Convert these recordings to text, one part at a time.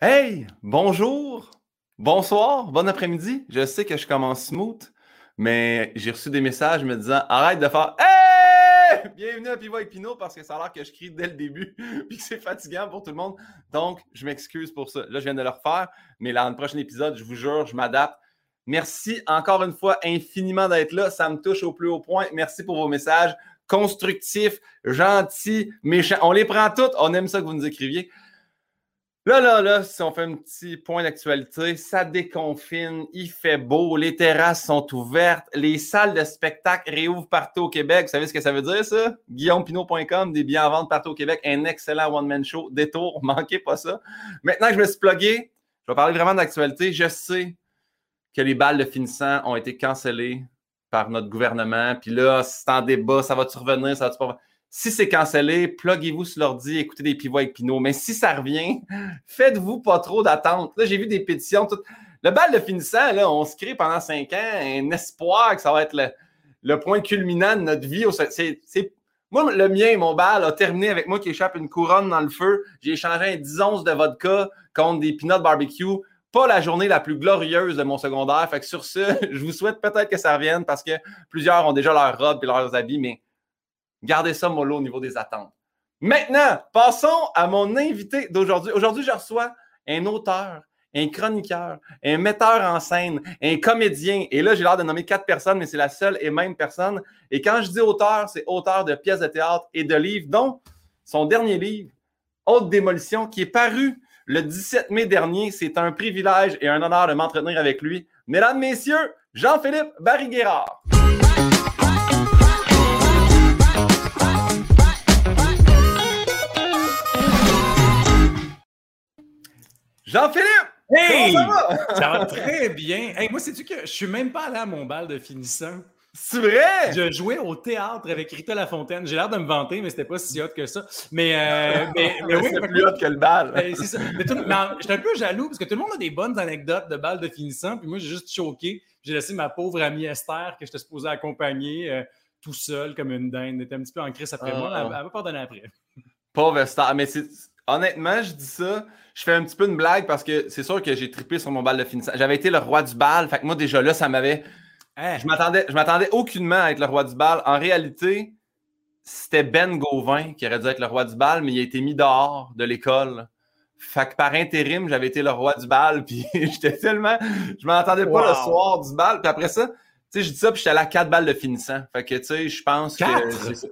Hey, bonjour, bonsoir, bon après-midi. Je sais que je commence smooth, mais j'ai reçu des messages me disant arrête de faire Hey! Bienvenue à Pivot avec Pinot parce que ça a l'air que je crie dès le début puis que c'est fatigant pour tout le monde. Donc, je m'excuse pour ça. Là, je viens de le refaire, mais dans le prochain épisode, je vous jure, je m'adapte. Merci encore une fois infiniment d'être là. Ça me touche au plus haut point. Merci pour vos messages constructifs, gentils, méchants. On les prend toutes. On aime ça que vous nous écriviez. Là, là, là, si on fait un petit point d'actualité, ça déconfine, il fait beau, les terrasses sont ouvertes, les salles de spectacle réouvrent partout au Québec. Vous savez ce que ça veut dire, ça? GuillaumePinot.com, des billets en vente partout au Québec, un excellent one-man show, détour, manquez pas ça. Maintenant que je me suis plugué, je vais parler vraiment d'actualité. Je sais que les balles de finissant ont été cancellées par notre gouvernement, puis là, c'est en débat, ça va-tu revenir, ça va-tu pas si c'est cancellé, pluguez-vous sur l'ordi, écoutez des pivots avec Pinot. Mais si ça revient, faites-vous pas trop d'attente. Là, j'ai vu des pétitions. Le bal de finissant, on se crée pendant cinq ans un espoir que ça va être le, point culminant de notre vie. Moi, le mien, mon bal a terminé avec moi qui échappe une couronne dans le feu. J'ai échangé un 10 onces de vodka contre des peanuts barbecue. Pas la journée la plus glorieuse de mon secondaire. Fait que sur ce, je vous souhaite peut-être que ça revienne parce que plusieurs ont déjà leur robe et leurs habits, mais Gardez ça mollo au niveau des attentes. Maintenant, passons à mon invité d'aujourd'hui. Aujourd'hui, je reçois un auteur, un chroniqueur, un metteur en scène, un comédien. Et là, j'ai l'air de nommer quatre personnes, mais c'est la seule et même personne. Et quand je dis auteur, c'est auteur de pièces de théâtre et de livres, dont son dernier livre, Haute démolition, qui est paru le 17 mai dernier. C'est un privilège et un honneur de m'entretenir avec lui. Mesdames, Messieurs, Jean-Philippe Barry-Guérard. Jean-Philippe! Hey! Ça va? ça va? très bien. Hey, moi, sais-tu que je suis même pas allé à mon bal de finissant? C'est vrai? Je jouais au théâtre avec Rita Lafontaine. J'ai l'air de me vanter, mais c'était pas si hot que ça. Mais, euh, mais, mais oui, c'est plus hot que le bal. Ben, c'est ça. Mais, j'étais un peu jaloux parce que tout le monde a des bonnes anecdotes de bal de finissant. Puis moi, j'ai juste choqué. J'ai laissé ma pauvre amie Esther, que j'étais supposé accompagner, euh, tout seul comme une dinde. Elle était un petit peu en crise après moi. Elle, elle m'a pardonné après. Pauvre Esther. Mais c'est honnêtement, je dis ça, je fais un petit peu une blague parce que c'est sûr que j'ai trippé sur mon bal de finissant. J'avais été le roi du bal, fait que moi déjà là, ça m'avait. Hein? Je m'attendais, je m'attendais aucunement à être le roi du bal. En réalité, c'était Ben Gauvin qui aurait dû être le roi du bal, mais il a été mis dehors de l'école. Fait que par intérim, j'avais été le roi du bal, puis j'étais tellement. Je m'entendais pas le soir du bal. Puis après ça, tu sais, je dis ça, puis j'étais allé à quatre balles de finissant. Fait que, tu sais, je pense que.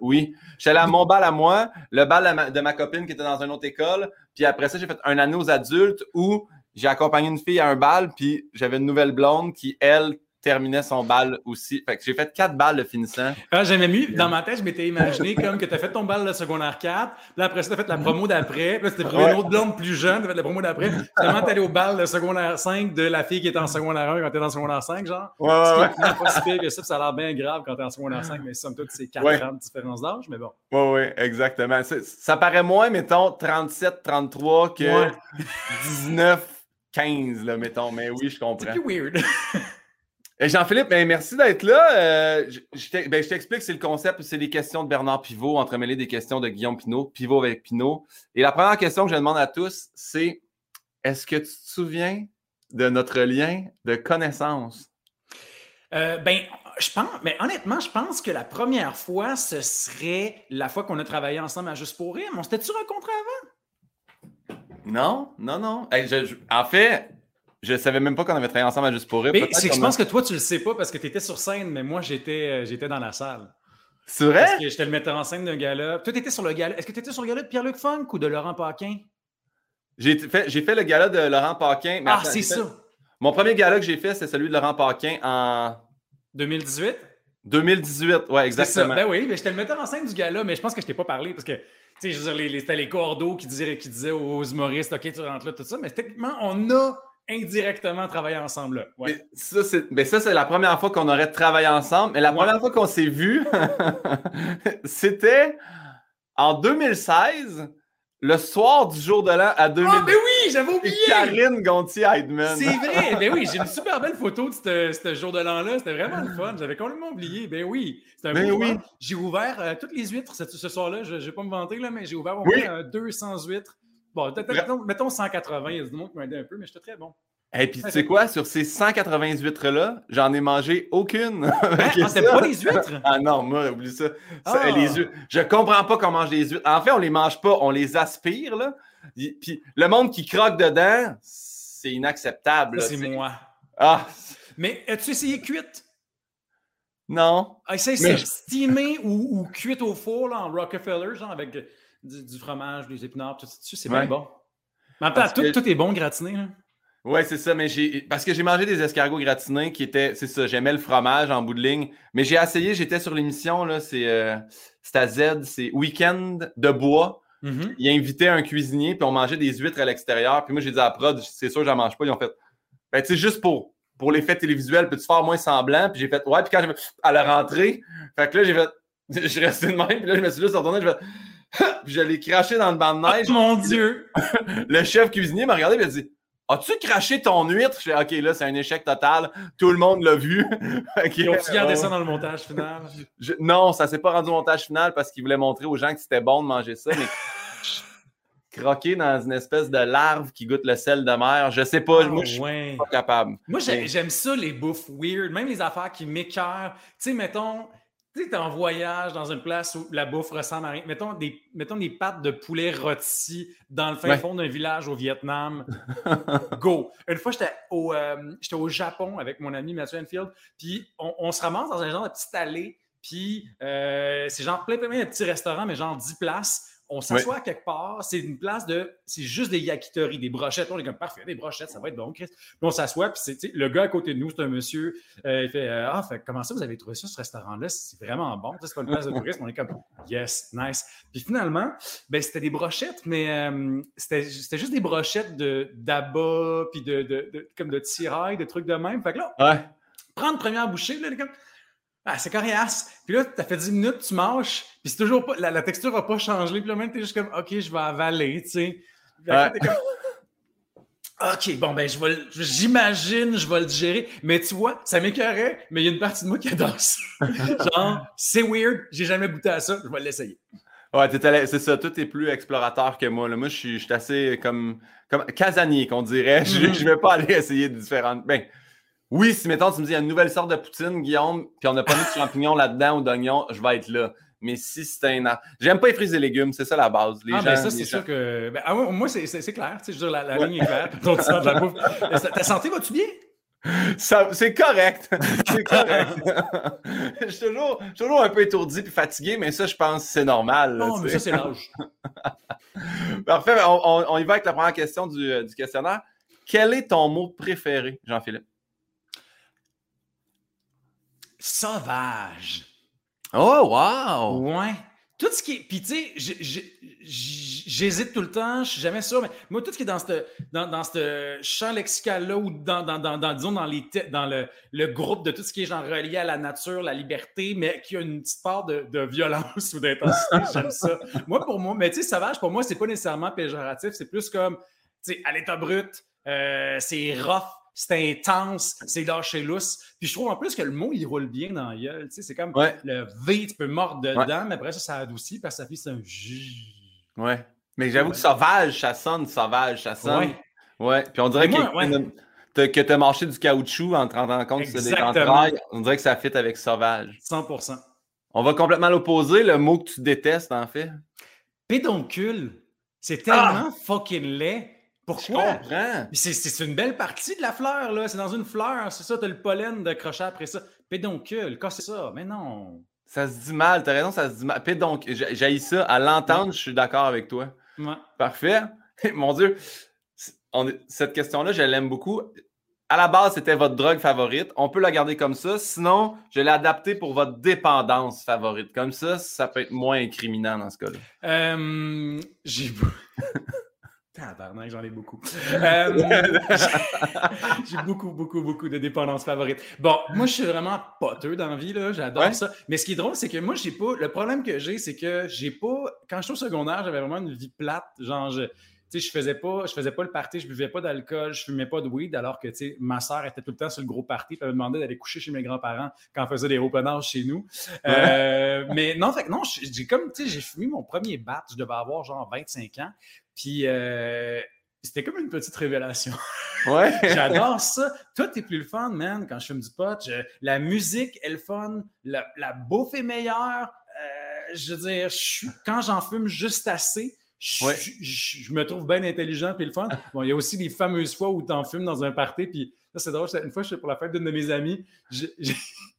Oui. J'étais allé à mon bal à moi, le bal de ma, copine qui était dans une autre école, puis après ça, j'ai fait un année aux adultes où j'ai accompagné une fille à un bal, puis j'avais une nouvelle blonde qui, elle, terminait son bal aussi. Fait que j'ai fait quatre balles de finissant. Ah, J'aimais mieux. Dans ma tête, je m'étais imaginé comme que tu as fait ton bal de secondaire 4. Là, après ça, tu as fait la promo d'après. Là, c'était pour une autre blonde plus jeune. Tu as fait la promo d'après. Finalement, tu allé au bal de secondaire 5 de la fille qui était en secondaire 1 quand tu es dans secondaire 5, genre. Ouais, ouais. que ça, ça a l'air bien grave quand tu es en secondaire 5, mais somme toute, c'est 4 ans de différence d'âge, mais bon. Oui, oui, exactement. Ça, paraît moins, mettons, 37, 33 que 19, 15, là, mettons. Mais oui, je comprends. C'est plus weird. Jean-Philippe, ben, merci d'être là. Euh, ben, je, t'explique, c'est le concept, c'est des questions de Bernard Pivot, entremêlées des questions de Guillaume Pinot, Pivot avec Pinot. Et la première question que je demande à tous, c'est est-ce que tu te souviens de notre lien de connaissance? Euh, ben, je pense, mais honnêtement, je pense que la première fois, ce serait la fois qu'on a travaillé ensemble à Juste pour rire. On s'était-tu rencontrés avant? Non, non, non. en fait, je savais même pas qu'on avait travaillé ensemble à Juste pour rire. c'est que je pense que toi, tu le sais pas parce que tu étais sur scène, mais moi, j'étais, euh, j'étais dans la salle. C'est vrai? Parce que j'étais le metteur en scène d'un gala. Toi, tu étais sur le gala. Est-ce que tu étais sur le gala de Pierre-Luc Funk ou de Laurent Paquin? J'ai fait, fait le gala de Laurent Paquin. ah, c'est ça. Mon premier gala que j'ai fait, c'est celui de Laurent Paquin en. 2018? 2018, ouais, exactement. Ben oui, mais j'étais le metteur en scène du gala, mais je pense que je t'ai pas parlé parce que, tu sais, je veux dire, c'était les cordeaux qui disaient, qui disaient aux humoristes, OK, tu rentres là, tout ça, mais techniquement, on a indirectement travailler ensemble. Là. Ouais. ça, c'est, ben ça, c'est la première fois qu'on aurait travaillé ensemble. Mais la première fois qu'on s'est vu, c'était en 2016, le soir du jour de l'an à 2000. Ah, mais oui, j'avais oublié! Karine Gontier-Heidman. C'est vrai, ben oui, j'ai une super belle photo de ce jour de l'an-là. C'était vraiment le fun. J'avais complètement oublié. Ben oui, c'était un ben oui. J'ai ouvert euh, toutes les huîtres ce, soir-là. Je ne vais pas me vanter, là, mais j'ai ouvert au moins 200 huîtres Bon, mettons, mettons 180, il y a du monde qui m'a aidé un peu, mais j'étais très bon. Et puis, tu sais quoi, sur ces 180 huîtres-là, j'en ai mangé aucune. Hein? Ah, c'était pas les huîtres? Ah non, moi, oublie ça. Ça, Ah. les huîtres. Je comprends pas qu'on mange des huîtres. En fait, on les mange pas, on les aspire, là. Puis le monde qui croque dedans, c'est inacceptable. C'est moi. Ah, Mais as-tu essayé cuite? non. Ah, essaye Mais ça, steamé ou, ou cuite au four là, en Rockefeller, genre avec du, du fromage, des épinards, tout ça. dessus, C'est Ouais. bien bon. Mais en même temps, Parce tout, que- tout est bon gratiné. Ouais, c'est ça, mais j'ai. Parce que j'ai mangé des escargots gratinés qui étaient. C'est ça, j'aimais le fromage en bout de ligne. Mais j'ai essayé, j'étais sur l'émission, là, c'est. euh, à Z, c'est Week-end de bois. Mhm. il a invité un cuisinier, puis on mangeait des huîtres à l'extérieur. Puis moi, j'ai dit à la prod, c'est sûr, j'en mange pas. Ils ont fait, ben, tu sais, juste pour, pour l'effet télévisuel, peux-tu faire moins semblant? Puis j'ai fait, ouais. Puis quand j'ai fait, à la rentrée, fait que là, j'ai fait, je suis resté de même. Puis là, je me suis juste retourné, je fait, je l'ai craché dans le banc de neige. Oh mon Dieu! Le chef cuisinier m'a regardé et m'a dit, as-tu craché ton huître? Je OK, là, c'est un échec total. Tout le monde l'a vu. Que, Ils ont-tu gardé euh, ça dans le montage final? je- non, ça s'est pas rendu au montage final parce qu'il voulait montrer aux gens que c'était bon de manger ça, mais croquer dans une espèce de larve qui goûte le sel de mer, je sais pas, Ah, moi je suis ouais. pas capable. Moi, Mais- j'aime ça, les bouffes weird, même les affaires qui m'écœurent. Tu sais, mettons, tu sais, t'es en voyage dans une place où la bouffe ressemble à rien. Mettons des, mettons des pâtes de poulet rôti dans le fin Ouais. fond d'un village au Vietnam. Go! Une fois, j'étais au, euh, au Japon avec mon ami Mathieu Enfield, puis on, on se ramasse dans un genre de petite allée, puis euh, c'est genre plein, plein, plein de petits restaurants, mais genre 10 places. On s'assoit à quelque part, c'est une place de. C'est juste des yakitori, des brochettes. On est comme parfait, des brochettes, ça va être bon, Chris. Puis on s'assoit, puis c'est, le gars à côté de nous, c'est un monsieur. euh, il fait euh, Ah, fait, comment ça vous avez trouvé ça, ce restaurant-là? C'est vraiment bon. C'est pas une place de tourisme. On est comme Yes, nice. Puis finalement, ben, c'était des brochettes, mais euh, c'était, c'était juste des brochettes de, d'abat, puis de, de, de- comme de tirail, de trucs de même. Fait que là, Ouais. prends une première bouchée, là, gars. Ah, c'est coriace. Puis là, t'as fait 10 minutes, tu manges, puis c'est toujours pas, la, la texture va pas changer. Puis là, même, t'es juste comme, OK, je vais avaler, tu sais. Ouais. comme, OK, bon, ben, je vais, j'imagine, je vais le digérer. Mais tu vois, ça m'écœurait, mais il y a une partie de moi qui adore ça. Genre, c'est weird, j'ai jamais goûté à ça, je vais l'essayer. Ouais, c'est ça, tout est plus explorateur que moi. là. Moi, je suis, je suis assez comme, comme casanier, qu'on dirait. Je, Mhm. je vais pas aller essayer de différentes. Ben, oui, si mettons, tu me dis, il y a une nouvelle sorte de poutine, Guillaume, puis on n'a pas mis de champignons là-dedans ou d'oignons, je vais être là. Mais si c'est un. ar- J'aime pas les fruits et légumes, c'est ça la base. Les ah, gens, ben ça, c'est sûr que. Ben, ah, moi, c'est, clair. Tu sais, je veux dire, la, la Ouais. ligne est claire. Quand tu sens de la bouffe. Euh, Ta santé va-tu bien? Ça- c'est correct. c'est correct. je, suis toujours, un peu étourdi puis fatigué, mais ça, je pense que c'est normal. là, Non, tu mais sais. ça, c'est l'âge. Parfait. ben, On, on- on y va avec la première question du, euh, du questionnaire. Quel est ton mot préféré, Jean-Philippe? Sauvage. Oh, wow! Ouais. Tout ce qui est. Puis, tu sais, j'hésite tout le temps, je suis jamais sûr, mais moi, tout ce qui est dans ce dans, dans champ lexical-là ou dans, dans, dans, dans, disons, dans, les dans le, le groupe de tout ce qui est genre relié à la nature, la liberté, mais qui a une petite part de, de violence ou d'intensité, j'aime ça. Moi, pour moi, mais tu sais, sauvage, pour moi, c'est pas nécessairement péjoratif, c'est plus comme, tu sais, à l'état brut, euh, c'est rough, c'est intense, c'est lâché lousse. Puis je trouve en plus que le mot, il roule bien dans la gueule. C'est comme Ouais, le V, tu peux mordre dedans, mais après ça, ça adoucit parce que ça fait c'est un J. ouais. Mais j'avoue que sauvage, ça sonne sauvage, ça sonne. Ouais. Puis on dirait moi, que, tu as mâché du caoutchouc en te rendant compte que c'est des entrailles. On dirait que ça fit avec sauvage. 100% On va complètement l'opposer, le mot que tu détestes, en fait. Pédoncule, c'est tellement fucking laid. Je Pourquoi? comprends. Puis C'est, c'est une belle partie de la fleur, là. C'est dans une fleur, c'est ça, t'as le pollen de crochet après ça. Pédoncule, c'est ça? Mais non. Ça se dit mal, t'as raison, ça se dit mal. Donc, j'ai ça. À l'entendre, je suis d'accord avec toi. Ouais. Parfait. Mon Dieu, on est- cette question-là, je l'aime beaucoup. À la base, c'était votre drogue favorite. On peut la garder comme ça. Sinon, je l'ai adapté pour votre dépendance favorite. Comme ça, ça peut être moins incriminant dans ce cas-là. Euh, j'ai. Tabarnak, j'en ai beaucoup. Euh, j'ai beaucoup, beaucoup, beaucoup de dépendances favorites. Bon, moi, je suis vraiment poteux dans la vie, là. J'adore Ouais. ça. Mais ce qui est drôle, c'est que moi, j'ai pas. Le problème que j'ai, c'est que j'ai pas. Quand j'étais au secondaire, j'avais vraiment une vie plate. Genre, je. Tu sais, je faisais pas, je faisais pas le party, je buvais pas d'alcool, je fumais pas de weed, alors que, tu sais, ma soeur était tout le temps sur le gros party, puis elle me demandait d'aller coucher chez mes grands-parents quand on faisait des open house chez nous. Euh, mais non, fait non, j'ai j'ai comme, tu sais, j'ai fumé mon premier bat, je devais avoir genre 25 ans. Puis euh, c'était comme une petite révélation. Ouais. J'adore ça. Tout est plus le fun, man, quand je fume du pot. Je- la musique est le fun. La, la bouffe est meilleure. Euh, je veux dire, je quand j'en fume juste assez, je, Ouais. me trouve bien intelligent puis le fun. Bon, il y a aussi les fameuses fois où tu en fumes dans un party. Puis c'est drôle. Une fois, je suis pour la fête d'une de mes amies. Je- je-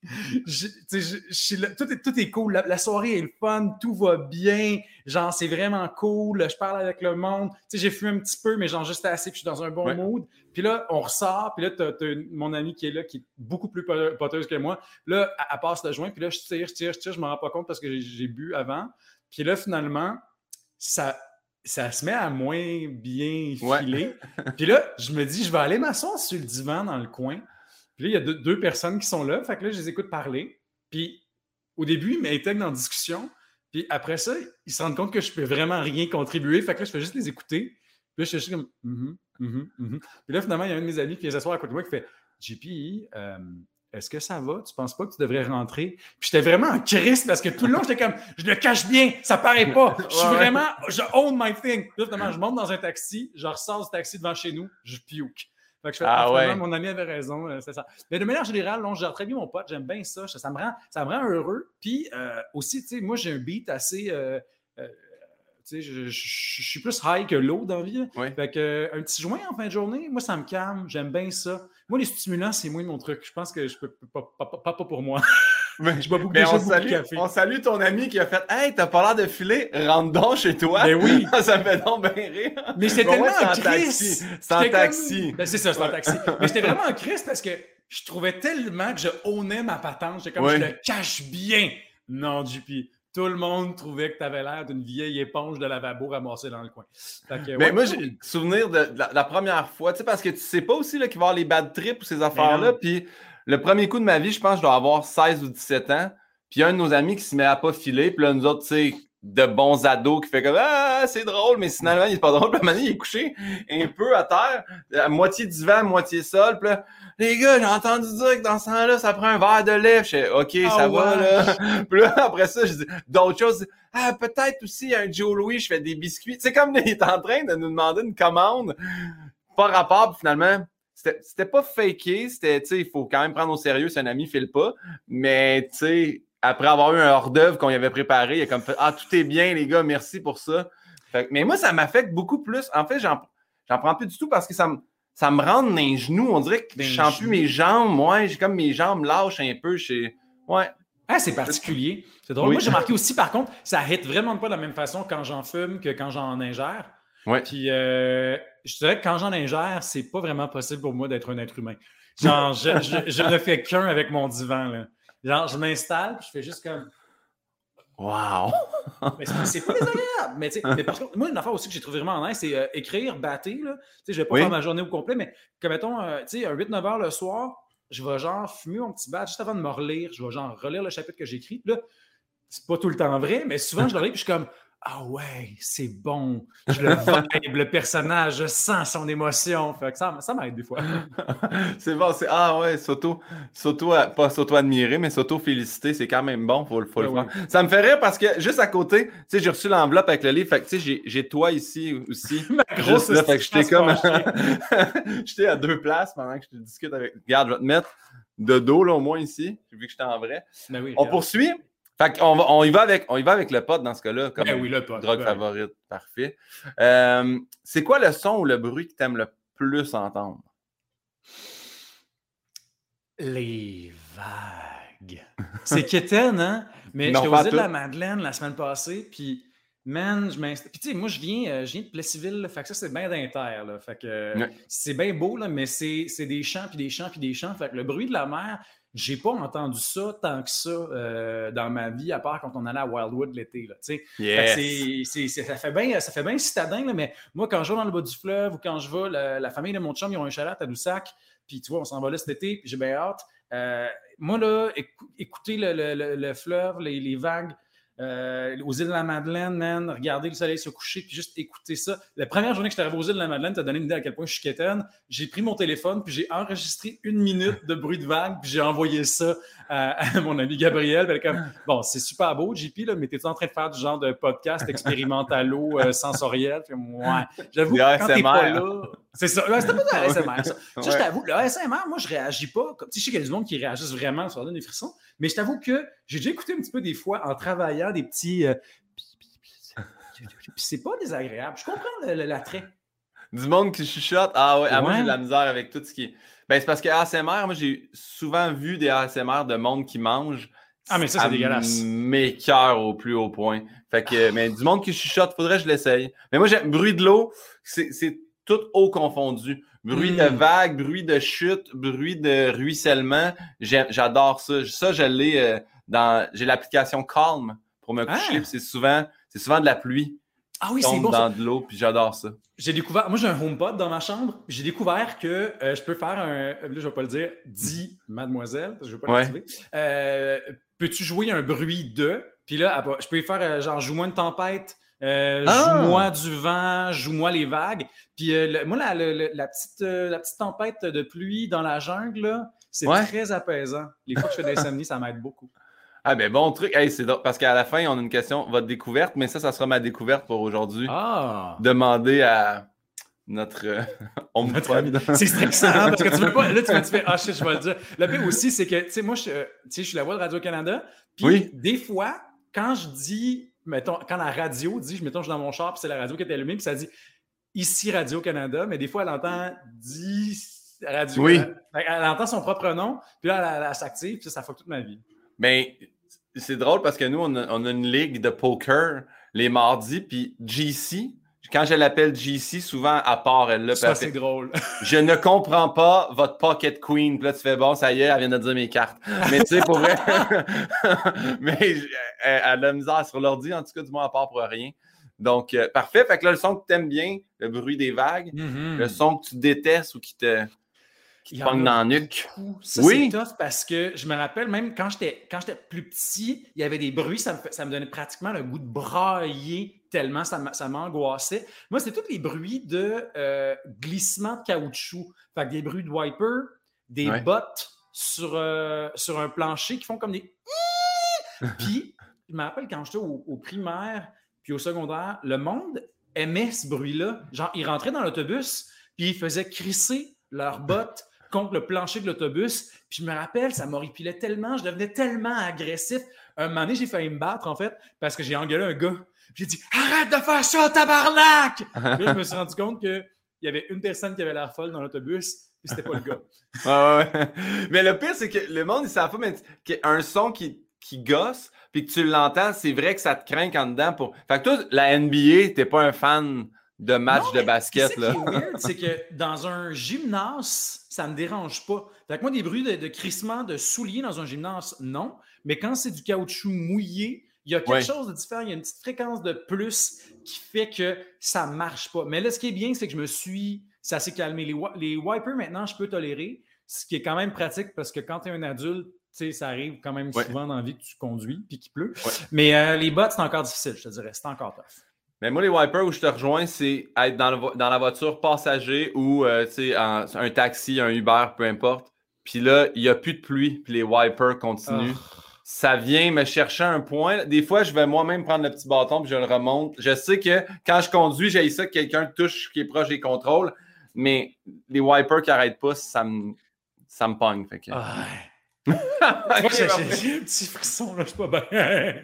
je- là, tout, est, tout est cool. La, la soirée est le fun. Tout va bien. Genre, c'est vraiment cool. Je parle avec le monde. Tu sais, j'ai fumé un petit peu, mais genre juste assez. Puis je suis dans un bon Ouais. mood. Puis là, on ressort. Puis là, t'as, t'as mon amie qui est là, qui est beaucoup plus po- poteuse que moi. Là, elle, elle passe le joint. Puis là, je tire, je tire, je tire. Je me rends pas compte parce que j'ai bu avant. Puis là, finalement, ça, ça se met à moins bien Ouais. filer. Puis là, je me dis, je vais aller m'asseoir sur le divan dans le coin. Puis là, il y a deux, deux personnes qui sont là. Fait que là, je les écoute parler. Puis au début, ils m'intègrent dans la discussion. Puis après ça, ils se rendent compte que je peux vraiment rien contribuer. Fait que là, je fais juste les écouter. Puis là, je suis juste comme, Mhm, mhm, mhm. Puis là, finalement, il y a un de mes amis qui vient s'asseoir à côté de moi qui fait, JP, euh, est-ce que ça va? Tu penses pas que tu devrais rentrer? Puis j'étais vraiment en crise parce que tout le long, j'étais comme, je le cache bien, ça paraît pas. Je suis Ouais, vraiment, je own my thing. Finalement, je monte dans un taxi, je ressors du taxi devant chez nous, je puke. Fait que je fais, Ah ouais. mon ami avait raison, euh, c'est ça. Mais de manière générale, non, je gère très bien mon pote, j'aime bien ça, ça, me rend, ça me rend heureux. Puis euh, aussi, tu sais, moi, j'ai un beat assez. euh, euh, tu sais, je, je- je- je suis plus high que low dans la vie. Ouais. Fait que, un petit joint en fin de journée, moi, ça me calme. J'aime bien ça. Moi, les stimulants, c'est moins mon truc. Je pense que je peux pas, pas, pas, pas pour moi. Mais, Je bois beaucoup, mais on, salue, café. on salue ton ami qui a fait Hey, t'as pas l'air de filer, rentre donc chez toi. Ben oui. ça me fait donc bien rire. Mais c'était tellement en crise. C'est en comme- taxi. Ben, c'est ça, c'est en taxi. Mais j'étais vraiment en crise parce que je trouvais tellement que je ownais ma patente. J'étais comme, je le cache bien. Non, JP. Tout le monde trouvait que tu avais l'air d'une vieille éponge de lavabo ramassée dans le coin. Mais moi, j'ai le souvenir de, la, première fois, tu sais, parce que tu sais pas aussi là, qu'il va y avoir les bad trips ou ces affaires-là. Puis le premier coup de ma vie, je pense que je dois avoir 16 ou 17 ans. Puis un de nos amis qui se met à pas filer. Puis là, nous autres, tu sais, de bons ados qui fait comme Ah, c'est drôle, mais finalement, il est pas drôle. Puis à donné, il est couché un peu à terre, à moitié divan, moitié sol. Puis là, les gars, j'ai entendu dire que dans ce temps-là, ça prend un verre de lait. Je fais OK, Ah ça va, là. Puis là, après ça, je dis d'autres choses. Ah, peut-être aussi un Joe Louis, je fais des biscuits. C'est comme il est en train de nous demander une commande. Pas rapport, puis finalement. C'était c'était pas faké, c'était, tu sais, il faut quand même prendre au sérieux si un ami file pas. Mais, tu sais, après avoir eu un hors-d'œuvre qu'on y avait préparé, il a comme fait Ah, tout est bien, les gars, merci pour ça. Fait mais moi, ça m'affecte beaucoup plus. En fait, j'en prends plus du tout parce que ça me, ça me rentre dans les genoux. On dirait que je sens plus mes jambes. Moi, j'ai comme mes jambes lâchent un peu. Chez... Ouais. Ah, c'est particulier. C'est drôle. Oui. Moi, j'ai remarqué aussi, par contre, ça hit vraiment pas de la même façon quand j'en fume que quand j'en ingère. Ouais. Puis, euh, je dirais que quand j'en ingère, c'est pas vraiment possible pour moi d'être un être humain. Genre, je, je- je ne fais qu'un avec mon divan. Là. Genre, je m'installe, puis je fais juste comme. Wow! Mais c'est- pas désagréable. Mais, tu sais, mais par contre, moi, une affaire aussi que j'ai trouvé vraiment nice, c'est euh, écrire, battre. Là. Tu sais, je vais pas Oui. faire ma journée au complet, mais comme mettons, euh, tu sais, un 8-9 heures le soir, je vais genre fumer mon petit bat juste avant de me relire. Je vais genre relire le chapitre que j'ai écrit. Puis Là, c'est pas tout le temps vrai, mais souvent, je le relis, puis je suis comme. Ah ouais, c'est bon. Je le vibe, le personnage, je sens son émotion. Fait que ça, ça m'aide des fois. c'est bon, c'est Ah ouais, s'auto, s'auto, pas s'auto-admirer, mais s'auto-féliciter, c'est quand même bon, faut, le- faut le Ben faire. Ça me fait rire parce que juste à côté, tu sais, j'ai reçu l'enveloppe avec le livre, fait que tu sais, j'ai, toi ici aussi. Ma Juste là, fait que j'étais comme. j'étais à deux places pendant que je te discute avec. Regarde, je vais te mettre de dos, là, au moins ici, vu que j'étais en vrai. Ben oui, On regarde. poursuit. Fait qu'on va, on y va avec, on y va avec le pot dans ce cas-là, comme Ben oui, le pot. drogue Ben. favorite. Parfait. Euh, c'est quoi le son ou le bruit que tu aimes le plus entendre? Les vagues. C'est quétaine, hein? Mais j'étais aux îles de la Madeleine la semaine passée, puis man, je m'installe. Puis tu sais, moi, je viens, euh, je viens de Plessisville, là, fait que ça, c'est bien d'inter, là. Fait que euh, Ouais. c'est bien beau, là, mais c'est c'est des champs, puis des champs, puis des champs. Fait que le bruit de la mer, j'ai pas entendu ça tant que ça euh, dans ma vie, à part quand on allait à Wildwood l'été, là. Fait c'est- c'est- c'est- ça fait bien ça fait bien citadin, là, mais moi, quand je vais dans le bas du fleuve ou quand je vais, la, la famille de mon chum, ils ont un chalet à Tadoussac, puis tu vois, on s'en va là cet été, puis j'ai bien hâte. Euh, moi, là, écou- écouter le, le- le- le fleuve, les, les vagues, euh, aux îles de la Madeleine, man, regarder le soleil se coucher, puis juste écouter ça. La première journée que j'étais arrivé aux îles de la Madeleine, t'as donné une idée à quel point je suis quétaine. J'ai pris mon téléphone, puis j'ai enregistré une minute de bruit de vague, puis j'ai envoyé ça à, mon ami Gabriel. Puis comme, bon, c'est super beau, JP, là, mais t'es en train de faire du genre de podcast expérimentalo euh, sensoriel? ouais. J'avoue, quand t'es pas là... C'est ça. C'était pas de l'ASMR, ça. je t'avoue, le ASMR, moi, je réagis pas. Comme, je sais qu'il y a des gens qui réagissent vraiment, ça donne des frissons. Mais je t'avoue que j'ai déjà écouté un petit peu des fois en travaillant des petits. Euh, puis c'est pas désagréable. Je comprends l'attrait. Du monde qui chuchote. Ah ouais, ah, moi j'ai de la misère avec tout ce qui. Ben, c'est parce que ASMR, moi j'ai souvent vu des ASMR de monde qui mange. Ah, mais ça, c'est dégueulasse. Mes cœurs au plus haut point. Fait que, mais du monde qui chuchote, faudrait que je l'essaye. Mais moi, j'aime bruit de l'eau, c'est tout haut confondu. Bruit de hmm. vague, bruit de chute, bruit de ruissellement. J'adore ça. Ça, je l'ai euh, dans. J'ai l'application Calm pour me coucher. Ah. C'est souvent, c'est souvent de la pluie. Ah oui, c'est bon. dans de l'eau, puis j'adore ça. J'ai découvert, moi j'ai un HomePod dans ma chambre, j'ai découvert que euh, je peux faire un, là je vais pas le dire, dis mademoiselle, je vais pas l'activer. Euh, peux-tu jouer un bruit de, puis là, je peux faire genre joue-moi une tempête, euh, ah! Joue-moi du vent, joue-moi les vagues. Puis euh, moi, la, petite, euh, la petite tempête de pluie dans la jungle, c'est très apaisant. Les fois que je fais des insomnies, ça m'aide beaucoup. Ah ben bon truc, c'est parce qu'à la fin, on a une question, votre découverte, mais ça, ça sera ma découverte pour aujourd'hui. Ah! Demander à notre C'est stressant parce que tu veux pas. Là, tu, te faire Ah, je vais le dire. Le pire aussi, c'est que, tu sais, moi, je, je suis la voix de Radio-Canada. Puis, des fois, quand je dis mettons, quand la radio dit, je mettons, je suis dans mon char, puis c'est la radio qui est allumée, puis ça dit ici Radio-Canada, mais des fois, elle entend dit Radio. Oui. Elle, entend son propre nom, puis là, elle, s'active, puis ça, fait toute ma vie. Mais c'est drôle parce que nous, on a, une ligue de poker les mardis, puis GC, quand je l'appelle GC, souvent, à part, elle l'a Ça, c'est drôle. je ne comprends pas votre pocket queen. Puis là, tu fais bon, ça y est, elle vient de dire mes cartes. Mais tu sais, pour vrai. mais elle, a la misère sur l'ordi, en tout cas, du moins, à part pour rien. Donc, euh, parfait. Fait que là, le son que tu aimes bien, le bruit des vagues, mm-hmm. le son que tu détestes ou qui te, qui te dans la nuque. Ça, oui. c'est parce que je me rappelle, même quand j'étais plus petit, il y avait des bruits, ça me, ça me donnait pratiquement le goût de brailler tellement ça m'angoissait. Moi, c'est tous les bruits de euh, glissement de caoutchouc. Fait que des bruits de wiper, des bottes sur, euh, sur un plancher qui font comme des. puis, je me rappelle quand j'étais au, primaire puis au secondaire, le monde aimait ce bruit-là. Genre, ils rentraient dans l'autobus puis ils faisaient crisser leurs bottes contre le plancher de l'autobus. Puis je me rappelle, ça m'horripilait tellement, je devenais tellement agressif. Un moment donné, j'ai failli me battre, en fait, parce que j'ai engueulé un gars. J'ai dit Arrête de faire ça, tabarnak! là, je me suis rendu compte qu'il y avait une personne qui avait l'air folle dans l'autobus, puis c'était pas le gars. ouais, Mais le pire, c'est que le monde, il savent pas, mais un son qui, qui gosse, puis que tu l'entends, c'est vrai que ça te craint en dedans. Pour... Fait que toi, la NBA, t'es pas un fan de match de basket. là. c'est que dans un gymnase, ça me dérange pas. Fait que moi, des bruits de, de crissement de souliers dans un gymnase, non. Mais quand c'est du caoutchouc mouillé, il y a quelque chose de différent, il y a une petite fréquence de plus qui fait que ça ne marche pas. Mais là, ce qui est bien, c'est que je me suis. Ça s'est calmé. Les, les wipers, maintenant, je peux tolérer, ce qui est quand même pratique parce que quand tu es un adulte, ça arrive quand même souvent dans la vie que tu conduis puis qu'il pleut. Mais euh, les bottes, c'est encore difficile, je te dirais. C'est encore tough. Mais moi, les wipers où je te rejoins, c'est être dans, dans, la voiture passager ou euh, un taxi, un Uber, peu importe. Puis là, il n'y a plus de pluie, puis les wipers continuent. Ah ça vient me chercher un point. Des fois, je vais moi-même prendre le petit bâton puis je le remonte. Je sais que quand je conduis, j'ai ça que quelqu'un touche qui est proche des contrôles, mais les wipers qui n'arrêtent pas, ça me, ça me pogne. Fait que... Ah j'ai un petit frisson, là, je suis pas bien.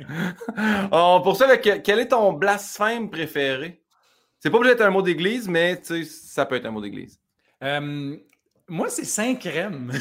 oh, pour ça, quel est ton blasphème préféré? C'est pas obligé d'être un mot d'église, mais ça peut être un mot d'église. Euh, moi, c'est Saint-Crème.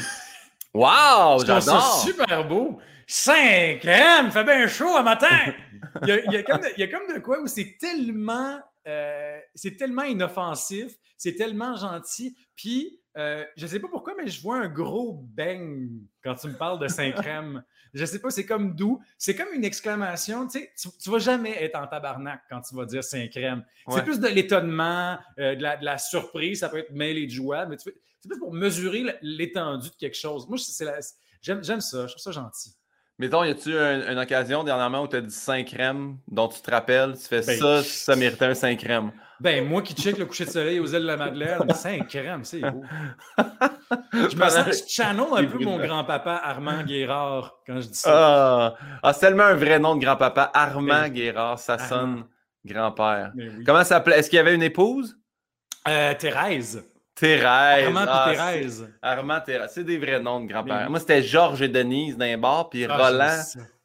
Wow, j'adore! C'est super beau. 5 crème, fait bien chaud à matin. Il y, a, comme de, quoi où c'est tellement, euh, c'est tellement inoffensif, c'est tellement gentil. Puis, euh, je ne sais pas pourquoi, mais je vois un gros bang quand tu me parles de 5 crème. Je sais pas, c'est comme doux. C'est comme une exclamation. Tu sais, tu, vas jamais être en tabarnak quand tu vas dire 5 crème. C'est plus de l'étonnement, euh, de, la, surprise. Ça peut être mêlé de joie, mais c'est plus pour mesurer l'étendue de quelque chose. Moi, j'aime ça. Je trouve ça gentil. Mettons, y a-tu un- une occasion dernièrement où tu as dit 5 crèmes dont tu te rappelles, tu fais Ben, ça, ça méritait un 5 crèmes. Ben, moi qui check le coucher de soleil aux îles de la Madeleine, 5 crèmes, c'est beau. Je me sens, je channel un peu mon grand-papa Armand Guérard quand je dis ça. Ah, ah, c'est tellement un vrai nom de grand-papa. Armand Ben, Guérard, ça Armand. sonne grand-père. Oui. Comment ça s'appelait? Est-ce qu'il y avait une épouse? Euh, Thérèse. Thérèse. Armand Ah, puis Thérèse. Armand, Thérèse. C'est des vrais noms de oui. Moi, c'était Georges et Denise d'un bord, puis Ah, Roland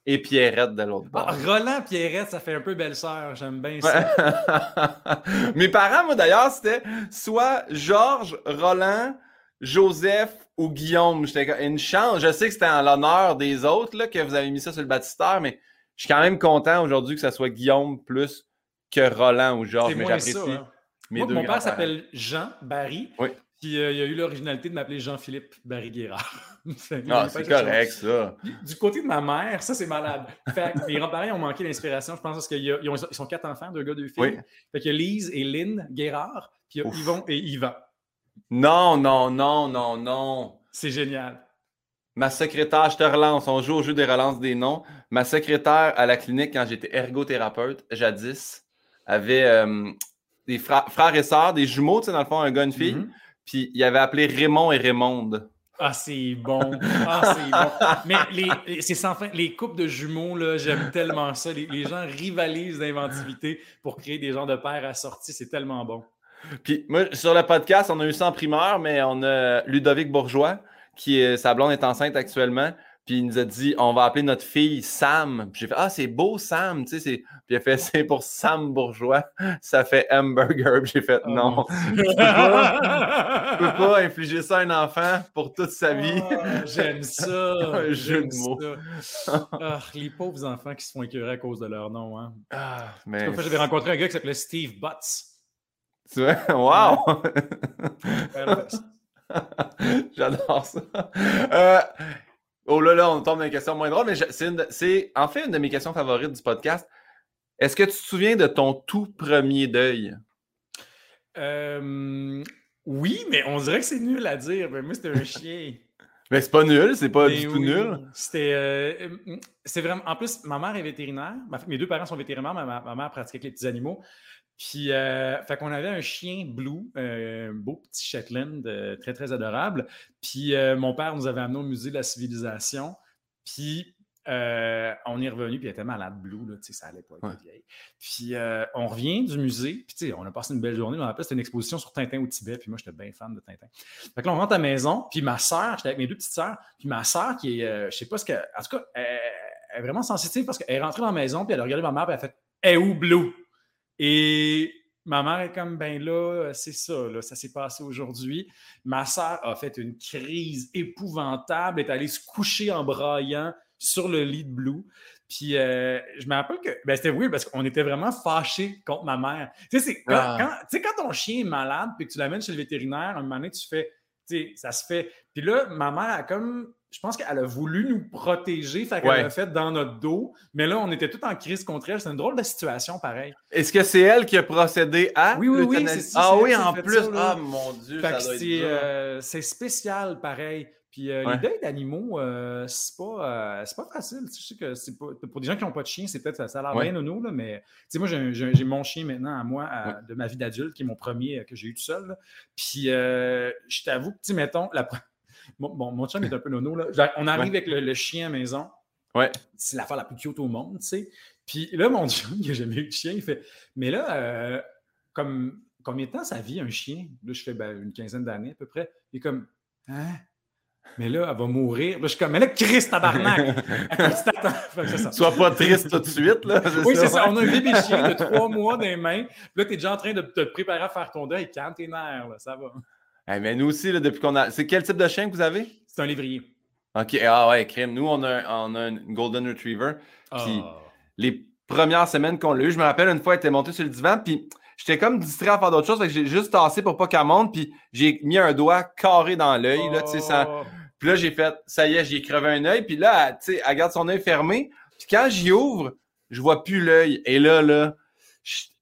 et Pierrette de l'autre bord. Ah, Roland Pierrette, ça fait un peu belle-sœur. J'aime bien ça. Mes parents, moi d'ailleurs, c'était soit Georges, Roland, Joseph ou Guillaume. J'étais une chance. Je sais que c'était en l'honneur des autres là, que vous avez mis ça sur le baptistère, mais je suis quand même content aujourd'hui que ça soit Guillaume plus que Roland ou Georges. Mais j'apprécie hein. Mes Moi, deux mon père s'appelle Jean Barry. Oui. Puis euh, il a eu l'originalité de m'appeler Jean-Philippe Barry Guérard. Que Ah, c'est quelque correct, ça. Du- côté de ma mère, ça c'est malade. Fait que mes grands-parents ont manqué d'inspiration, je pense, parce qu'ils ont- ils sont quatre enfants, deux gars, deux filles. Oui. Fait a Lise et Lynn Guérard, puis il y a Ouf. Yvon et Yvan. Non, non, non, non, non. C'est génial. Ma secrétaire, je te relance, on joue au jeu des relances des noms. Ma secrétaire à la clinique, quand j'étais ergothérapeute, jadis, avait euh, des fra- frères et sœurs, des jumeaux, tu sais, dans le fond, un gars, une fille. Mhm. Puis il avait appelé Raymond et Raymonde. Ah, c'est bon. Ah, c'est bon. Mais les, les- c'est sans fin. Les couples de jumeaux, là, j'aime tellement ça. Les, les gens rivalisent d'inventivité pour créer des genres de pères assortis. C'est tellement bon. Puis moi, sur le podcast, on a eu ça en primeur, mais on a Ludovic Bourgeois, qui est, sa blonde est enceinte actuellement. Puis il nous a dit, on va appeler notre fille Sam. Puis j'ai fait, ah, c'est beau Sam, tu sais. Puis il a fait, c'est pour Sam Bourgeois. Ça fait hamburger. Puis j'ai fait, Oh, non. Tu peux pas, peux pas infliger ça à un enfant pour toute sa vie. Ah, j'aime ça. Un jeu de mots. Ah, les pauvres enfants qui se font écœurer à cause de leur nom. Hein. Ah, mais. Une fois, j'avais rencontré un gars qui s'appelait Steve Butts. Tu vois? Wow! J'adore ça. Euh, oh là là, on tombe dans une question moins drôle, mais c'est en fait une de mes questions favorites du podcast. Est-ce que tu te souviens de ton tout premier deuil? Euh, oui, mais on dirait que c'est nul à dire. Mais moi, c'était un chien. Mais c'est pas nul, c'est pas Mais du tout nul. C'était. euh, c'est vraiment. En plus, ma mère est vétérinaire. Mes deux parents sont vétérinaires. Ma, mère pratique avec les petits animaux. Puis, euh, fait qu'on avait un chien blue, euh, un beau petit Shetland, euh, très, très adorable. Puis, euh, mon père nous avait amené au musée de la civilisation. Puis, euh, on est revenu, puis il était malade, blue, là, tu sais, ça allait pas, elle était vieille. Puis, euh, on revient du musée, puis, tu sais, on a passé une belle journée. On c'était une exposition sur Tintin au Tibet, puis moi, j'étais bien fan de Tintin. Fait que là, on rentre à la maison, puis ma soeur, j'étais avec mes deux petites sœurs, puis ma soeur, qui est, je sais pas ce que. En tout cas, elle, elle est vraiment sensitive parce qu'elle est rentrée dans la maison, puis elle a regardé ma mère, puis elle a fait Elle est où Blue Et ma mère est comme Ben là, c'est ça, là, ça s'est passé aujourd'hui. Ma soeur a fait une crise épouvantable, est allée se coucher en braillant sur le lit de Blue. Puis euh, je me rappelle que ben, c'était weird parce qu'on était vraiment fâchés contre ma mère. Tu sais, quand, Ah. quand- tu sais, quand ton chien est malade puis que tu l'amènes chez le vétérinaire, un moment donné, tu fais, tu sais, ça se fait. Puis là, ma mère a comme, je pense qu'elle a voulu nous protéger, fait qu'elle Ouais. l'a fait dans notre dos. Mais là, on était tous en crise contre elle. C'est une drôle de situation, pareil. Est-ce que c'est elle qui a procédé à Oui, oui, oui, c'est Ah oui, en plus. ça, ah mon Dieu, Fait ça doit c'est euh, c'est spécial, pareil. Puis euh, Ouais. les deuils d'animaux, euh, c'est pas, euh, c'est pas facile. Tu sais, Je sais que c'est pas, pour des gens qui n'ont pas de chien, c'est peut-être ça a l'air Ouais. bien nono, là, mais tu sais, moi, j'ai, j'ai j'ai mon chien maintenant à moi à- de ma vie d'adulte, qui est mon premier que j'ai eu tout seul. là. Puis je t'avoue que, mettons, la, pre- mon, chum est un peu nono. Là. On arrive avec le, le chien à maison. Ouais. C'est l'affaire la plus cute au monde, tu sais. Puis là, mon chum, qui n'a jamais eu de chien, il fait Mais là, euh, comme, combien de temps ça vit un chien Là, je fais ben, une quinzaine d'années à peu près. Il est comme Hein? Mais là, elle va mourir. Là, je suis comme Mais là, Christ, tabarnak Sois pas triste tout de suite, là. oui, c'est ça. On a un bébé chien de trois mois dans les mains. Puis là, tu es déjà en train de te préparer à faire ton deuil. Calme tes nerfs, là, ça va. Eh, mais nous aussi, là, depuis qu'on a. C'est quel type de chien que vous avez? C'est un lévrier. OK. Ah ouais, crème. Nous, on a, on a une Golden Retriever. Puis Ah. les premières semaines qu'on l'a eu, je me rappelle une fois, elle était montée sur le divan, puis j'étais comme distrait à faire d'autres choses, fait que j'ai juste tassé pour pas qu'elle monte, puis j'ai mis un doigt carré dans l'œil, là, ça... Oh. Puis là, j'ai fait, ça y est, j'ai crevé un œil, puis là, elle, tu sais, elle garde son œil fermé, puis quand j'y ouvre, je vois plus l'œil, et là, là,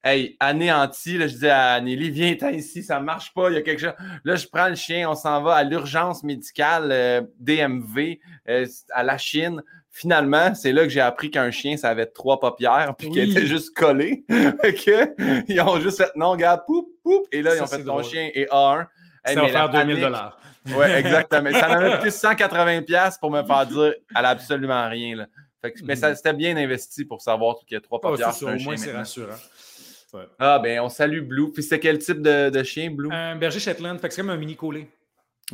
hey, anéanti, là, je dis à Nelly, viens ici, ça marche pas, il y a quelque chose. Là, je prends le chien, on s'en va à l'urgence médicale euh, DMV euh, à la Chine. Finalement, c'est là que j'ai appris qu'un chien, ça avait trois paupières, puis qu'il était juste collé. ils ont juste fait non, gars, poup, poup. Et là, ils ont fait ton chien et A1. ça va faire 2000 dollars. Oui, exactement. ça en a coûté 180 pour me faire dire elle a absolument rien. Là. Mais mhm. c'était bien investi pour savoir qu'il y a trois ah, paupières. au moins, c'est rassurant. Ah, ben, on salue Blue. Puis c'est quel type de, chien, Blue? Un berger Shetland. Fait que c'est comme un mini collé.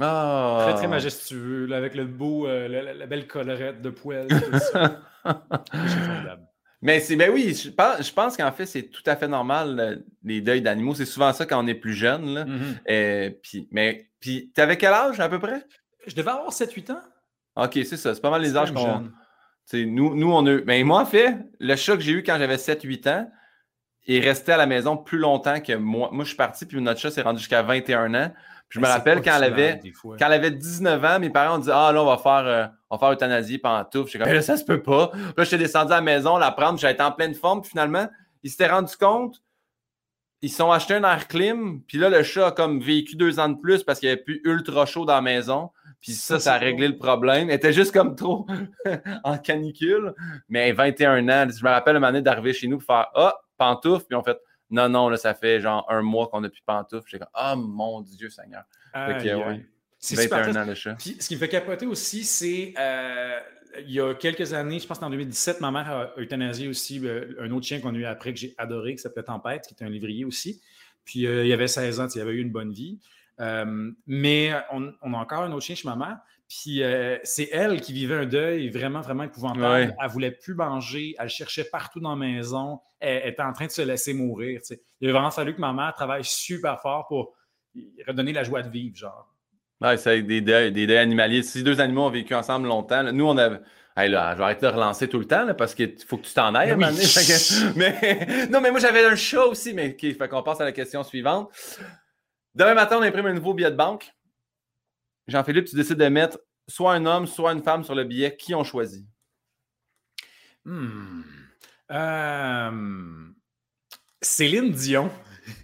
Ah. Très, très majestueux, avec le beau, euh, la, belle collerette de poils. Mais c'est ben oui, je pense, je pense qu'en fait, c'est tout à fait normal, les deuils d'animaux. C'est souvent ça quand on est plus jeune. Là. Mm-hmm. Euh, puis, mais puis, t'avais quel âge à peu près? Je devais avoir 7-8 ans. OK, c'est ça. C'est pas mal les âges qu'on. Nous, nous, on a. Mais ben, moi, en fait, le choc que j'ai eu quand j'avais 7-8 ans, il restait à la maison plus longtemps que moi. Moi, je suis parti, puis notre chat s'est rendu jusqu'à 21 ans. je me rappelle quand elle, avait, quand elle avait 19 ans, mes parents ont dit Ah, là, on va faire, euh, on va faire euthanasie pantoufle. J'étais comme, là, ça se peut pas. Puis là, j'étais descendu à la maison, la prendre, j'étais en pleine forme. Puis finalement, ils s'étaient rendu compte, ils sont achetés un air clim. Puis là, le chat a comme vécu deux ans de plus parce qu'il n'y avait plus ultra chaud dans la maison. Puis ça, ça, a réglé le problème. Elle était juste comme trop en canicule. Mais 21 ans, je me rappelle une année d'arriver chez nous pour faire Ah, pantoufle. Puis on fait Non, non, là, ça fait genre un mois qu'on n'a plus pantoufle. J'étais comme Ah, mon Dieu Seigneur. C'est 21 ans le chat. Puis ce qui me fait capoter aussi, c'est euh, il y a quelques années, je pense en 2017, ma mère a euthanasié aussi euh, un autre chien qu'on a eu après que j'ai adoré, qui s'appelait Tempête, qui était un livrier aussi. Puis euh, il y avait 16 ans, il avait eu une bonne vie. mais on, a encore un autre chien chez ma mère. Puis c'est elle qui vivait un deuil vraiment, vraiment épouvantable. Elle ne voulait plus manger, elle cherchait partout dans la maison, elle, était en train de se laisser mourir. Il a vraiment fallu que ma mère travaille super fort pour redonner la joie de vivre, genre. Ouais, c'est des deuils, des deuils animaliers. Si deux animaux ont vécu ensemble longtemps, nous, on a. Hey, là, je vais arrêter de relancer tout le temps parce qu'il faut que tu t'en ailles. Mais, mais, non, mais moi, j'avais un chat aussi, mais il fait qu'on passe à la question suivante. Demain matin, on imprime un nouveau billet de banque. Jean-Philippe, tu décides de mettre soit un homme, soit une femme sur le billet. Qui ont choisi? Hmm. Euh, Céline Dion.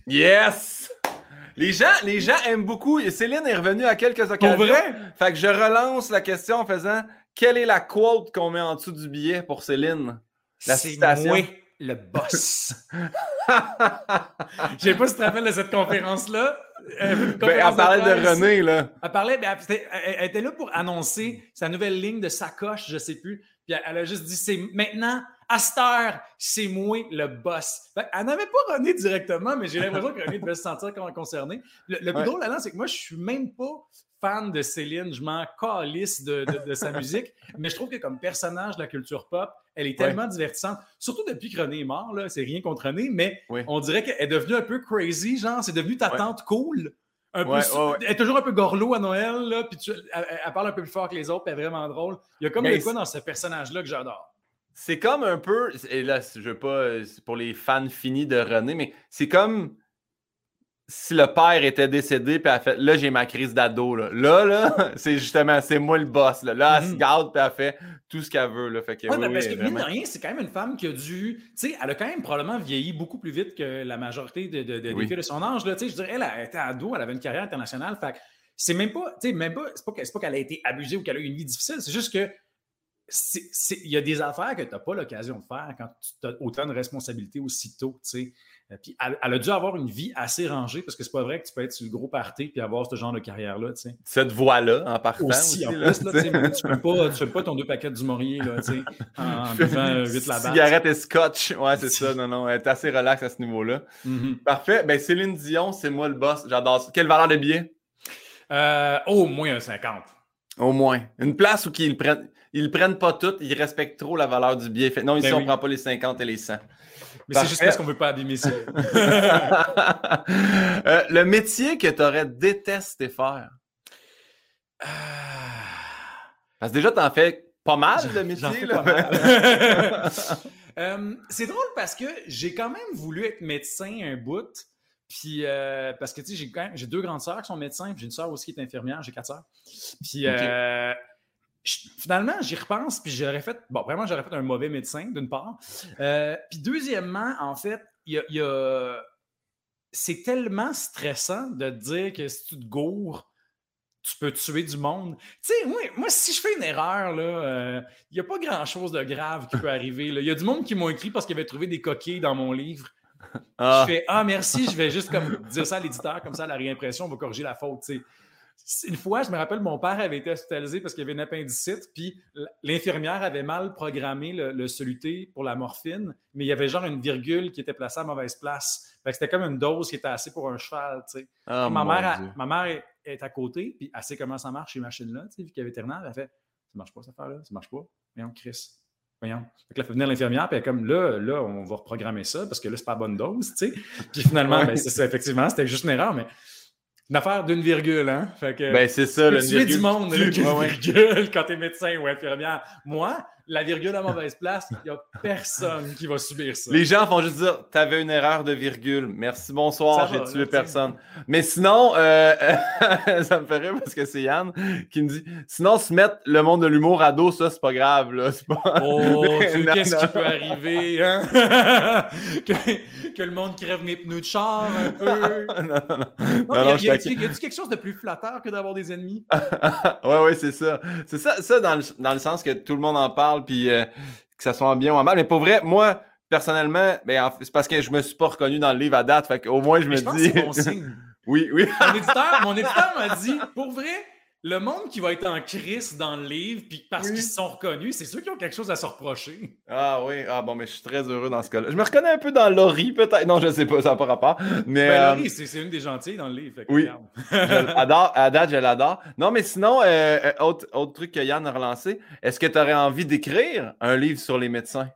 Yes! Les gens, les gens aiment beaucoup. Et Céline est revenue à quelques occasions. Pour vrai? Fait que je relance la question en faisant quelle est la quote qu'on met en dessous du billet pour Céline? La citation. Le boss. Je sais pas si tu te rappelles de cette conférence-là. Euh, ben, elle parlait de, René, là. Elle parlait, ben, elle, était là pour annoncer sa nouvelle ligne de sacoche, je sais plus. Puis elle a juste dit c'est maintenant, à cette heure, c'est moi le boss. elle n'avait pas René directement, mais j'ai l'impression que René devait se sentir concerné. Le, plus drôle là c'est que moi, je suis même pas fan de Céline, je m'en calisse de, sa musique, mais je trouve que comme personnage de la culture pop, elle est tellement divertissante. Surtout depuis que René est mort, là, c'est rien contre René, mais on dirait qu'elle est devenue un peu crazy, genre, c'est devenu ta tante cool. Un peu, elle est toujours un peu gorlot à Noël, là, puis elle, parle un peu plus fort que les autres, puis elle est vraiment drôle. Il y a comme des quoi dans ce personnage-là que j'adore. C'est comme un peu, et là, je veux pas, pour les fans finis de René, mais c'est comme si le père était décédé, puis elle fait là, j'ai ma crise d'ado. Là, là, là c'est justement, c'est moi le boss. Là, là elle se mhm. garde, puis elle fait tout ce qu'elle veut. Là. Fait que, oui, mais parce que, mine de rien, c'est quand même une femme qui a dû. Tu sais, elle a quand même probablement vieilli beaucoup plus vite que la majorité de, de, de des filles de son âge. Là, je dirais, elle, elle était ado, elle avait une carrière internationale. Fait c'est même pas, tu sais, même pas, c'est pas, qu'elle a été abusée ou qu'elle a eu une vie difficile, c'est juste que il y a des affaires que tu n'as pas l'occasion de faire quand tu as autant de responsabilités aussitôt. Tu sais. Euh, puis elle, a dû avoir une vie assez rangée parce que c'est pas vrai que tu peux être sur le gros party et avoir ce genre de carrière-là. Cette voie-là, en partant. Aussi, en plus, là, tu ne fais pas, pas ton deux paquets du Maurier là, en, buvant 8 la Cigarette et scotch. Ouais, c'est ça. Non, non, elle est assez relax à ce niveau-là. Mm-hmm. Parfait. Ben, Céline Dion, c'est moi le boss. J'adore ça. Quelle valeur de billet? Euh, au moins un 50. Au moins. Une place où ils prennent, ils prennent pas toutes, ils respectent trop la valeur du billet. Non, ici, ben on ne prend pas les 50 et les 100. Mais c'est juste parce qu'on ne veut pas abîmer ça. Euh, le métier que tu aurais détesté faire? Ah. Parce que déjà, tu en fais pas mal de métiers. euh, c'est drôle parce que j'ai quand même voulu être médecin un bout. Puis, euh, parce que, tu sais, j'ai deux grandes sœurs qui sont médecins, j'ai une sœur aussi qui est infirmière, j'ai quatre sœurs. Puis, euh, finalement, j'y repense, puis j'aurais fait, bon, vraiment, j'aurais fait un mauvais médecin, d'une part. Euh, puis, deuxièmement, en fait, il y a, c'est tellement stressant de te dire que si tu te gourres, tu peux tuer du monde. Tu sais, moi, si je fais une erreur, il euh, n'y a pas grand-chose de grave qui peut arriver. Il y a du monde qui m'ont écrit parce qu'ils avaient trouvé des coquilles dans mon livre. Ah. Je fais Ah, merci, je vais juste comme dire ça à l'éditeur, comme ça, la réimpression, on va corriger la faute. Une fois, je me rappelle, mon père avait été hospitalisé parce qu'il y avait une appendicite, puis l'infirmière avait mal programmé le, soluté pour la morphine, mais il y avait genre une virgule qui était placée à mauvaise place. c'était comme une dose qui était assez pour un cheval. Ah, ma, mère, ma mère est à côté, puis elle sait comment ça marche ces machines-là, vu qu'il y a vétérinaire, elle fait Ça marche pas cette affaire-là, ça marche pas. Voyons, Chris. Voyons. Fait que là, fait venir l'infirmière, puis elle est comme là, là, on va reprogrammer ça parce que là, c'est pas la bonne dose, tu sais. Puis finalement, ben, c'est ça, effectivement, c'était juste une erreur, mais une affaire d'une virgule, hein? Fait que, ben, c'est ça, le virgule. du monde, virgule, quand t'es médecin ou infirmière. Moi, la virgule à mauvaise place, il n'y a personne qui va subir ça. Les gens font juste dire T'avais une erreur de virgule. Merci, bonsoir, j'ai tué personne. Mais sinon, euh, ça me fait rire parce que c'est Yann qui me dit Sinon, se mettre le monde de l'humour à dos, ça, c'est pas grave. Là. Pas... Oh, qu'est-ce qui peut arriver hein? que, le monde crève mes pneus de char un peu. non, non, non. y a, t il quelque chose de plus flatteur que d'avoir des ennemis? Oui, oui, c'est ça. C'est ça, ça dans, le, dans le sens que tout le monde en parle puis euh, que ça soit bien ou mal. Mais pour vrai, moi, personnellement, ben, c'est parce que je me suis pas reconnu dans le livre à date. Fait qu'au moins, je me dis. oui, oui. mon éditeur m'a dit, pour vrai, le monde qui va être en crise dans le livre, puis parce qu'ils sont reconnus, c'est ceux qui ont quelque chose à se reprocher. Ah oui, ah bon, mais je suis très heureux dans ce cas-là. Je me reconnais un peu dans Laurie, peut-être. Non, je sais pas, ça n'a pas rapport. Mais, ben, Laurie, euh, c'est une des gentilles dans le livre. oui. adore, à date, je l'adore. Non, mais sinon, euh, euh, autre, autre truc que Yann a relancé, est-ce que tu aurais envie d'écrire un livre sur les médecins?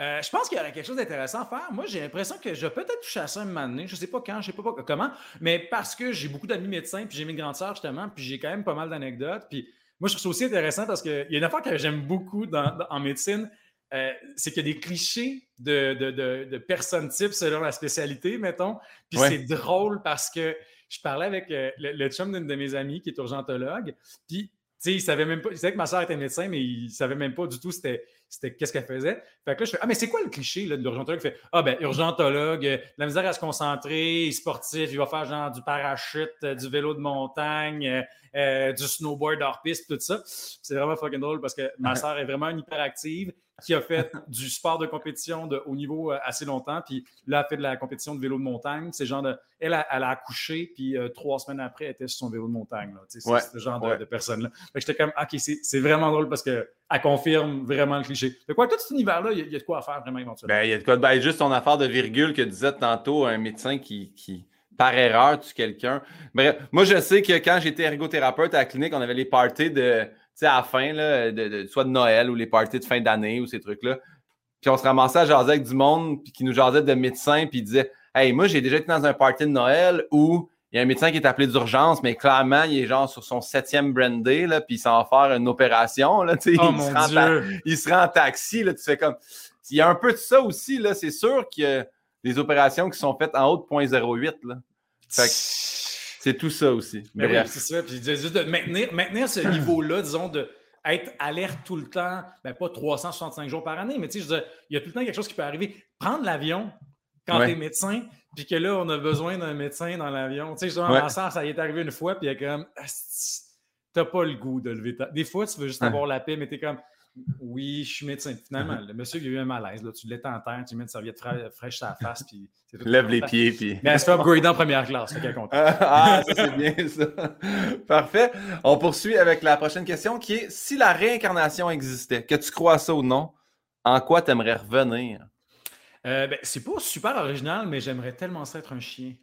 Euh, je pense qu'il y aurait quelque chose d'intéressant à faire. Moi, j'ai l'impression que je vais peut-être toucher à ça un moment donné. Je ne sais pas quand, je ne sais pas comment, mais parce que j'ai beaucoup d'amis médecins, puis j'ai mes grandes sœurs justement, puis j'ai quand même pas mal d'anecdotes. Puis moi, je trouve ça aussi intéressant parce qu'il y a une affaire que j'aime beaucoup en médecine, euh, c'est qu'il y a des clichés de, de, personnes types selon la spécialité, mettons. Puis c'est drôle parce que je parlais avec euh, le, le, chum d'une de mes amies qui est urgentologue, puis sais, il savait même pas, il savait que ma soeur était médecin, mais il savait même pas du tout c'était, c'était qu'est-ce qu'elle faisait. Fait que là, je fais Ah, mais c'est quoi le cliché là, de l'urgentologue? Il fait Ah, ben, urgentologue, euh, la misère à se concentrer, sportif, il va faire genre du parachute, euh, du vélo de montagne, euh, du snowboard hors piste, tout ça. C'est vraiment fucking drôle parce que ma soeur est vraiment hyperactive qui a fait du sport de compétition de haut niveau euh, assez longtemps, puis là, elle a fait de la compétition de vélo de montagne. C'est genre de, elle, a, elle a accouché, puis euh, trois semaines après, elle était sur son vélo de montagne. C'est ce genre de, personne-là. J'étais comme, OK, c'est vraiment drôle parce qu'elle confirme vraiment le cliché. De quoi, tout cet univers-là, il y, a de quoi à faire vraiment éventuellement. Ben, il y a de quoi, ben, juste ton affaire de virgule que disait tantôt un médecin qui, qui par erreur, tue quelqu'un. Bref, moi, je sais que quand j'étais ergothérapeute à la clinique, on avait les parties de sais, à la fin, là, de, soit de Noël ou les parties de fin d'année ou ces trucs-là. Puis on se ramassait à jaser avec du monde, puis qui nous jasait de médecins, puis il disait Hey, moi, j'ai déjà été dans un party de Noël où il y a un médecin qui est appelé d'urgence, mais clairement, il est genre sur son septième brandy, là, puis il s'en va faire une opération. Là, oh il, se rend il, se rend en taxi. Là, tu fais comme. Il y a un peu de ça aussi. Là, c'est sûr qu'il y a des opérations qui sont faites en haut de 0.08. Là. Fait que, c'est tout ça aussi. Mais oui, c'est ça. Puis juste de maintenir, maintenir ce niveau-là, disons, de être alerte tout le temps, ben pas 365 jours par année, mais tu sais, il y a tout le temps quelque chose qui peut arriver. Prendre l'avion quand tu es médecin, puis que là, on a besoin d'un médecin dans l'avion. Tu sais, justement, ouais. ça y est arrivé une fois, puis il y a comme, t'as pas le goût de lever ta... Des fois, tu veux juste avoir la paix, mais t'es comme, oui, je suis médecin. Finalement, le monsieur, il a eu un malaise. Là. Tu l'étends en terre, tu mets une serviette fraîche sur la face. Puis Lève les pieds. Puis... Mais elle se fait upgrader en première classe. Fait content. ah, ça, c'est bien ça. Parfait. On poursuit avec la prochaine question qui est si la réincarnation existait, que tu crois ça ou non, en quoi tu aimerais revenir? Euh, ben, c'est pas super original, mais j'aimerais tellement ça être un chien.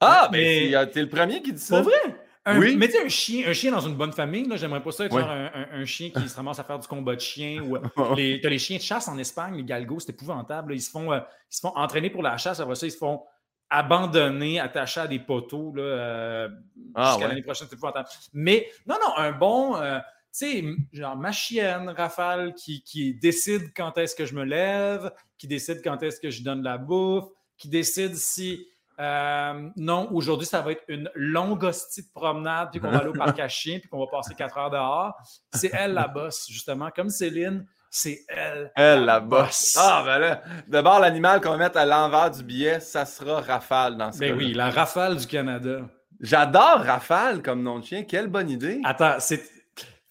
Ah, mais ben, t'es le premier qui dit ça. Pas vrai? Oui. Mais un chien, un chien dans une bonne famille, j'aimerais pas ça être un, chien qui se ramasse à faire du combat de chien. Ou, les, as les chiens de chasse en Espagne, les galgos, c'est épouvantable. Ils se, font, euh, ils se font entraîner pour la chasse, après ça, ils se font abandonner, attachés à des poteaux là, euh, ah, jusqu'à l'année prochaine, c'est épouvantable. Mais non, non, un bon. Euh, tu sais, genre ma chienne, Rafale, qui, qui décide quand est-ce que je me lève, qui décide quand est-ce que je donne la bouffe, qui décide si euh, non, aujourd'hui, ça va être une longue hostie de promenade, puis qu'on va aller au parc à chien, puis qu'on va passer quatre heures dehors. C'est elle la bosse, justement. Comme Céline, c'est elle. Elle, la bosse. Ah, ben là, d'abord, l'animal qu'on va mettre à l'envers du billet, ça sera Rafale dans ce Ben oui, la Rafale du Canada. J'adore Rafale comme nom de chien. Quelle bonne idée. Attends, c'est.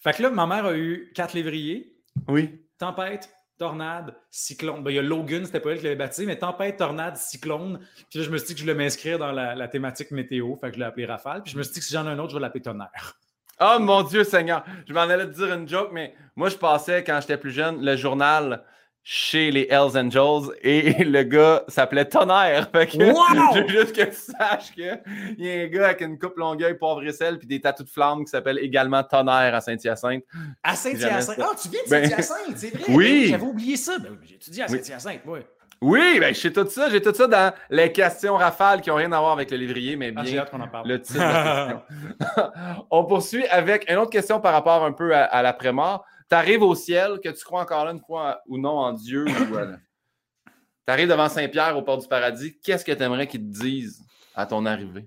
Fait que là, ma mère a eu quatre lévriers. Oui. Tempête, tornade, cyclone. Ben, il y a Logan, c'était pas elle qui l'avait baptisé, mais tempête, tornade, cyclone. Puis là, je me suis dit que je voulais m'inscrire dans la, thématique météo. Fait que je l'ai appelé Rafale. Puis je me suis dit que si j'en ai un autre, je vais l'appeler Tonnerre. Oh mon Dieu Seigneur! Je m'en allais te dire une joke, mais moi, je passais, quand j'étais plus jeune, le journal chez les Hells Angels et le gars s'appelait Tonnerre. Fait que je veux juste que tu saches qu'il y a un gars avec une coupe longueuil, poivre et sel, puis des tatous de flammes qui s'appelle également Tonnerre à Saint-Hyacinthe. À Saint-Hyacinthe? Ah, tu viens de ben, Saint-Hyacinthe, c'est vrai? Oui! J'avais oublié ça. Ben, j'ai étudié à Saint-Hyacinthe, moi. Oui, ben, j'ai tout ça. J'ai tout ça dans les questions rafales qui n'ont rien à voir avec le lévrier, mais ah, bien qu'on en parle. le titre de On poursuit avec une autre question par rapport un peu à, l'après-mort. Tu arrives au ciel, que tu crois encore là une fois ou non en Dieu. ou Tu arrives devant Saint-Pierre au port du paradis. Qu'est-ce que tu aimerais qu'ils te disent à ton arrivée?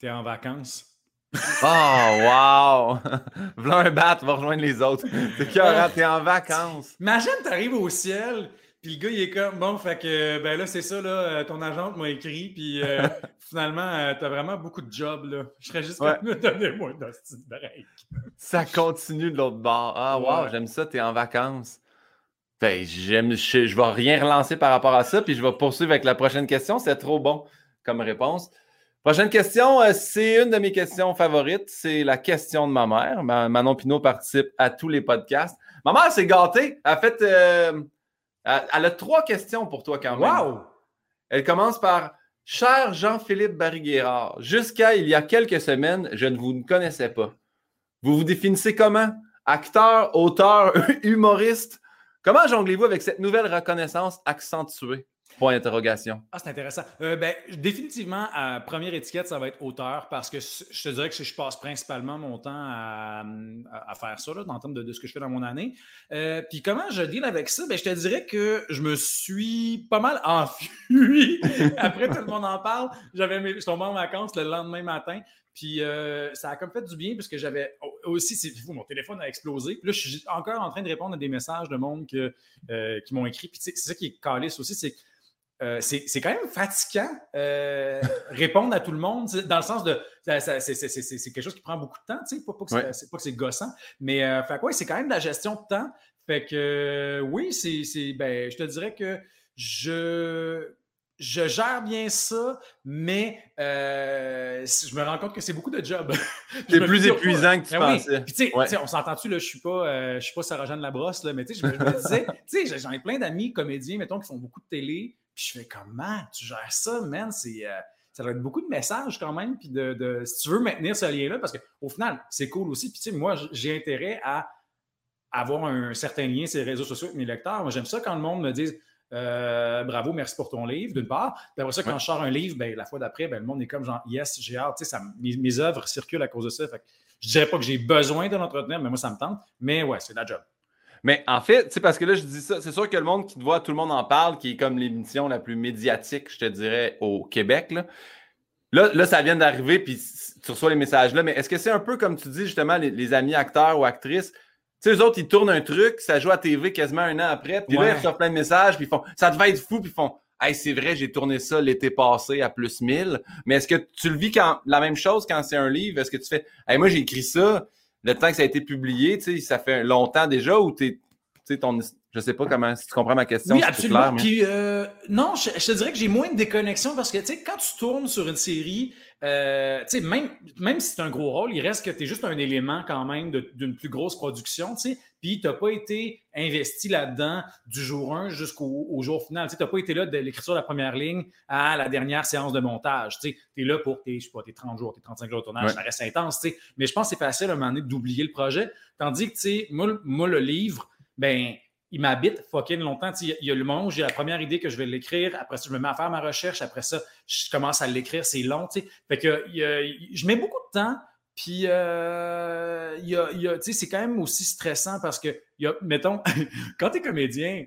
Tu es en vacances. Oh, wow! V'là un bat, va rejoindre les autres. T'es en vacances. Imagine, tu arrives au ciel, puis le gars, il est comme, bon, fait que, ben là, c'est ça, là, euh, ton agente m'a écrit, puis euh, finalement, euh, t'as vraiment beaucoup de jobs, là. Je serais juste ouais. comme, donnez-moi un petit break. Ça continue de l'autre bord. Ah, wow, j'aime ça, t'es en vacances. Ben, j'aime, je, je vais rien relancer par rapport à ça, puis je vais poursuivre avec la prochaine question. C'est trop bon comme réponse. Prochaine question, c'est une de mes questions favorites. C'est la question de ma mère. Manon Pinot participe à tous les podcasts. Ma mère s'est gâtée. Elle a fait euh, elle a trois questions pour toi quand même. Wow! Elle commence par Cher Jean-Philippe Barry-Guérard, jusqu'à il y a quelques semaines, je ne vous connaissais pas. Vous vous définissez comment? Acteur, auteur, humoriste? Comment jonglez-vous avec cette nouvelle reconnaissance accentuée? Point d'interrogation. Ah, c'est intéressant. Euh, ben, définitivement, première étiquette, ça va être auteur parce que je te dirais que je passe principalement mon temps à, faire ça, là, en termes de, ce que je fais dans mon année. Euh, puis comment je deal avec ça? Ben, je te dirais que je me suis pas mal enfui. Après, tout le monde en parle. J'avais mes, je en vacances le lendemain matin. Puis euh, ça a comme fait du bien parce que j'avais aussi, c'est fou, mon téléphone a explosé. Puis là, je suis encore en train de répondre à des messages de monde que, qui m'ont écrit. Puis c'est ça qui est calice aussi, c'est euh, c'est quand même fatigant euh, répondre à tout le monde, dans le sens de c'est quelque chose qui prend beaucoup de temps, tu sais, pas, que c'est pas que c'est gossant, mais euh, fait c'est quand même de la gestion de temps. Fait que oui, c'est ben, je te dirais que je je gère bien ça, mais je me rends compte que c'est beaucoup de job. c'est plus épuisant que tu ben pensais. on s'entend-tu, là, je suis pas, je suis pas Sarah-Jeanne Labrosse, là, mais je me, je me disais, j'en ai plein d'amis comédiens, mettons, qui font beaucoup de télé, puis je fais comment tu gères ça, man? C'est, euh, ça doit être beaucoup de messages quand même. Puis de, si tu veux maintenir ce lien-là, parce qu'au final, c'est cool aussi. Puis tu sais, moi, j'ai intérêt à avoir un certain lien sur les réseaux sociaux avec mes lecteurs. Moi, j'aime ça quand le monde me dit euh, bravo, merci pour ton livre, d'une part. Puis après ça, quand je sors un livre, ben, la fois d'après, ben, le monde est comme genre yes, j'ai hâte. Ça, mes, mes, œuvres circulent à cause de ça. Fait que je dirais pas que j'ai besoin de l'entretenir, mais moi, ça me tente. Mais ouais, c'est la job. Mais en fait, c'est parce que là, je dis ça, c'est sûr que le monde qui te voit, tout le monde en parle, qui est comme l'émission la plus médiatique, je te dirais, au Québec. Là, là, ça vient d'arriver, puis tu reçois les messages là, mais est-ce que c'est un peu comme tu dis justement, les, amis acteurs ou actrices? Tu sais, eux autres, ils tournent un truc, ça joue à TV quasiment un an après, puis là, ils reçoivent plein de messages, puis ils font ça devait être fou, puis ils font Hey, c'est vrai, j'ai tourné ça l'été passé à plus 1000. Mais est-ce que tu le vis quand la même chose quand c'est un livre? Est-ce que tu fais Hey, moi, j'ai écrit ça, le temps que ça a été publié, ça fait longtemps déjà ou tu ton. Je sais pas comment, si tu comprends ma question. Oui, absolument. Euh, non, je, te dirais que j'ai moins de déconnexion parce que, tu sais, quand tu tournes sur une série, euh, même, même si c'est un gros rôle, il reste que tu es juste un élément quand même d'une plus grosse production, tu sais, puis tu n'as pas été investi là-dedans du jour 1 jusqu'au jour final. Tu n'as pas été là de l'écriture de la première ligne à la dernière séance de montage. Tu es là pour tes, je sais pas, tes 30 jours, tes 35 jours de tournage, ça reste intense, tu sais. Mais je pense que c'est facile à un moment donné d'oublier le projet. Tandis que, tu sais, moi, moi, le livre, ben il m'habite fucking longtemps. Il y a le moment où j'ai la première idée que je vais l'écrire, après ça, je me mets à faire ma recherche, après ça, je commence à l'écrire, c'est long. Fait que je mets beaucoup de temps, puis euh, c'est quand même aussi stressant parce que, y a, mettons, quand tu es comédien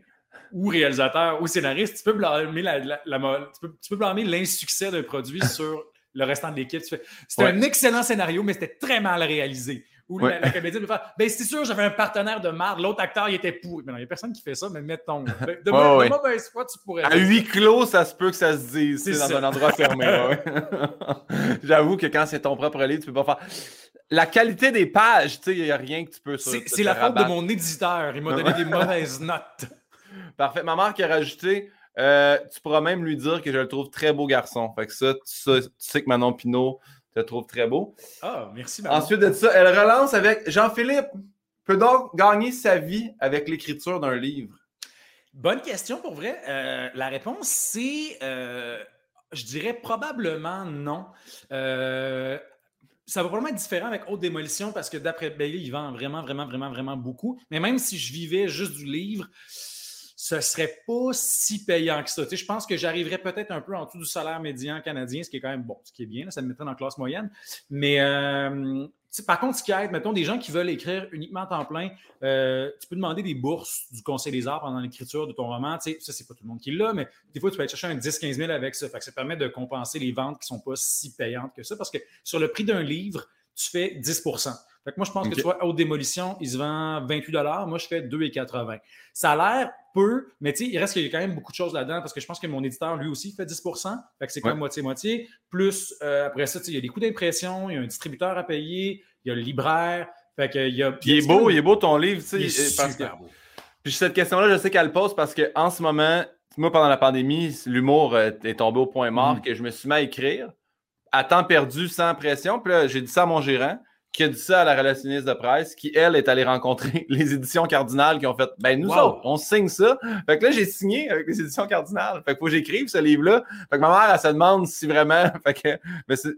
ou réalisateur ou scénariste, tu peux blâmer la, tu peux, tu peux blâmer l'insuccès d'un produit sur le restant de l'équipe. C'est un excellent scénario, mais c'était très mal réalisé Ou Ouais. la, la comédienne peut faire Ben, c'est sûr, j'avais un partenaire de marde, l'autre acteur, il était pourri. Mais non, il n'y a personne qui fait ça, mais mettons. De, de, ouais. de mauvaise foi, tu pourrais. À huis clos, ça se peut que ça se dise, C'est dans un endroit fermé. ouais. J'avoue que quand c'est ton propre livre, tu peux pas faire. La qualité des pages, tu sais, il n'y a rien que tu peux C'est la faute de mon éditeur. Il m'a donné des mauvaises notes. Parfait. Ma mère qui a rajouté, euh, tu pourras même lui dire que je le trouve très beau garçon. Fait que ça, tu sais, tu sais que Manon Pinot te trouve très beau. Ah, merci, maman. Ensuite de ça, elle relance avec Jean-Philippe peut donc gagner sa vie avec l'écriture d'un livre. Bonne question pour vrai. Euh, la réponse, c'est, euh, je dirais probablement non. Euh, ça va probablement être différent avec Haute Démolition parce que d'après Bailey, il vend vraiment, vraiment, vraiment, vraiment beaucoup. Mais même si je vivais juste du livre, ce serait pas si payant que ça. Tu sais, je pense que j'arriverais peut-être un peu en dessous du salaire médian canadien, ce qui est quand même bon, ce qui est bien, là, ça me mettrait dans la classe moyenne. Mais euh, par contre, ce qui aide, mettons, des gens qui veulent écrire uniquement à temps plein, euh, tu peux demander des bourses du Conseil des arts pendant l'écriture de ton roman. Tu sais, ça, c'est pas tout le monde qui l'a, mais des fois, tu peux aller chercher un 10-15 000 avec ça. Fait que ça permet de compenser les ventes qui sont pas si payantes que ça. Parce que sur le prix d'un livre, tu fais 10 Fait que moi, je pense que tu vois, haute démolition, il se vend 28 Moi, je fais 2,80 Ça a l'air peu, mais il reste qu'il y a quand même beaucoup de choses là-dedans parce que je pense que mon éditeur, lui aussi, fait 10 Fait que c'est Ouais. comme moitié-moitié. Plus, euh, après ça, il y a des coûts d'impression, il y a un distributeur à payer, il y a le libraire. Fait que il y a. Il est beau, il est beau ton livre. Il est parce que- super beau. Puis cette question-là, je sais qu'elle pose parce qu'en ce moment, moi, pendant la pandémie, l'humour euh, est tombé au point mort Mhm. que je me suis mis à écrire à temps perdu, sans pression. Puis là, j'ai dit ça à mon gérant, qui a dit ça à la relationniste de presse, qui, elle, est allée rencontrer les éditions Cardinal qui ont fait Ben, nous Wow. autres, on signe ça. Fait que là, j'ai signé avec les éditions Cardinal. Fait que faut que j'écrive ce livre-là. Fait que ma mère, elle se demande si vraiment. Fait que, mais c'est.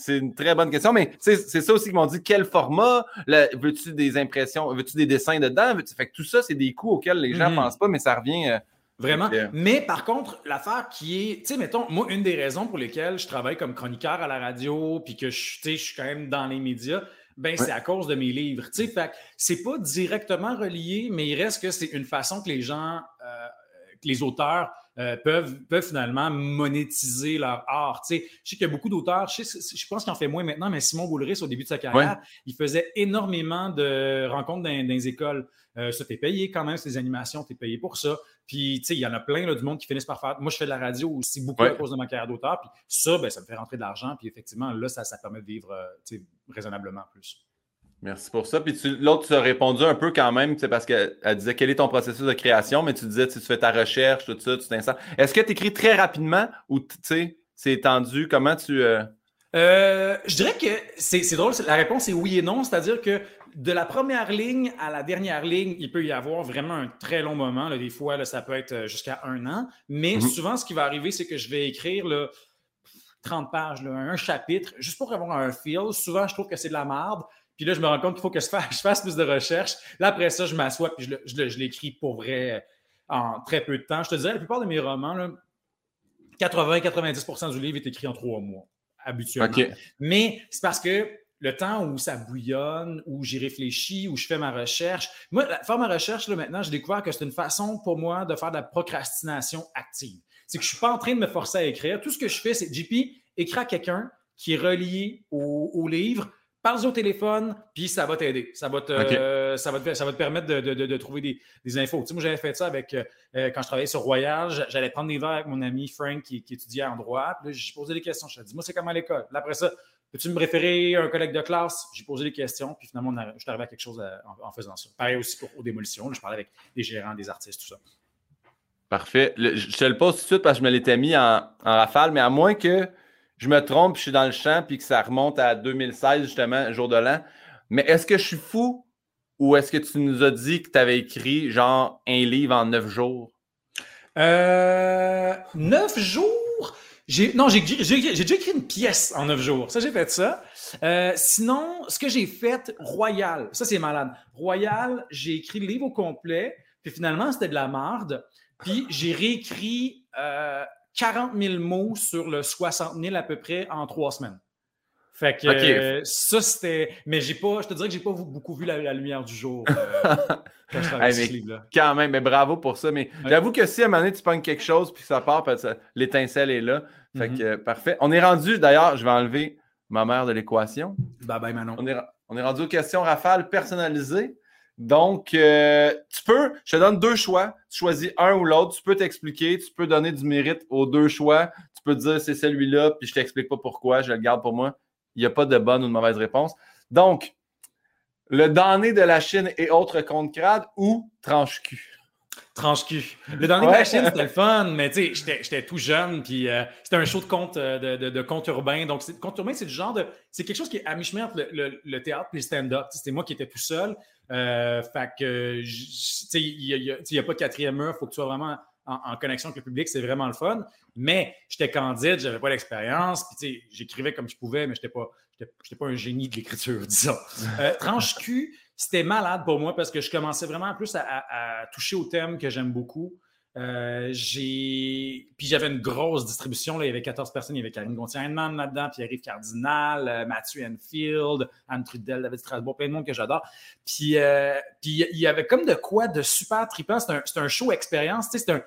C'est une très bonne question, mais c'est ça aussi qu'ils m'ont dit. Quel format? Veux-tu des impressions? Veux-tu des dessins dedans? Fait que tout ça, c'est des coûts auxquels les gens ne Mhm. pensent pas, mais ça revient. euh, Vraiment. Mais par contre, l'affaire qui est, tu sais, mettons, moi, une des raisons pour lesquelles je travaille comme chroniqueur à la radio, puis que je, suis quand même dans les médias, ben c'est à cause de mes livres. Tu sais, c'est pas directement relié, mais il reste que c'est une façon que les gens, euh, que les auteurs euh, peuvent, peuvent finalement monétiser leur art. Tu sais, je sais qu'il y a beaucoup d'auteurs, je, pense qu'il en fait moins maintenant, mais Simon Boulris, au début de sa carrière, il faisait énormément de rencontres dans, dans les écoles. Euh, ça, t'es payé quand même, ces animations, t'es payé pour ça. Puis, tu sais, il y en a plein là, du monde qui finissent par faire. Moi, je fais de la radio aussi beaucoup Ouais. à cause de ma carrière d'auteur. Puis ça, ben, ça me fait rentrer de l'argent. Puis effectivement, là, ça, ça permet de vivre euh, tu sais, raisonnablement plus. Merci pour ça. Puis l'autre, tu as répondu un peu quand même, tu sais, parce qu'elle elle disait quel est ton processus de création, mais tu disais tu fais ta recherche, tout ça, tu t'installes. Est-ce que tu écris très rapidement ou tu sais, c'est étendu? Comment tu. euh, Euh, je dirais que c'est drôle. La réponse est oui et non. C'est-à-dire que de la première ligne à la dernière ligne, il peut y avoir vraiment un très long moment. là. Des fois, là, ça peut être euh, jusqu'à un an. Mais Mhm. souvent, ce qui va arriver, c'est que je vais écrire là, 30 pages, un chapitre, juste pour avoir un feel. Souvent, je trouve que c'est de la merde. Puis là, je me rends compte qu'il faut que je fasse, je fasse plus de recherches. Là, après ça, je m'assois puis je l'écris pour vrai euh, en très peu de temps. Je te dirais, la plupart de mes romans, là, 80-90% du livre est écrit en trois mois, habituellement. Mais c'est parce que le temps où ça bouillonne, où j'y réfléchis, où je fais ma recherche. Moi, faire ma recherche, là, maintenant, j'ai découvert que c'est une façon pour moi de faire de la procrastination active. C'est que je ne suis pas en train de me forcer à écrire. Tout ce que je fais, c'est JP, écrire à quelqu'un qui est relié au, au livre, parle au téléphone, puis ça va t'aider. Ça, va te, euh, ça, va te, ça va te permettre de, de- de- de trouver des, des infos. Tu sais, moi, j'avais fait ça avec, euh, quand je travaillais sur Royal, j'allais prendre des verres avec mon ami Frank qui, qui étudiait en droit. Puis là, j'ai posé des questions. Je lui ai dit, moi, c'est comment à l'école? Là, après ça, peux-tu me référer à un collègue de classe? J'ai posé des questions, puis finalement, on a- je suis arrivé à quelque chose à- en, en faisant ça. Pareil aussi pour aux démolitions. là, je parlais avec des gérants, des artistes, tout ça. Parfait. Le- je te le pose tout de suite parce que je me l'étais mis en, en rafale, mais à moins que je me trompe, puis je suis dans le champ, puis que ça remonte à 2016, justement, jour de l'an. Mais est-ce que je suis fou ou est-ce que tu nous as dit que tu avais écrit genre un livre en neuf jours? Euh, neuf jours? Non, j'ai, déjà écrit une pièce en neuf jours. Ça, j'ai fait ça. Euh, sinon, ce que j'ai fait, Royal, ça, c'est malade. Royal, j'ai écrit le livre au complet, puis finalement, c'était de la marde. Puis j'ai réécrit euh, 40 000 mots sur le 60 000 à peu près en trois semaines. Fait que Ok. euh, ça, c'était. Mais j'ai pas, je te dirais que j'ai pas beaucoup vu la, la lumière du jour euh, quand je travaillais Hey, sur ce mais- livre-là. Quand même, mais bravo pour ça. Mais j'avoue que si à un moment donné, tu pognes quelque chose puis que ça part, parce que ça- l'étincelle est là. Fait Mhm. que euh, parfait. On est rendu, d'ailleurs, je vais enlever ma mère de l'équation. Bye bye, Manon. On est, on est rendu aux questions rafales personnalisées. Donc, euh, tu peux, je te donne deux choix. Tu choisis un ou l'autre. Tu peux t'expliquer. Tu peux donner du mérite aux deux choix. Tu peux dire c'est celui-là, puis je t'explique pas pourquoi. Je le garde pour moi. Il n'y a pas de bonne ou de mauvaise réponse. Donc, le damné de la Chine et autres comptes crades ou tranche-cul? Tranche-cul. Le dernier de la Chine, c'était le fun, mais tu sais, j'étais tout jeune, puis euh, c'était un show de conte, euh, de, de, conte urbain. Donc, conte urbain, c'est du genre de. C'est quelque chose qui est à mi-chemin entre le, le, théâtre et le stand-up. C'était moi qui étais tout seul. Euh, fait que, tu sais, il n'y a, pas de quatrième mur, il faut que tu sois vraiment en, connexion avec le public, c'est vraiment le fun. Mais j'étais candide, j'avais pas l'expérience, puis j'écrivais comme je pouvais, mais j'étais pas, pas un génie de l'écriture, disons. Tranche-cul, c'était malade pour moi parce que je commençais vraiment plus à, toucher au thème que j'aime beaucoup. Euh, j'ai... Puis j'avais une grosse distribution. Il y avait 14 personnes. Il y avait Karine Gontier-Heinemann là-dedans, Pierre-Yves Cardinal, euh, Mathieu Enfield, Anne Trudel, David Strasbourg, plein de monde que j'adore. Puis, euh, puis il y avait comme de quoi de super trippant. C'est un, un show expérience. Un...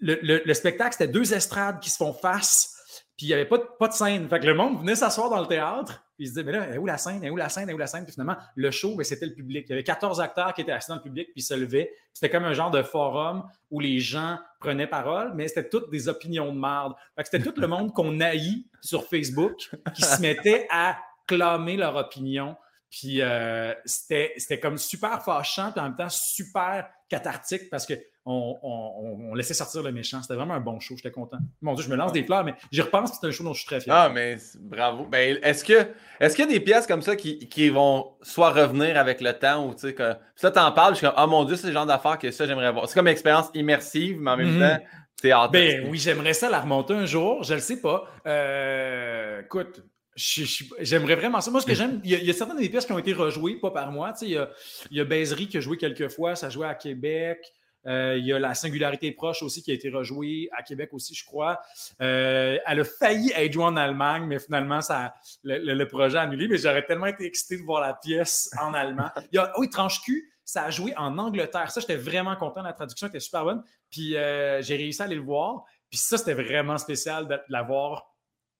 le, le, le, spectacle, c'était deux estrades qui se font face. Puis il n'y avait pas de, pas de scène. Fait que le monde venait s'asseoir dans le théâtre. Puis il se disait, mais là, est où la scène? Est où la scène? Est où la scène? Puis finalement, le show, ben, c'était le public. Il y avait 14 acteurs qui étaient assis dans le public, puis ils se levaient. C'était comme un genre de forum où les gens prenaient parole, mais c'était toutes des opinions de merde. C'était tout le monde qu'on haït sur Facebook qui se mettait à clamer leur opinion. Puis euh, c'était comme super fâchant, puis en même temps super cathartique parce que on, laissait sortir le méchant. C'était vraiment un bon show. J'étais content. Mon Dieu, je me lance des fleurs, mais j'y repense. C'est un show dont je suis très fier. Ah, mais bravo. Ben, est-ce que est-ce qu'il y a des pièces comme ça qui, vont soit revenir avec le temps ou tu sais que ça t'en parles, je suis comme oh mon Dieu, c'est le genre d'affaires que ça j'aimerais voir. C'est comme une expérience immersive, mais en même mhm. temps théâtre. Ben oui, j'aimerais ça la remonter un jour. Je le sais pas. Euh, écoute, J'aimerais vraiment ça. Moi, ce que j'aime, il, y, a certaines des pièces qui ont été rejouées, pas par moi. il y a, y a Baiserie qui a joué quelques fois, ça jouait à Québec. Euh, il y a la singularité proche aussi qui a été rejouée à Québec aussi, je crois. Euh, elle a failli être jouée en Allemagne, mais finalement, ça, le, projet a annulé. Mais j'aurais tellement été excité de voir la pièce en allemand. Il y a, oui, Tranche Q, ça a joué en Angleterre. Ça, j'étais vraiment content. La traduction était super bonne. Puis euh, j'ai réussi à aller le voir. Puis ça, c'était vraiment spécial de la voir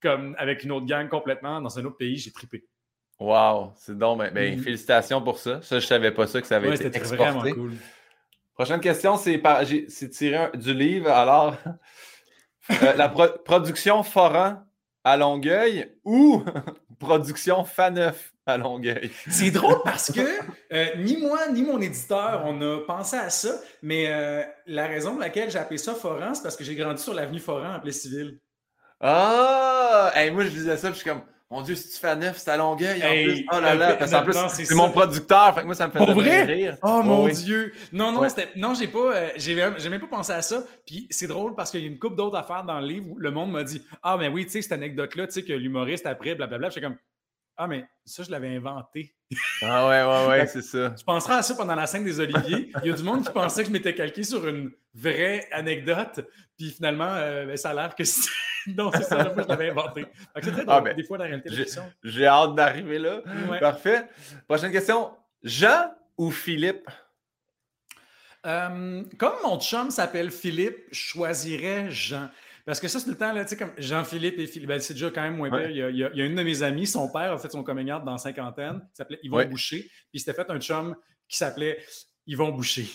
comme avec une autre gang complètement dans un autre pays. J'ai trippé. Wow, c'est donc, ben, ben mm-hmm. félicitations pour ça. Ça, je savais pas ça que ça avait été exporté. vraiment cool. Prochaine question, c'est par... tiré du livre. Alors, euh, la production Foran à Longueuil ou production Faneuf à Longueuil? C'est drôle parce que euh, ni moi ni mon éditeur, on a pensé à ça, mais euh, la raison pour laquelle j'ai appelé ça Foran, c'est parce que j'ai grandi sur l'avenue Foran en civil. Ah! moi, je disais ça, puis je suis comme, mon Dieu, si tu fais neuf, c'est à Longueuil. en plus. Oh là là. Parce en plus, c'est mon producteur. Fait que moi, ça me fait vrai? rire. Oh mon Dieu. Non, non, c'était, non, j'ai pas, euh, j'ai, même pas pensé à ça. Puis c'est drôle parce qu'il y a une couple d'autres affaires dans le livre où le monde m'a dit, ah, mais oui, tu sais, cette anecdote-là, tu sais, que l'humoriste après, blablabla. J'étais comme, ah, mais ça, je l'avais inventé. Ah ouais, ouais, ouais, c'est ça. Je penserai à ça pendant la scène des Oliviers. Il y a du monde qui pensait que je m'étais calqué sur une vraie anecdote. Puis finalement, euh, ben, ça a l'air que non, c'est ça, moi, je l'avais inventé. C'est très ah, ben, des fois, la réalité J'ai hâte d'arriver là. Parfait. Prochaine question. Jean ou Philippe? Euh, comme mon chum s'appelle Philippe, je choisirais Jean. Parce que ça, c'est le temps, là, tu sais, comme Jean-Philippe et Philippe, ben, c'est déjà quand même moins pire. Il, y a, une de mes amies, son père a fait son coming out dans cinquantaine, il s'appelait Yvon Boucher, puis il s'était fait un chum qui s'appelait ils vont boucher.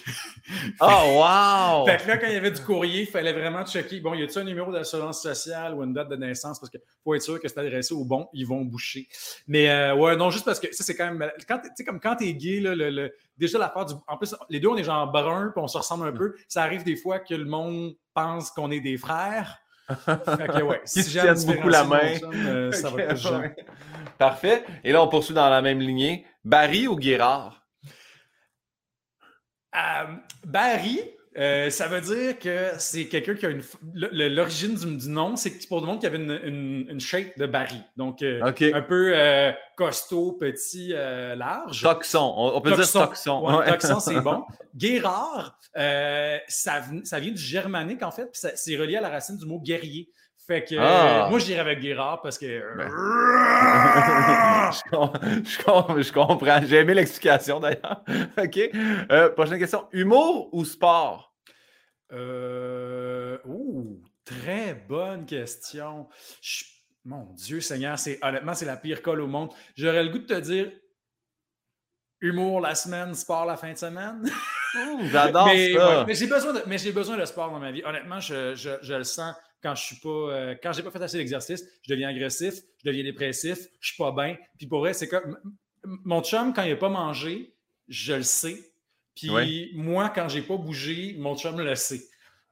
oh, wow! fait que là, quand il y avait du courrier, il fallait vraiment checker. Bon, y a-t-il un numéro d'assurance sociale ou une date de naissance? Parce qu'il faut être sûr que c'est adressé au bon, ils vont boucher. Mais euh, ouais, non, juste parce que ça, c'est quand même. Quand, tu sais, comme quand t'es gay, là, le, déjà l'affaire du. En plus, les deux, on est genre brun, puis on se ressemble un peu. Ça arrive des fois que le monde pense qu'on est des frères. fait que ouais, si j'aime beaucoup la main, euh, ça va être Parfait. Et là, on poursuit dans la même lignée. Barry ou Guérard? Euh, Barry, euh, ça veut dire que c'est quelqu'un qui a une. L'origine du, nom, c'est pour le monde qui avait une, une, shape de Barry. Donc, euh, un peu costaud, petit, large. Toxon. On, peut dire toxon. toxon, c'est bon. Guérard, ça, ça, vient du germanique, en fait, puis c'est relié à la racine du mot guerrier. Fait que ah. moi, je dirais avec Guérard parce que. Ben. je, comprends. J'ai aimé l'explication d'ailleurs. OK. Euh, prochaine question. Humour ou sport? Euh... Ouh, très bonne question. Mon Dieu Seigneur, c'est honnêtement, c'est la pire colle au monde. J'aurais le goût de te dire humour la semaine, sport la fin de semaine. J'adore ça. mais j'ai besoin, de, besoin de sport dans ma vie. Honnêtement, je, je le sens quand je suis pas, euh, quand j'ai pas fait assez d'exercice, je deviens agressif, je deviens dépressif, je suis pas bien. Puis pour vrai, c'est comme mon chum quand il n'a pas mangé, je le sais. Puis moi, quand j'ai pas bougé, mon chum le sait.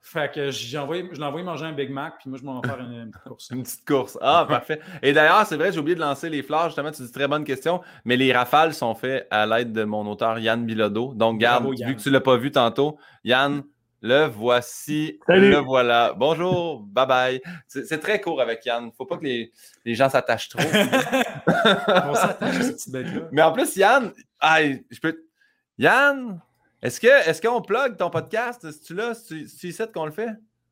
Fait que j'ai envoyé, je l'ai envoyé manger un Big Mac, puis moi, je m'en vais faire une, petite course. une petite course. Ah, parfait. Et d'ailleurs, c'est vrai, j'ai oublié de lancer les fleurs. Justement, tu dis très bonne question. Mais les rafales sont faites à l'aide de mon auteur Yann Bilodeau. Donc, garde, vu que tu ne l'as pas vu tantôt, Yann, le voici. Le voilà. Bonjour. Bye bye. C'est très court avec Yann. Faut pas que les, les gens s'attachent trop. On s'attache à cette petite bête-là. Mais en plus, Yann, je peux. Yann, est-ce que est-ce qu'on plug ton podcast? Est-ce tu là? tu, tu sais qu'on le fait?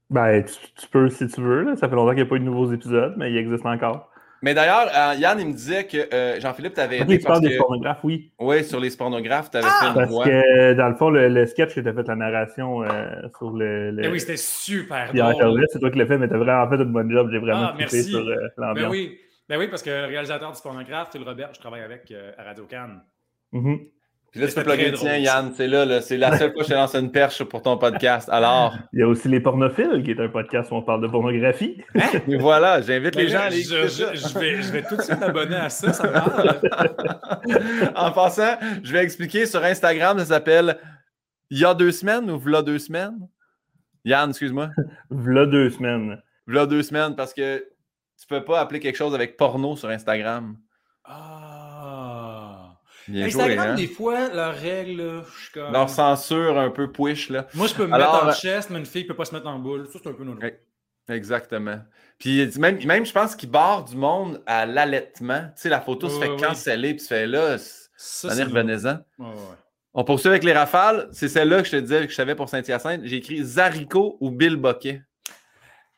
Ben, tu, peux si tu veux. Ça fait longtemps qu'il n'y a pas eu de nouveaux épisodes, mais il existe encore. Mais d'ailleurs, euh, Yann, il me disait que euh, Jean-Philippe aidé. Tu parles des pornographes, oui. Oui, sur les pornographes, tu avais ah! fait une Parce que dans le fond, le, sketch que tu as fait la narration euh, sur le. le... Eh oui, c'était super drôle. C'est toi qui l'as fait, mais tu as vraiment fait un bon job. J'ai vraiment ah, merci. sur l'ambiance. Ben oui. ben oui, parce que le réalisateur du pornographe, c'est le Robert, je travaille avec à Radio Cannes. Mm puis là, tu peux plugger le tien, Yann. C'est là, c'est la seule fois que je te lance une perche pour ton podcast. Alors? Il y a aussi Les Pornophiles, qui est un podcast où on parle de pornographie. Hein? Et voilà, j'invite les gens à aller je, je, vais, je, vais, tout de suite m'abonner à ça, ça me En passant, je vais expliquer sur Instagram, ça s'appelle Il y a deux semaines ou V'là deux semaines? Yann, excuse-moi. V'là deux semaines. V'là deux semaines, parce que tu peux pas appeler quelque chose avec porno sur Instagram. Ah. Instagram, hein? des fois, leurs règles, je suis comme... Leur censure un peu push, là. Moi, je peux me mettre en euh, chest, mais une fille ne peut pas se mettre en boule. Ça, c'est un peu non Exactement. Puis même, même je pense qu'il barre du monde à l'allaitement. Tu sais, la photo se fait canceller, puis se fait là, ça, c'est revenez-en. On poursuit avec les rafales. C'est celle-là que je te disais que je savais pour Saint-Hyacinthe. J'ai écrit Zarico ou Bill Boquet.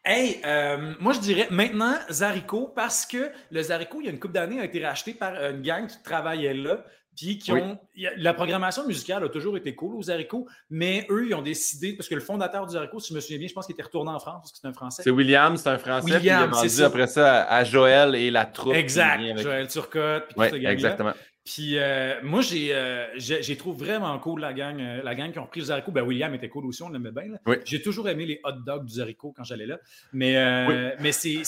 Hey, euh, moi je dirais maintenant Zarico parce que le Zarico, il y a une couple d'années, a été racheté par une gang qui travaillait là. Puis qui ont. La programmation musicale a toujours été cool aux Zarico, mais eux, ils ont décidé, parce que le fondateur du Zarico, si je me souviens bien, je pense qu'il était retourné en France parce que c'est un Français. C'est William, c'est un Français. William, puis il a vendu après ça à Joël et la troupe. Exact. Joël Turcotte, puis tout Exactement. Puis euh, moi, j'ai, euh, j'ai, trouvé vraiment cool la gang, euh, la gang qui ont pris le Zarico. Ben, William était cool aussi, on l'aimait bien. J'ai toujours aimé les hot dogs du Zarico quand j'allais là. Mais, mais c'est,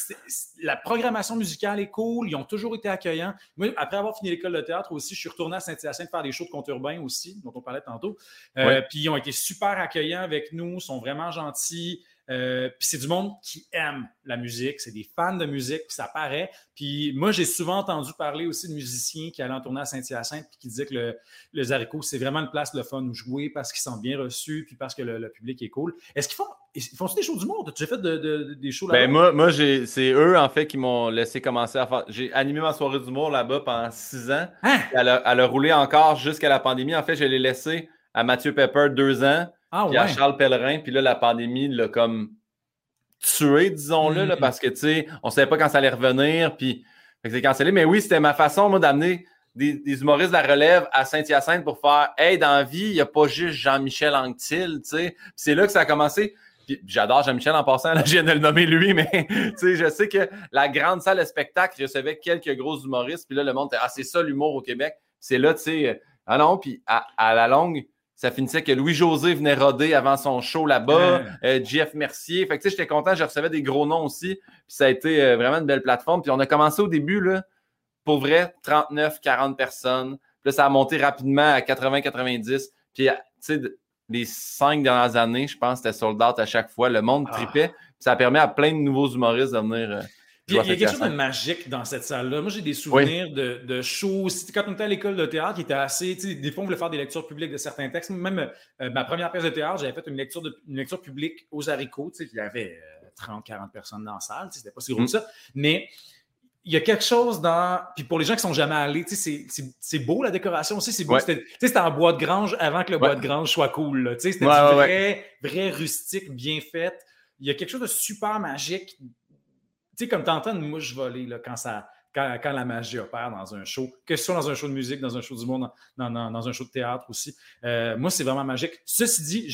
la programmation musicale est cool. Ils ont toujours été accueillants. Moi, après avoir fini l'école de théâtre aussi, je suis retourné à Saint-Hyacinthe faire des shows de conte urbain aussi, dont on parlait tantôt. Puis ils ont été super accueillants avec nous, sont vraiment gentils. Euh, puis c'est du monde qui aime la musique, c'est des fans de musique, puis ça paraît. Puis moi, j'ai souvent entendu parler aussi de musiciens qui allaient en tournée à Saint-Hyacinthe, puis qui disaient que le, le Zarico, c'est vraiment une place de fun où jouer parce qu'ils sont bien reçus, puis parce que le, public est cool. Est-ce qu'ils font, ils font des shows du monde? Tu as fait de, des shows là-bas? Ben moi, moi c'est eux, en fait, qui m'ont laissé commencer à faire. J'ai animé ma soirée d'humour là-bas pendant six ans. Hein? Elle, a, elle a roulé encore jusqu'à la pandémie. En fait, je l'ai laissé à Mathieu Pepper deux ans. Ah, puis à Charles Pellerin, puis là, la pandémie l'a comme tué, disons-le, mm-hmm. parce que, tu sais, on savait pas quand ça allait revenir, puis c'est cancellé. Mais oui, c'était ma façon, moi, d'amener des, humoristes de la relève à Saint-Hyacinthe pour faire « Hey, dans la vie, il n'y a pas juste Jean-Michel Anctil, tu sais. c'est là que ça a commencé. J'adore Jean-Michel en passant, là, je viens de le nommer lui, mais je sais que la grande salle de spectacle recevait quelques gros humoristes, puis là, le monde était Ah, c'est ça l'humour au Québec. C'est là, tu sais, ah non, puis à, la longue, ça finissait que Louis-José venait roder avant son show là-bas, euh, Jeff Mercier. Fait que tu sais, j'étais content, je recevais des gros noms aussi. Puis ça a été euh, vraiment une belle plateforme. Puis on a commencé au début, là, pour vrai, 39, 40 personnes. Puis là, ça a monté rapidement à 80, 90. Puis, tu sais, les cinq dernières années, je pense, c'était sold out à chaque fois. Le monde ah. tripait. ça a permis à plein de nouveaux humoristes de venir. Euh, il y a quelque chose de magique dans cette salle-là. Moi, j'ai des souvenirs de, de shows. Quand on était à l'école de théâtre, qui était assez. Des fois, on voulait faire des lectures publiques de certains textes. Même euh, ma première pièce de théâtre, j'avais fait une lecture, de, une lecture publique aux haricots. Il y avait 30, euh, 40 personnes dans la salle. C'était pas si gros que mm. ça. Mais il y a quelque chose dans. Puis pour les gens qui sont jamais allés, c'est beau la décoration aussi. C'est beau. C'était en bois de grange avant que le bois de grange soit cool. C'était vrai, vrai rustique, bien fait. Il y a quelque chose de super magique tu sais, comme t'entends une mouche voler là, quand ça, quand, quand la magie opère dans un show, que ce soit dans un show de musique, dans un show d'humour, dans, dans, dans, dans un show de théâtre aussi. Euh, moi, c'est vraiment magique. Ceci dit,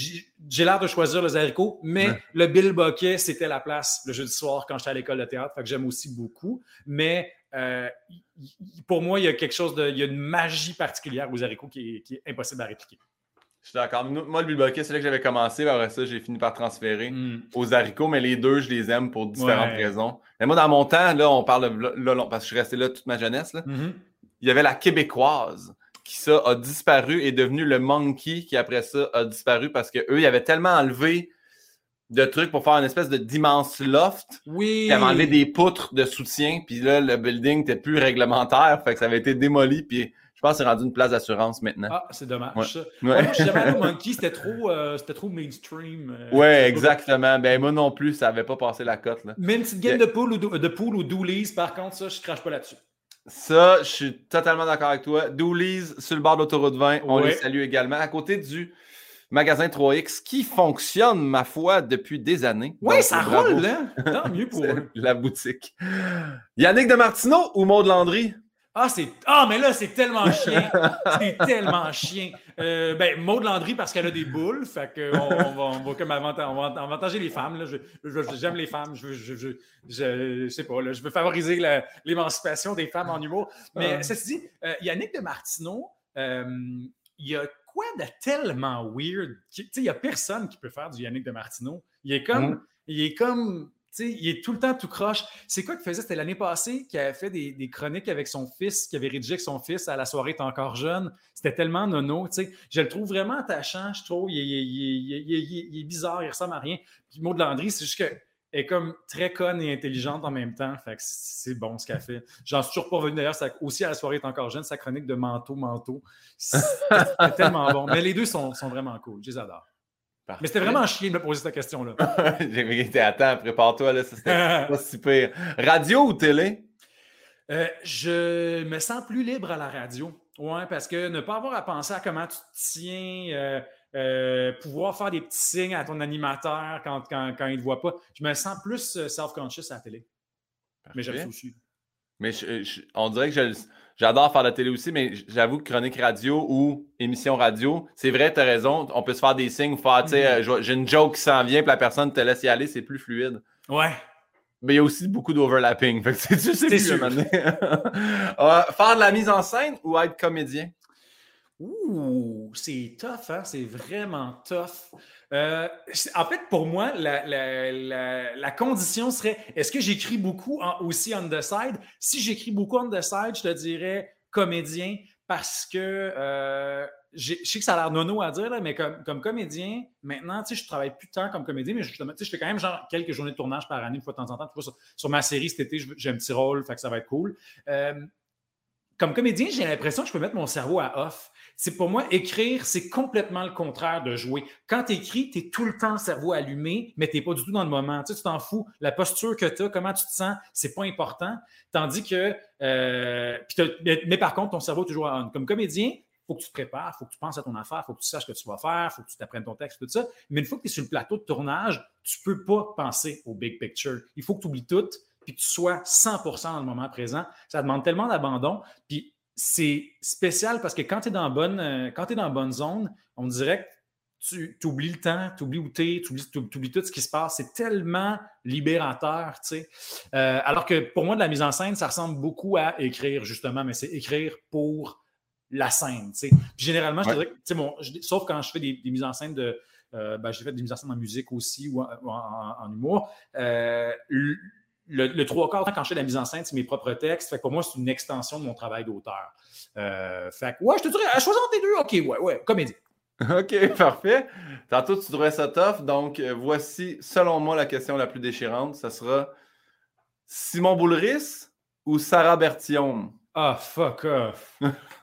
j'ai- l'air de choisir le Zarico, mais Ouais. le Bill Bucket, c'était la place le jeudi soir quand j'étais à l'école de théâtre, fait que j'aime aussi beaucoup. Mais euh, pour moi, il y a quelque chose de. Il y a une magie particulière aux haricots qui est, qui est impossible à répliquer. Je suis d'accord. Moi, le Bilboquet, c'est là que j'avais commencé. Après ça, j'ai fini par transférer Mm. aux haricots, mais les deux, je les aime pour différentes Ouais. raisons. Mais moi, dans mon temps, là, on parle de là, parce que je suis resté là toute ma jeunesse, là, Mhm. il y avait la québécoise qui, ça, a disparu et est devenu le monkey qui, après ça, a disparu parce qu'eux, ils avaient tellement enlevé de trucs pour faire une espèce de d'immense loft. Oui. Ils avaient enlevé des poutres de soutien, puis là, le building n'était plus réglementaire, fait que ça avait été démoli, puis pense que c'est rendu une place d'assurance maintenant. Ah, c'est dommage. Ouais. Ouais. Je suis jamais allé au Monkey, c'était trop, euh, c'était trop mainstream. euh, Ouais, exactement. Ben moi non plus, ça avait pas passé la cote. Là. Mais une petite game de pool ou de, de pool ou doolies, par contre, ça, je crache pas là-dessus. Ça, je suis totalement d'accord avec toi. Doolies sur le bord de l'autoroute 20, on les salue également. À côté du magasin 3X qui fonctionne, ma foi, depuis des années. Oui, ça roule, hein? Tant mieux pour eux. La boutique. Yannick de Martineau ou Maud Landry? Ah, c'est. Ah, mais là, c'est tellement chien. c'est tellement chien. Euh, ben, Maud Landry, parce qu'elle a des boules. Fait qu'on on va, on va comme avanta- on va avantager les femmes. là. Je- J'aime les femmes. Je, je, je, je, sais pas. Là, je veux favoriser la- l'émancipation des femmes en humour. Mais Ah. ceci dit, euh, Yannick de Martineau, euh, il y a quoi de tellement weird? Tu sais, il y a personne qui peut faire du Yannick de Martineau. Il est comme. Mm. Il est comme. Il est tout le temps tout croche. C'est quoi qu'il faisait? C'était l'année passée qu'il avait fait des, chroniques avec son fils, qu'il avait rédigé avec son fils à la soirée est encore jeune. C'était tellement nono. Je le trouve vraiment attachant, je trouve. Il, est- bizarre, il ressemble à rien. Puis Maud Landry, c'est juste qu'elle est comme très conne et intelligente en même temps. Fait que c'est bon ce qu'elle fait. J'en suis toujours pas revenu d'ailleurs, aussi à la soirée encore jeune, sa chronique de manteau, manteau. C'est tellement bon. Mais les deux sont, sont vraiment cool, je les adore. Mais c'était vraiment chiant de me poser cette question-là. J'ai été attends, prépare-toi, là, ça c'était pas si pire. Radio ou télé? Euh, je me sens plus libre à la radio. Ouais, parce que ne pas avoir à penser à comment tu te tiens, euh, euh, pouvoir faire des petits signes à ton animateur quand, quand, quand il ne te voit pas, je me sens plus self-conscious à la télé. Mais j'aime ça aussi. Mais je- je- on dirait que je- j'adore faire la télé aussi, mais j'avoue que chronique radio ou émission radio, c'est vrai, tu as raison, on peut se faire des signes, faire, tu sais, Mhm. euh, j'ai une joke qui s'en vient, puis la personne te laisse y aller, c'est plus fluide. Ouais. Mais il y a aussi beaucoup d'overlapping. Fait que tu sais, plus, sûr. Euh, faire de la mise en scène ou être comédien? Ouh, c'est tough, hein? C'est vraiment tough. Euh, en fait, pour moi, la, la- la- condition serait est-ce que j'écris beaucoup aussi on the side? Si j'écris beaucoup on the side, je te dirais comédien parce que euh, je sais que ça a l'air nono à dire, là, mais comme, comme comédien, maintenant, tu sais, je travaille plus tant comme comédien, mais justement, tu sais, je fais quand même genre quelques journées de tournage par année, une fois de temps en temps. Sur, ma série cet été, je j'ai un petit rôle, fait que ça va être cool. Euh, comme comédien, j'ai l'impression que je peux mettre mon cerveau à off. C'est pour moi, écrire, c'est complètement le contraire de jouer. Quand tu écris, tu es tout le temps cerveau allumé, mais tu n'es pas du tout dans le moment. Tu sais, t'en fous. La posture que tu as, comment tu te sens, c'est pas important. Tandis que. euh, mais par contre, ton cerveau est toujours on. Comme comédien, il faut que tu te prépares, il faut que tu penses à ton affaire, il faut que tu saches ce que tu vas faire, il faut que tu t'apprennes ton texte, tout ça. Mais une fois que tu es sur le plateau de tournage, tu ne peux pas penser au big picture. Il faut que tu oublies tout, puis que tu sois 100% dans le moment présent. Ça demande tellement d'abandon. Puis c'est spécial parce que quand tu es dans bonne, euh, quand t'es dans bonne zone, on dirait que tu oublies le temps, tu oublies où tu es, tu oublies, tout ce qui se passe. C'est tellement libérateur, tu sais. Euh, alors que pour moi, de la mise en scène, ça ressemble beaucoup à écrire, justement, mais c'est écrire pour la scène, tu sais. Puis généralement, je dirais que, bon, je- sauf quand je fais des, des mises en scène de. euh, ben, j'ai fait des mises en scène en musique aussi ou en, ou en- en- en humour. Euh, le, le, trois quarts, quand je fais de la mise en scène, c'est mes propres textes. Fait que pour moi, c'est une extension de mon travail d'auteur. Euh, fait que, ouais, je te dirais, à choisir entre les deux, OK, ouais, ouais, comédie. OK, parfait. Tantôt, tu trouvais ça tough. Donc, euh, voici, selon moi, la question la plus déchirante. Ça sera Simon Boulris ou Sarah Berthiaume? Ah, fuck off.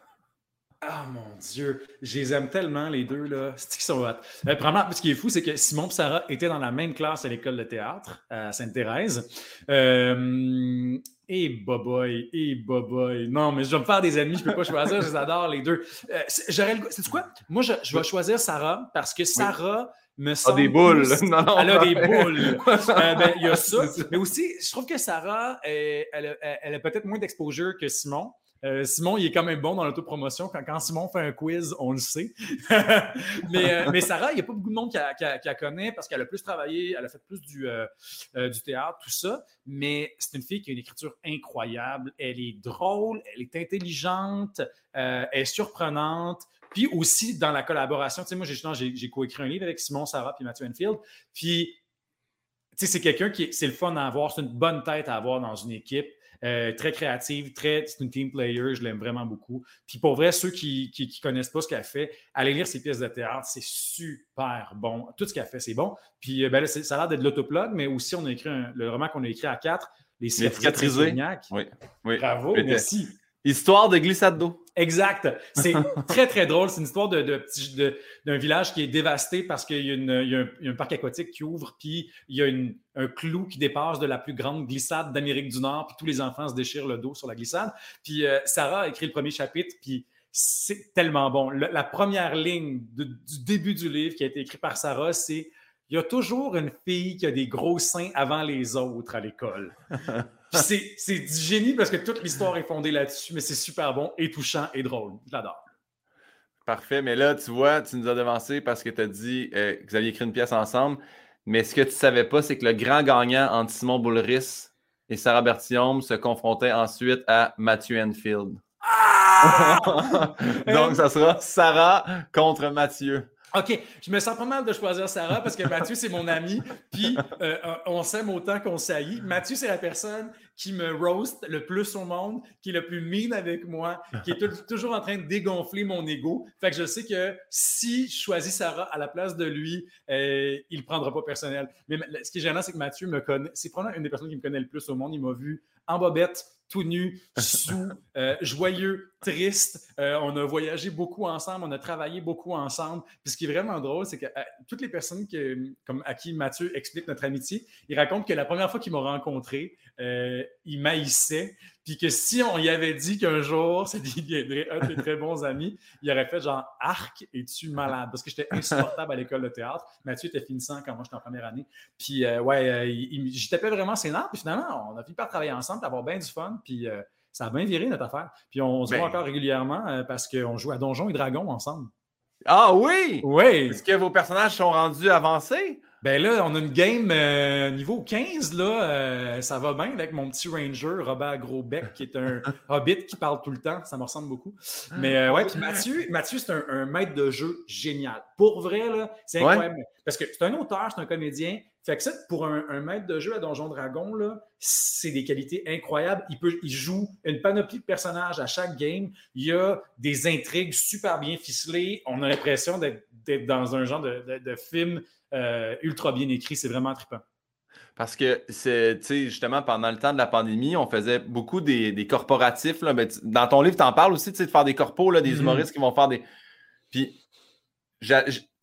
Ah mon Dieu, je les aime tellement les deux là. C'est qu'ils sont hot? Euh, premièrement, ce qui est fou, c'est que Simon et Sarah étaient dans la même classe à l'école de théâtre à Sainte-Thérèse. Euh, et boboy, et boboy. Non, mais je vais me faire des ennemis, je peux pas choisir, je les adore les deux. Euh, c'est- J'aurais le goût- sais-tu quoi? Moi, je, je vais choisir Sarah parce que Sarah me Ah, des boules. Non, non, Elle a des boules. Euh, ben, il y a ça. C'est. Mais aussi, je trouve que Sarah, elle, elle a, elle a peut-être moins d'exposure que Simon. Euh, Simon, il est quand même bon dans l'autopromotion. Quand, quand Simon fait un quiz, on le sait. mais, euh, mais Sarah, il n'y a pas beaucoup de monde qui la, connaît parce qu'elle a plus travaillé, elle a fait plus du, euh, du théâtre, tout ça. Mais c'est une fille qui a une écriture incroyable. Elle est drôle, elle est intelligente, elle est surprenante. Puis aussi dans la collaboration, tu sais, moi, j'ai, coécrit un livre avec Simon, Sarah puis Mathieu Enfield. Puis, tu sais, c'est quelqu'un qui, est- c'est le fun à avoir, c'est une bonne tête à avoir dans une équipe. Euh, très créative, très, c'est une team player, je l'aime vraiment beaucoup. Puis pour vrai, ceux qui ne connaissent pas ce qu'elle fait, allez lire ses pièces de théâtre, c'est super bon. Tout ce qu'elle fait, c'est bon. Puis euh, ben là, ça a l'air d'être de l'autoplug, mais aussi on a écrit un- le roman qu'on a écrit à quatre, Les cicatrisés. Oui. oui. Bravo, merci. Histoire de glissade d'eau. Exact. C'est très, très drôle. C'est une histoire de, de de- d'un village qui est dévasté parce qu'il y a, y un, il y a un parc aquatique qui ouvre, puis il y a une- un clou qui dépasse de la plus grande glissade d'Amérique du Nord, puis tous les enfants se déchirent le dos sur la glissade. Puis euh, Sarah a écrit le premier chapitre, puis c'est tellement bon. Le- la première ligne de- du début du livre qui a été écrite par Sarah, c'est il y a toujours une fille qui a des gros seins avant les autres à l'école. C'est, c'est du génie parce que toute l'histoire est fondée là-dessus, mais c'est super bon et touchant et drôle. Je l'adore. Parfait. Mais là, tu vois, tu nous as devancé parce que tu as dit euh, que vous aviez écrit une pièce ensemble. Mais ce que tu ne savais pas, c'est que le grand gagnant entre Simon Boulris et Sarah Berthiaume se confrontait ensuite à Mathieu Enfield. Donc, ça sera Sarah contre Mathieu. OK, je me sens pas mal de choisir Sarah parce que Mathieu, c'est mon ami, puis euh, on s'aime autant qu'on saillit. Mathieu, c'est la personne qui me roast le plus au monde, qui est le plus mean avec moi, qui est tou- toujours en train de dégonfler mon ego. Fait que je sais que si je choisis Sarah à la place de lui, euh, il le prendra pas personnel. Mais ma- ce qui est gênant, c'est que Mathieu me connaît. C'est probablement une des personnes qui me connaît le plus au monde. Il m'a vu en bobette, tout nu, sous, euh, joyeux, triste. Euh, on a voyagé beaucoup ensemble, on a travaillé beaucoup ensemble. Puis ce qui est vraiment drôle, c'est que euh, toutes les personnes que, comme à qui Mathieu explique notre amitié, il raconte que la première fois qu'il m'a rencontré, euh, il maïssait. Puis que si on y avait dit qu'un jour, ça deviendrait un de mes très bons amis, il aurait fait genre Arc, es-tu malade? Parce que j'étais insupportable à l'école de théâtre. Mathieu était finissant quand moi j'étais en première année. Puis euh, ouais, euh, j'y tapais vraiment ses nerfs. Puis finalement, on a fini par travailler ensemble, avoir bien du fun. Puis euh, ça a bien viré notre affaire. Puis on se Ben. voit encore régulièrement euh, parce qu'on joue à Donjons et Dragons ensemble. Ah oui! Oui! Est-ce que vos personnages sont rendus avancés? Ben là, on a une game euh, niveau 15, là. euh, ça va bien avec mon petit ranger, Robert Grosbec, qui est un hobbit qui parle tout le temps. Ça me ressemble beaucoup. Mais euh, ouais, puis Mathieu, Mathieu c'est un, un maître de jeu génial. Pour vrai, là, c'est Ouais. incroyable. Parce que c'est un auteur, c'est un comédien. Fait que ça, pour un, un maître de jeu à Donjon Dragon, là, c'est des qualités incroyables. Il, peut, il joue une panoplie de personnages à chaque game. Il y a des intrigues super bien ficelées. On a l'impression d'être d'être dans un genre de, de- de film euh, ultra bien écrit. C'est vraiment trippant. Parce que, c'est, justement, pendant le temps de la pandémie, on faisait beaucoup des, des corporatifs. Là, mais tu- dans ton livre, tu en parles aussi, tu sais, de faire des corpos, là, des Mhm. humoristes qui vont faire des. Puis,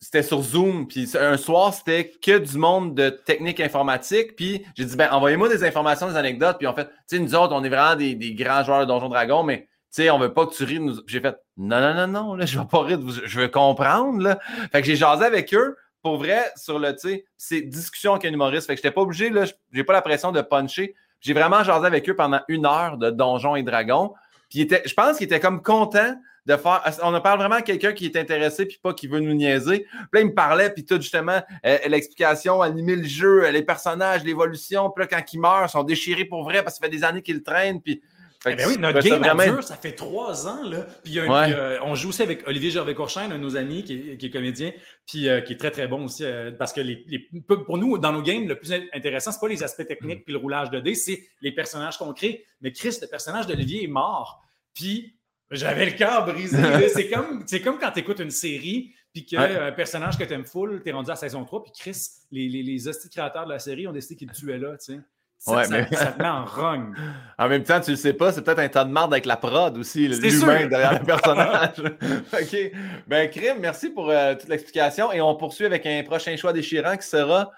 c'était sur Zoom. Puis, un soir, c'était que du monde de technique informatique. Puis, j'ai dit, ben, envoyez-moi des informations, des anecdotes. Puis, en fait, tu sais, nous autres, on est vraiment des, des grands joueurs de Donjons Dragons, mais. Tu sais, on veut pas que tu ris nous. J'ai fait non, non, non, non, là, je vais pas rire. Je veux comprendre. Là. Fait que j'ai jasé avec eux pour vrai, sur le, tu sais, c'est discussion avec un humoriste. Fait que j'étais pas obligé, là, j'ai pas la pression de puncher. J'ai vraiment jasé avec eux pendant une heure de Donjons et Dragons. Puis je pense qu'il était comme content de faire. On en parle vraiment à quelqu'un qui est intéressé puis pas qui veut nous niaiser. Puis là, il me parlait, puis tout justement, euh, l'explication, animer le jeu, euh, les personnages, l'évolution. Puis là, quand ils meurent, ils sont déchirés pour vrai parce que ça fait des années qu'ils traînent. Puis. Eh ben oui, notre ça game vraiment- dure, ça fait trois ans. Là. Puis un- Ouais. a- on joue aussi avec Olivier Gervais-Courchain, un de nos amis qui est, qui est comédien, puis euh, qui est très très bon aussi. euh, parce que les, les- pour nous, dans nos games, le plus intéressant, c'est pas les aspects techniques puis le roulage de dés, c'est les personnages qu'on crée. Mais Chris, le personnage d'Olivier est mort. Puis j'avais le cœur brisé. c'est comme, comme quand tu écoutes une série, puis qu'un Ouais. personnage que tu aimes full, tu es rendu à saison 3, puis Chris, les, les, les hosties créateurs de la série ont décidé qu'ils le tuaient là. tu sais. Ça, Ouais, ça- mais- ça te met en rogne. En même temps, tu le sais pas, c'est peut-être un tas de marde avec la prod aussi, l'humain derrière le personnage. OK. Ben, Crime, merci pour euh, toute l'explication. Et on poursuit avec un prochain choix déchirant qui sera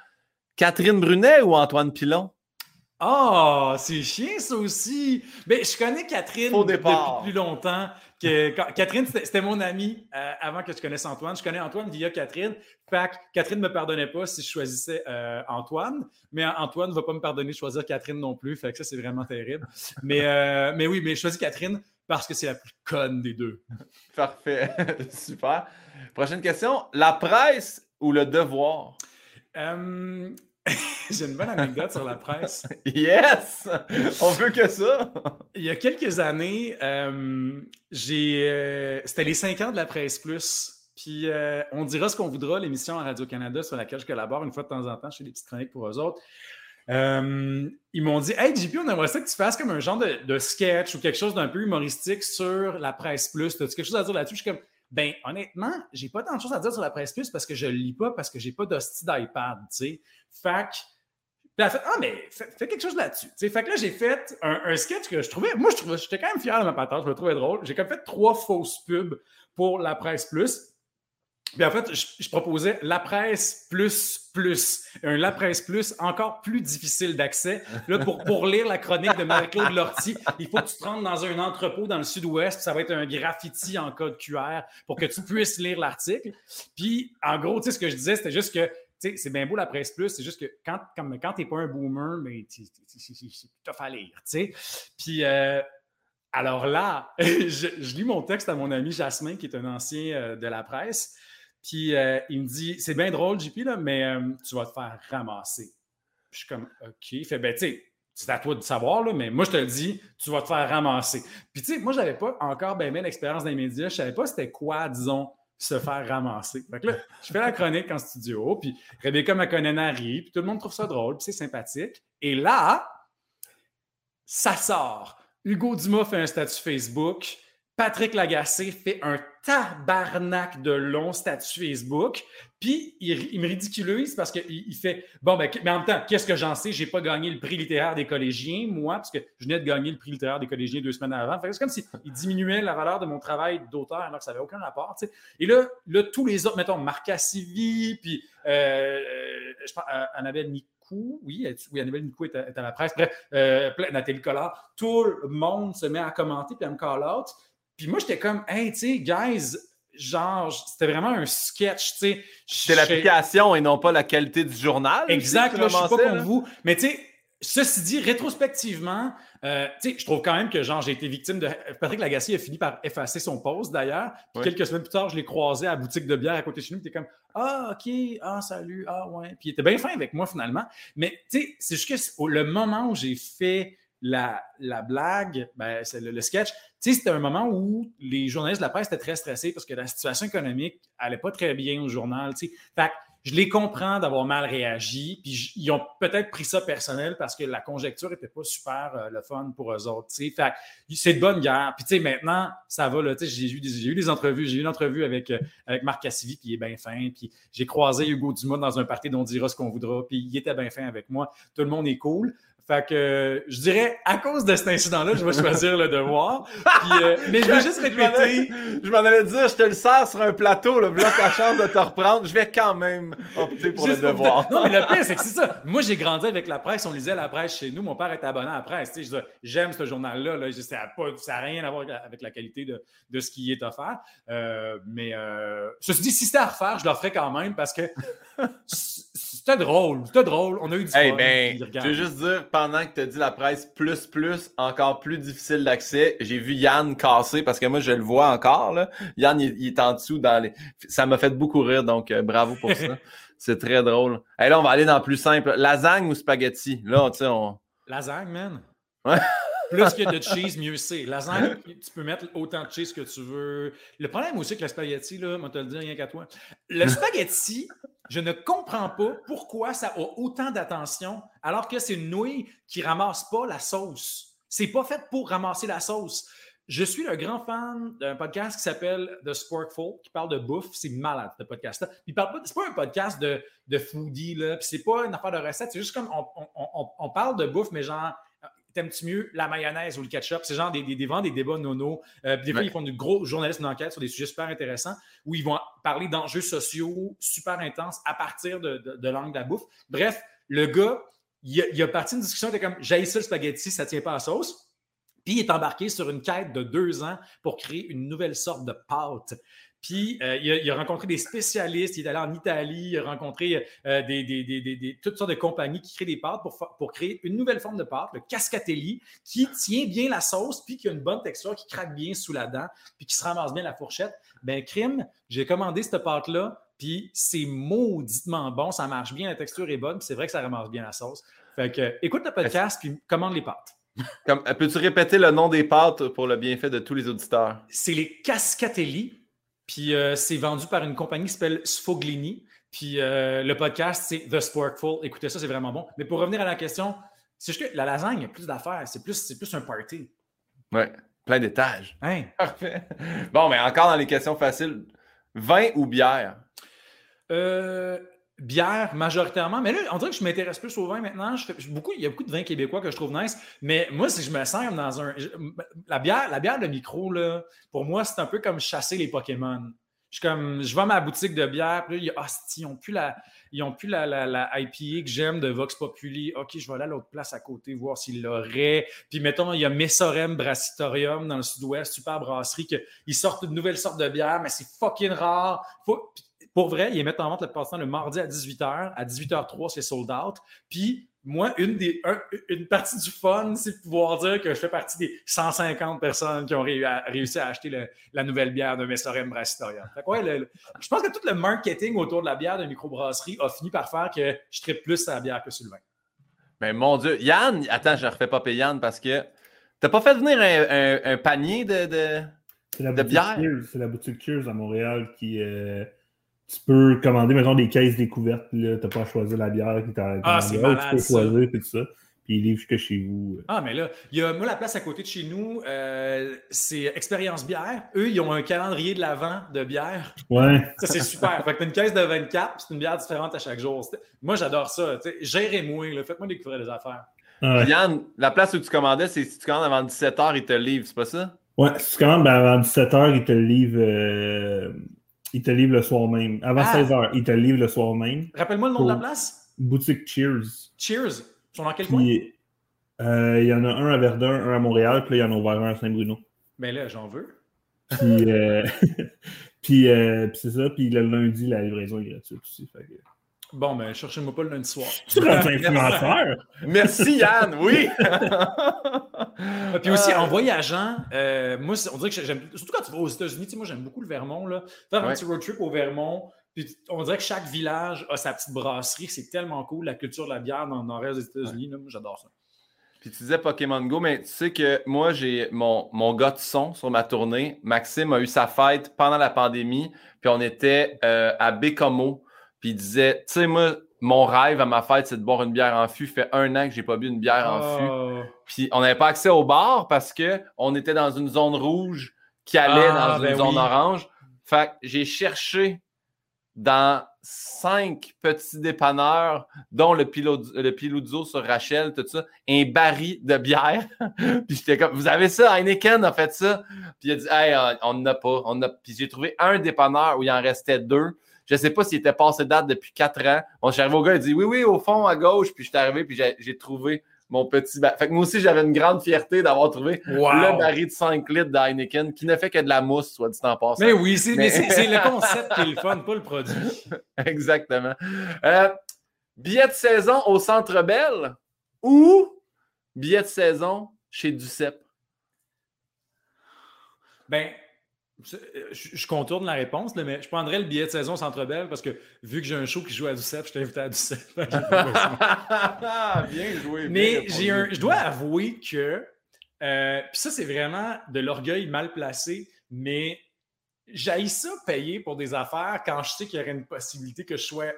Catherine Brunet ou Antoine Pilon? Ah, c'est chiant ça aussi. Mais je connais Catherine Au depuis plus longtemps. Catherine, c'était mon amie euh, avant que je connaisse Antoine. Je connais Antoine via Catherine. Fait Catherine ne me pardonnait pas si je choisissais euh, Antoine, mais Antoine ne va pas me pardonner de choisir Catherine non plus. Fait que ça, c'est vraiment terrible. Mais, euh, mais oui, mais je choisis Catherine parce que c'est la plus conne des deux. Parfait. Super. Prochaine question. La presse ou le devoir? J'ai une bonne anecdote sur la presse. Yes! On veut que ça! Il y a quelques années, euh, j'ai, euh, c'était les cinq ans de la presse plus. Puis euh, on dira ce qu'on voudra, l'émission à Radio-Canada sur laquelle je collabore une fois de temps en temps. Je fais des petites chroniques pour eux autres. ils m'ont dit Hey JP, on aimerait ça que tu fasses comme un genre de, de sketch ou quelque chose d'un peu humoristique sur la presse plus. As-tu quelque chose à dire là-dessus? Je suis comme ben, honnêtement, j'ai pas tant de choses à dire sur la presse plus parce que je le lis pas, parce que j'ai pas d'hostie d'iPad, tu sais. Puis elle a fait, ah, mais fais, quelque chose là-dessus. Fait que là, j'ai fait un, sketch que je trouvais, moi, je trouvais, j'étais quand même fier de ma patente, je me trouvais drôle. J'ai comme fait trois fausses pubs pour la presse plus. En fait, je, proposais la presse plus plus, un la presse plus encore plus difficile d'accès. Là, pour, pour lire la chronique de Marie-Claude Lortie, il faut que tu te rentres dans un entrepôt dans le sud-ouest, ça va être un graffiti en code QR pour que tu puisses lire l'article. Puis en gros, tu sais, ce que je disais, c'était juste que c'est bien beau la presse plus, c'est juste que quand, quand, quand tu n'es pas un boomer, mais tough à lire, tu sais. Puis euh, alors là, je, lis mon texte à mon ami Jasmin, qui est un ancien euh, de la presse. Puis euh, il me dit C'est bien drôle, JP, là, mais euh, tu vas te faire ramasser. Puis je suis comme OK. Il fait Ben, tu sais, c'est à toi de savoir, là, mais moi, je te le dis, tu vas te faire ramasser. Puis, tu sais, moi, je n'avais pas encore bien, bien l'expérience les médias. Je ne savais pas c'était quoi, disons, se faire ramasser. Fait que là, je fais la chronique en studio, puis Rebecca connaît Nari, puis tout le monde trouve ça drôle, puis c'est sympathique. Et là, ça sort. Hugo Dumas fait un statut Facebook. Patrick Lagacé fait un tabarnak de long statut Facebook. Puis il, me ridiculise parce qu'il il fait Bon, ben, mais en même temps, qu'est-ce que j'en sais? J'ai pas gagné le prix littéraire des collégiens, moi, parce que je venais de gagner le prix littéraire des collégiens deux semaines avant. c'est comme s'il diminuait la valeur de mon travail d'auteur alors que ça n'avait aucun rapport. Et là, là, tous les autres, mettons, Marc Civi, puis euh, je pense, euh, Annabelle Nicou, oui, oui, Annabelle Nicou est, à, la presse. Bref, euh, Nathalie Collard, tout le monde se met à commenter puis à me call out. Puis moi, j'étais comme, hey, tu sais, guys, genre, c'était vraiment un sketch, tu sais. C'était l'application et non pas la qualité du journal. Exact, là, je suis pas contre vous. Mais tu sais, ceci dit, rétrospectivement, euh, tu sais, je trouve quand même que genre j'ai été victime de. Patrick Lagacé a fini par effacer son post d'ailleurs. Puis quelques semaines plus tard, je l'ai croisé à la boutique de bière à côté de chez nous. Il était comme Ah, ok, ah, salut, ah, ouais. Puis il était bien fin avec moi finalement. Mais tu sais, c'est juste que le moment où j'ai fait la, la blague, ben, c'est le, sketch, tu c'était un moment où les journalistes de la presse étaient très stressés parce que la situation économique n'allait pas très bien au journal. Fait je les comprends d'avoir mal réagi, ils ont peut-être pris ça personnel parce que la conjecture n'était pas super euh, le fun pour eux autres, tu c'est de bonne guerre. Puis tu maintenant, ça va, j'ai eu, des, eu des entrevues, j'ai eu une entrevue avec, euh, avec Marc Cassivi, puis il est bien fin, puis j'ai croisé Hugo Dumas dans un party dont on dira ce qu'on voudra, puis il était bien fin avec moi. Tout le monde est cool. Fait que je dirais, à cause de cet incident-là, je vais choisir le devoir. Euh, mais je vais juste répéter. Je m'en allais dire, je te le sers sur un plateau, le bloc la chance de te reprendre. Je vais quand même opter pour le devoir. Non, mais le pire, c'est que c'est ça. Moi, j'ai grandi avec la presse. On lisait la presse chez nous. Mon père était abonné à la presse. J'aime ce journal-là. Là. Ça n'a rien à voir avec la qualité de, de ce qui est offert. Euh, mais euh, ceci dit, si c'était à refaire, je le ferais quand même parce que c'était drôle. C'était drôle. On a eu du hey, Ben, je veux juste dire, pendant que tu as dit la presse plus plus, encore plus difficile d'accès, j'ai vu Yann casser parce que moi, je le vois encore. Là. Yann, il, est en dessous dans les. Ça m'a fait beaucoup rire, donc euh, bravo pour ça. C'est très drôle. Et là, on va aller dans le plus simple. Lasagne ou spaghetti? Là, tu sais, on. Lasagne, man. Ouais. Plus que de cheese, mieux c'est. Lasagne, tu peux mettre autant de cheese que tu veux. Le problème aussi avec le spaghetti, là, moi te le dire rien qu'à toi. Le spaghetti, je ne comprends pas pourquoi ça a autant d'attention alors que c'est une nouille qui ramasse pas la sauce. C'est pas fait pour ramasser la sauce. Je suis un grand fan d'un podcast qui s'appelle The Sporkful, qui parle de bouffe. C'est malade, ce podcast-là. C'est pas, pas un podcast de, de foodie, là. c'est pas une affaire de recette. C'est juste comme on, parle de bouffe, mais genre t'aimes-tu mieux la mayonnaise ou le ketchup? C'est genre des, des, des, des débats nono. Euh, des fois, ils font de gros journalistes d'enquête sur des sujets super intéressants où ils vont parler d'enjeux sociaux super intenses à partir de, de, l'angle de la bouffe. Bref, le gars, il a, il a parti d'une discussion, était comme j'ai ça le spaghetti, ça tient pas à sauce. Puis il est embarqué sur une quête de deux ans pour créer une nouvelle sorte de pâte. Puis euh, il, a, rencontré des spécialistes, il est allé en Italie, il a rencontré euh, des, toutes sortes de compagnies qui créent des pâtes pour, pour créer une nouvelle forme de pâte, le cascatelli, qui tient bien la sauce, puis qui a une bonne texture, qui craque bien sous la dent, puis qui se ramasse bien la fourchette. Ben crime, j'ai commandé cette pâte-là, puis c'est mauditement bon, ça marche bien, la texture est bonne, puis c'est vrai que ça ramasse bien la sauce. Fait que écoute le podcast, puis commande les pâtes. Peux-tu répéter le nom des pâtes pour le bienfait de tous les auditeurs? C'est les cascatelli. Puis euh, c'est vendu par une compagnie qui s'appelle Sfoglini. Puis euh, le podcast, c'est The Sporkful. Écoutez ça, c'est vraiment bon. Mais pour revenir à la question, c'est juste que la lasagne, il y a plus d'affaires. C'est plus, plus un party. Ouais, plein d'étages. Hein? Parfait. Bon, mais encore dans les questions faciles. Vin ou bière? Euh, bière majoritairement. Mais là, on dirait que je m'intéresse plus au vin maintenant. Je fais, beaucoup, il y a beaucoup de vins québécois que je trouve nice. Mais moi, si je me sens dans un. la, bière, la bière de micro, là, pour moi, c'est un peu comme chasser les Pokémon. Je suis comme, je vais à ma boutique de bière, puis là, ils n'ont plus la, ils ont plus la, la, IPA que j'aime de Vox Populi. OK, je vais aller à l'autre place à côté, voir s'ils l'auraient. Puis mettons, il y a Messorem Brassitorium dans le sud-ouest, super brasserie, qu'ils sortent une nouvelle sorte de bière, mais c'est fucking rare. Faut, pour vrai, ils mettent en vente le passant le mardi à 18h. À 18h03, c'est sold out. Puis, moi, une, des, une partie du fun, c'est de pouvoir dire que je fais partie des 150 personnes qui ont réussi à acheter la nouvelle bière de Messorem Brassitorium. je pense que tout le marketing autour de la bière de microbrasserie a fini par faire que je traite plus à la bière que Sylvain. Mais mon Dieu, Yann, attends, je ne refais pas payer Yann parce que tu n'as pas fait venir un, panier de, de, bière? C'est la boutique Cures à Montréal qui. Euh, tu peux commander, mettons, des caisses découvertes. Tu n'as pas à choisir la bière qui t'a ah, c'est malade, Tu peux choisir, puis tout ça. Puis ils livrent jusque chez vous. Ah, mais là, il y a, moi, la place à côté de chez nous, euh, c'est Expérience Bière. Eux, ils ont un calendrier de l'avant de bière. Ouais. Ça, c'est super. fait que tu une caisse de 24, c'est une bière différente à chaque jour. Moi, j'adore ça. Gérez-moi, faites-moi découvrir les affaires. Yann, la place où tu commandais, c'est si tu commandes avant 17h, ils te livrent, c'est pas ça? Ouais, si tu commandes ben, avant 17h, ils te livrent. Euh, il te livre le soir même. Avant 16h, ah! il te livre le soir même. Rappelle-moi le nom de la place? Boutique Cheers. Cheers. Ils sont dans quel coin? Euh, il y en a un à Verdun, un à Montréal, puis là, il y en a ouvert un à Saint-Bruno. Mais ben là, j'en veux. Puis, euh, puis, euh, puis c'est ça. Puis le lundi, la livraison est gratuite aussi. Fait que... Bon, ben, cherchez-moi pas le lundi soir. Tu un influenceur. Merci, Yann, oui. Puis aussi, en voyageant, euh, moi, on dirait que j'aime, surtout quand tu vas aux États-Unis, tu sais, moi, j'aime beaucoup le Vermont, là. Faire un petit road trip au Vermont, puis on dirait que chaque village a sa petite brasserie. C'est tellement cool, la culture de la bière dans, le reste des États-Unis. Moi, j'adore ça. Puis tu disais Pokémon Go, mais tu sais que moi, j'ai mon, mon gars de son sur ma tournée. Maxime a eu sa fête pendant la pandémie, puis on était euh, à Bécomo. Puis il disait, tu sais, moi, mon rêve à ma fête, c'est de boire une bière en fût. fait un an que j'ai pas bu une bière en fût. Oh. Puis on n'avait pas accès au bar parce qu'on était dans une zone rouge qui allait ah, dans une ben zone orange. Fait que j'ai cherché dans cinq petits dépanneurs, dont le, le Piluzzo sur Rachel, tout ça, un baril de bière. puis j'étais comme, vous avez ça? Heineken a fait ça. Puis il a dit, hey, on n'en a pas. On a... Puis j'ai trouvé un dépanneur où il en restait deux. Je ne sais pas s'il était passé date depuis quatre ans. Bon, je suis arrivé au gars, il dit oui, oui, au fond, à gauche. Puis je suis arrivé, puis j'ai trouvé mon petit. Fait que moi aussi, j'avais une grande fierté d'avoir trouvé le baril de 5 litres d'Heineken qui ne fait que de la mousse, soit dit en passant. Mais oui, c'est le concept qui est le fun, pas le produit. Exactement. Euh, billet de saison au Centre Bell ou billet de saison chez Ducep? Ben, je, contourne la réponse, mais je prendrais le billet de saison Centre Bell parce que vu que j'ai un show qui joue à Ducep, je t'ai invité à Ducep. bien joué. Mais j'ai un, je dois avouer que, euh, puis ça, c'est vraiment de l'orgueil mal placé, mais j'ai ça payer pour des affaires quand je sais qu'il y aurait une possibilité que je sois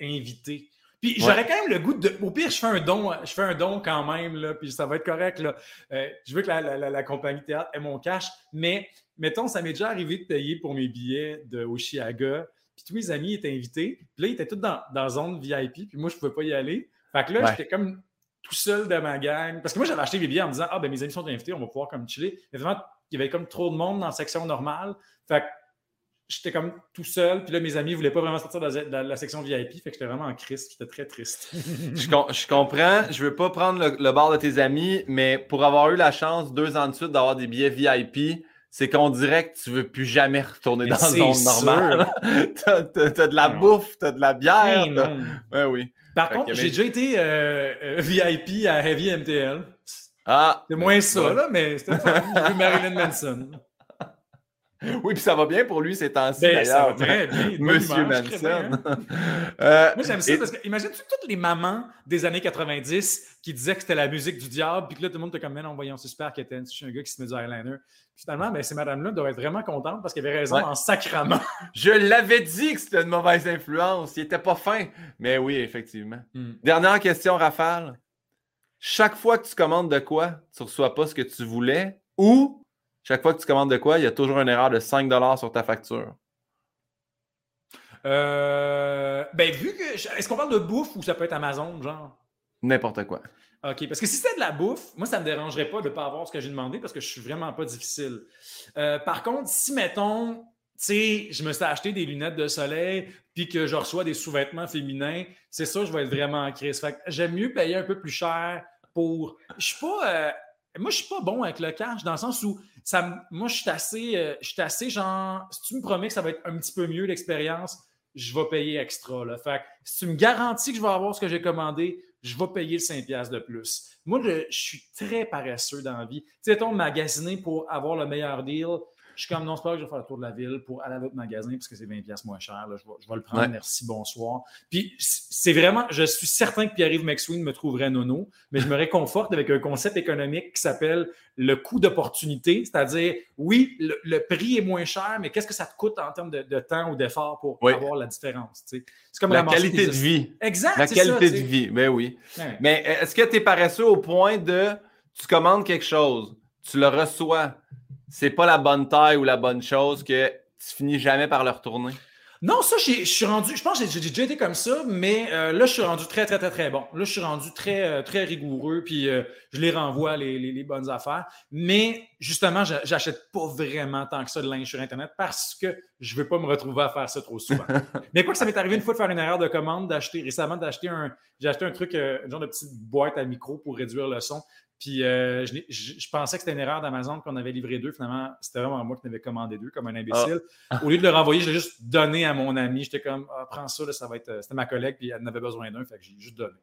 invité. Puis j'aurais quand même le goût de. Au pire, je fais un don, je fais un don quand même, là, puis ça va être correct. Là. Euh, je veux que la, la, la, compagnie théâtre ait mon cash, mais mettons, ça m'est déjà arrivé de payer pour mes billets de Oshiaga, puis tous mes amis étaient invités, puis là, ils étaient tous dans, dans zone VIP, puis moi, je ne pouvais pas y aller. Fait que là, j'étais comme tout seul de ma gang. Parce que moi, j'avais acheté les billets en me disant Ah, ben mes amis sont invités, on va pouvoir comme chiller. Mais vraiment, il y avait comme trop de monde dans la section normale. Fait que j'étais comme tout seul. Puis là, mes amis ne voulaient pas vraiment sortir de la, section VIP. Fait que j'étais vraiment en crise. J'étais très triste. je, comprends. Je veux pas prendre le, bar de tes amis, mais pour avoir eu la chance deux ans de suite d'avoir des billets VIP, c'est qu'on dirait que tu veux plus jamais retourner dans le monde normal. t'as, de la bouffe, t'as de la bière. Ben oui. Par contre, j'ai déjà été euh, euh, VIP à Heavy MTL. Ah! C'est moins ça, là, mais c'était J'ai vu Marilyn Manson. Oui, puis ça va bien pour lui ces temps-ci, ben, d'ailleurs. très bien. Monsieur Manson. euh, Moi, j'aime ça parce que, imagine-tu toutes les mamans des années 90 qui disaient que c'était la musique du diable, puis que là, tout le monde était comme, mais non, voyons, c'est super qu'elle était un gars qui se met du eyeliner. finalement, ben, ces madames-là doivent être vraiment contentes parce qu'elle avait raison en sacrament. Je l'avais dit que c'était une mauvaise influence. Il était pas fin. Mais oui, effectivement. Hmm. Dernière question, Rafale. Chaque fois que tu commandes de quoi, tu ne reçois pas ce que tu voulais ou chaque fois que tu commandes de quoi, il y a toujours une erreur de 5 sur ta facture. Euh, ben, vu que. Est-ce qu'on parle de bouffe ou ça peut être Amazon, genre? N'importe quoi. OK. Parce que si c'était de la bouffe, moi, ça ne me dérangerait pas de ne pas avoir ce que j'ai demandé parce que je suis vraiment pas difficile. Euh, par contre, si, mettons, tu sais, je me suis acheté des lunettes de soleil puis que je reçois des sous-vêtements féminins, c'est ça, je vais être vraiment en crise. Fait j'aime mieux payer un peu plus cher pour. Je suis pas. Euh, moi, je suis pas bon avec le cash dans le sens où ça, moi, je suis assez, euh, je suis assez genre, si tu me promets que ça va être un petit peu mieux l'expérience, je vais payer extra. Là. Fait si tu me garantis que je vais avoir ce que j'ai commandé, je vais payer le 5$ de plus. Moi, je, suis très paresseux dans la vie. Tu sais, magasiner pour avoir le meilleur deal, je suis comme, non, c'est pas que je vais faire le tour de la ville pour aller à votre magasin parce que c'est 20$ moins cher. je, vais, le prendre, merci, bonsoir. Puis c'est vraiment, je suis certain que Pierre-Yves McSween me trouverait nono, mais je me réconforte avec un concept économique qui s'appelle le coût d'opportunité, c'est-à-dire, oui, le, prix est moins cher, mais qu'est-ce que ça te coûte en termes de, temps ou d'effort pour avoir la différence? C'est comme la, qualité de vie. Exact. La qualité de vie, ben oui. Mais est-ce que tu es paresseux au point de tu commandes quelque chose, tu le reçois, c'est pas la bonne taille ou la bonne chose que tu finis jamais par le retourner? Non, ça, je suis rendu. Je pense que j'ai déjà été comme ça, mais euh, là, je suis rendu très, très, très, très bon. Là, je suis rendu très, euh, très rigoureux, puis euh, je les renvoie les, bonnes affaires. Mais justement, j'achète pas vraiment tant que ça de linge sur Internet parce que je veux pas me retrouver à faire ça trop souvent. mais quoi que ça m'est arrivé une fois de faire une erreur de commande, d'acheter récemment, d'acheter un. J'ai acheté un truc, un genre de petite boîte à micro pour réduire le son. Puis euh, je, pensais que c'était une erreur d'Amazon qu'on avait livré deux. Finalement, c'était vraiment moi qui n'avais commandé deux comme un imbécile. Ah. Au lieu de le renvoyer, je l'ai juste donné à mon ami. J'étais comme, ah, prends ça, ça va être. C'était ma collègue, puis elle en avait besoin d'un, fait que j'ai juste donné.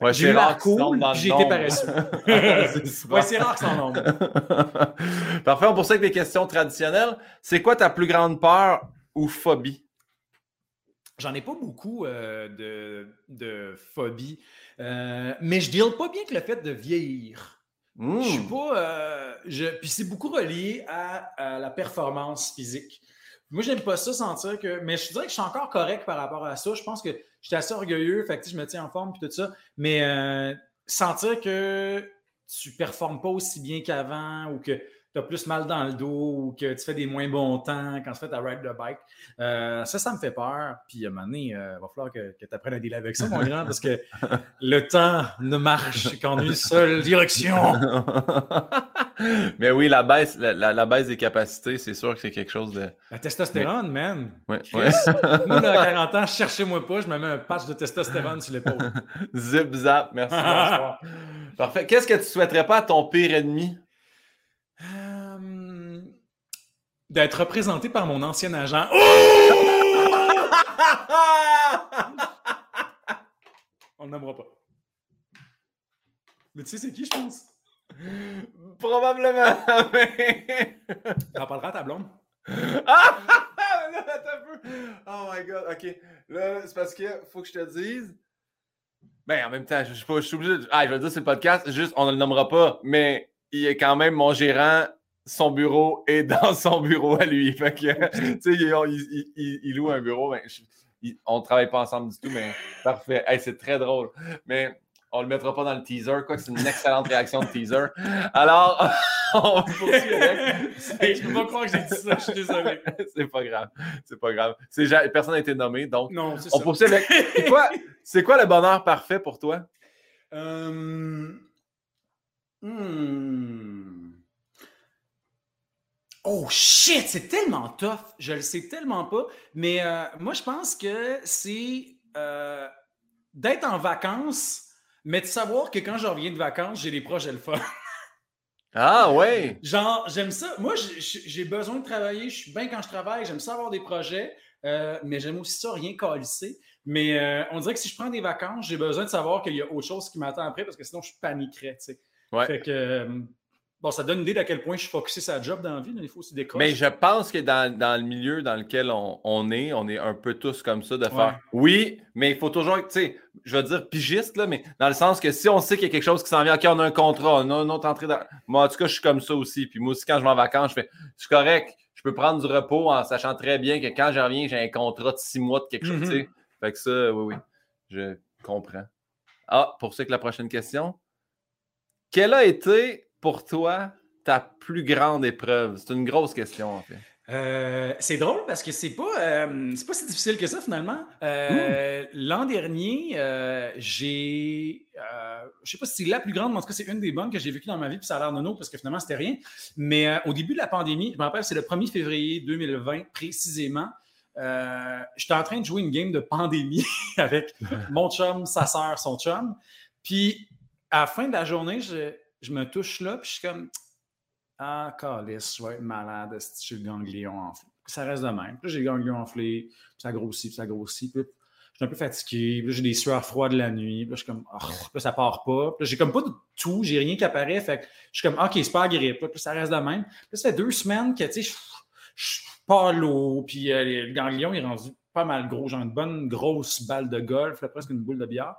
Ouais, j'ai eu l'air cool, j'ai été paresseux. ouais, c'est rare que ça en Parfait, on poursuit avec des questions traditionnelles. C'est quoi ta plus grande peur ou phobie? J'en ai pas beaucoup euh, de, de phobies. Euh, mais je deal pas bien avec le fait de vieillir. Je suis hmm. pas. Euh, je, puis c'est beaucoup relié à, la performance physique. Moi, j'aime pas ça sentir que. Mais je dirais que je suis encore correct par rapport à ça. Je pense que je suis assez orgueilleux, fait que je me tiens en forme puis tout ça. Mais euh, sentir que tu performes pas aussi bien qu'avant ou que tu as plus mal dans le dos ou que tu fais des moins bons temps quand tu fais ta ride de bike. Euh, ça, ça me fait peur. Puis à un moment donné, il euh, va falloir que, tu apprennes à dealer avec ça, mon grand, parce que le temps ne marche qu'en une seule direction. Mais oui, la baisse, la, baisse des capacités, c'est sûr que c'est quelque chose de. La testostérone, man. Ouais, Moi, à 40 ans, cherchez-moi pas, je me mets un patch de testostérone sur l'épaule. Zip zap, merci. Parfait. Qu'est-ce que tu souhaiterais pas à ton pire ennemi? Euh, d'être représenté par mon ancien agent. On ne nommera pas. Mais tu sais, c'est qui, je pense? Probablement. T'en parleras à ta blonde. Ah! Oh my god, ok. Là, c'est parce que faut que je te dise. Ben, en même temps, je, je, suis obligé de. Ah, je vais dire, c'est le podcast, juste, on ne le nommera pas, mais il est quand même mon gérant, son bureau est dans son bureau à lui. Fait que, tu sais, il, loue un bureau. Ben, on ne travaille pas ensemble du tout, mais parfait. c'est très drôle. Mais on ne le mettra pas dans le teaser, quoi c'est une excellente réaction de teaser. Alors, on poursuit avec. Je peux pas croire que j'ai dit ça, je suis désolé. c'est pas grave. C'est pas grave. Personne n'a été nommé, donc non, on poursuit avec. C'est quoi, quoi le bonheur parfait pour toi? Euh... Hmm. Oh shit, c'est tellement tough. Je le sais tellement pas. Mais euh, moi, je pense que c'est euh, d'être en vacances, mais de savoir que quand je reviens de vacances, j'ai des projets le fun. Ah ouais! Genre, j'aime ça. Moi, j'ai besoin de travailler. Je suis bien quand je travaille. J'aime ça avoir des projets. Euh, mais j'aime aussi ça, rien calisser. Mais on dirait que si je prends des vacances, j'ai besoin de savoir qu'il y a autre chose qui m'attend après parce que sinon, je paniquerais. Tu sais. Ouais. Fait que Bon, ça donne une idée d'à quel point je suis focusé sur la job dans la vie. il faut aussi décoller. Mais je pense que dans, dans, le milieu dans lequel on, est, on est un peu tous comme ça, de faire oui, mais il faut toujours, tu sais, je veux dire pigiste, là, mais dans le sens que si on sait qu'il y a quelque chose qui s'en vient, OK, on a un contrat, on a une autre entrée dans. Moi, en tout cas, je suis comme ça aussi. Puis moi aussi, quand je vais en vacances, je fais c'est correct, je peux prendre du repos en sachant très bien que quand je reviens, j'ai un contrat de six mois de quelque chose, tu sais. Mm-hmm. Fait que ça, oui, oui, je comprends. Ah, pour ça que la prochaine question. Quelle a été pour toi ta plus grande épreuve? C'est une grosse question, en fait. Euh, c'est drôle parce que c'est pas, euh, pas si difficile que ça finalement. Euh, l'an dernier, j'ai, je sais pas si c'est la plus grande, mais en tout cas c'est une des bonnes que j'ai vécues dans ma vie, puis ça a l'air nono parce que finalement c'était rien. Mais au début de la pandémie, je me rappelle, c'est le 1er février 2020 précisément. J'étais en train de jouer une game de pandémie avec mon chum, sa soeur, son chum. Puis à la fin de la journée, je, je me touche là, puis je suis comme Ah, calice, je vais être malade, j'ai le ganglion enflé? ça reste de même. Puis j'ai le ganglion enflé, puis ça grossit, puis ça grossit. Puis je suis un peu fatigué, puis j'ai des sueurs froides la nuit, puis je suis comme oh, puis ça part pas. Puis j'ai comme pas de tout, j'ai rien qui apparaît. Fait que je suis comme OK, c'est pas grippe, puis ça reste de même. Puis ça fait deux semaines que tu sais, je suis pas l'eau, puis euh, le ganglion est rendu pas mal gros, genre une bonne grosse balle de golf, presque une boule de bière.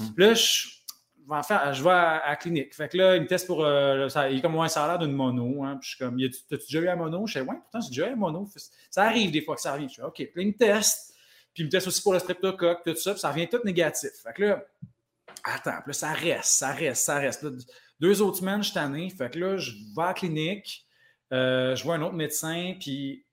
Hmm. Puis là, je je vais à, la clinique. Fait que là, il me teste pour. Euh, il est comme, ouais, ça d'une mono. Hein. Puis je suis comme, t'as-tu déjà eu la mono? Je dis, ouais, pourtant, j'ai déjà eu la mono. Ça arrive des fois que ça arrive. Je suis, OK. Puis il me teste. Puis il me teste aussi pour le streptocoque, tout ça. Puis ça revient tout négatif. Fait que là, attends, puis là, ça reste, ça reste, ça reste. deux autres semaines, je suis tanné. Fait que là, je vais à la clinique. Euh, je vois un autre médecin. Puis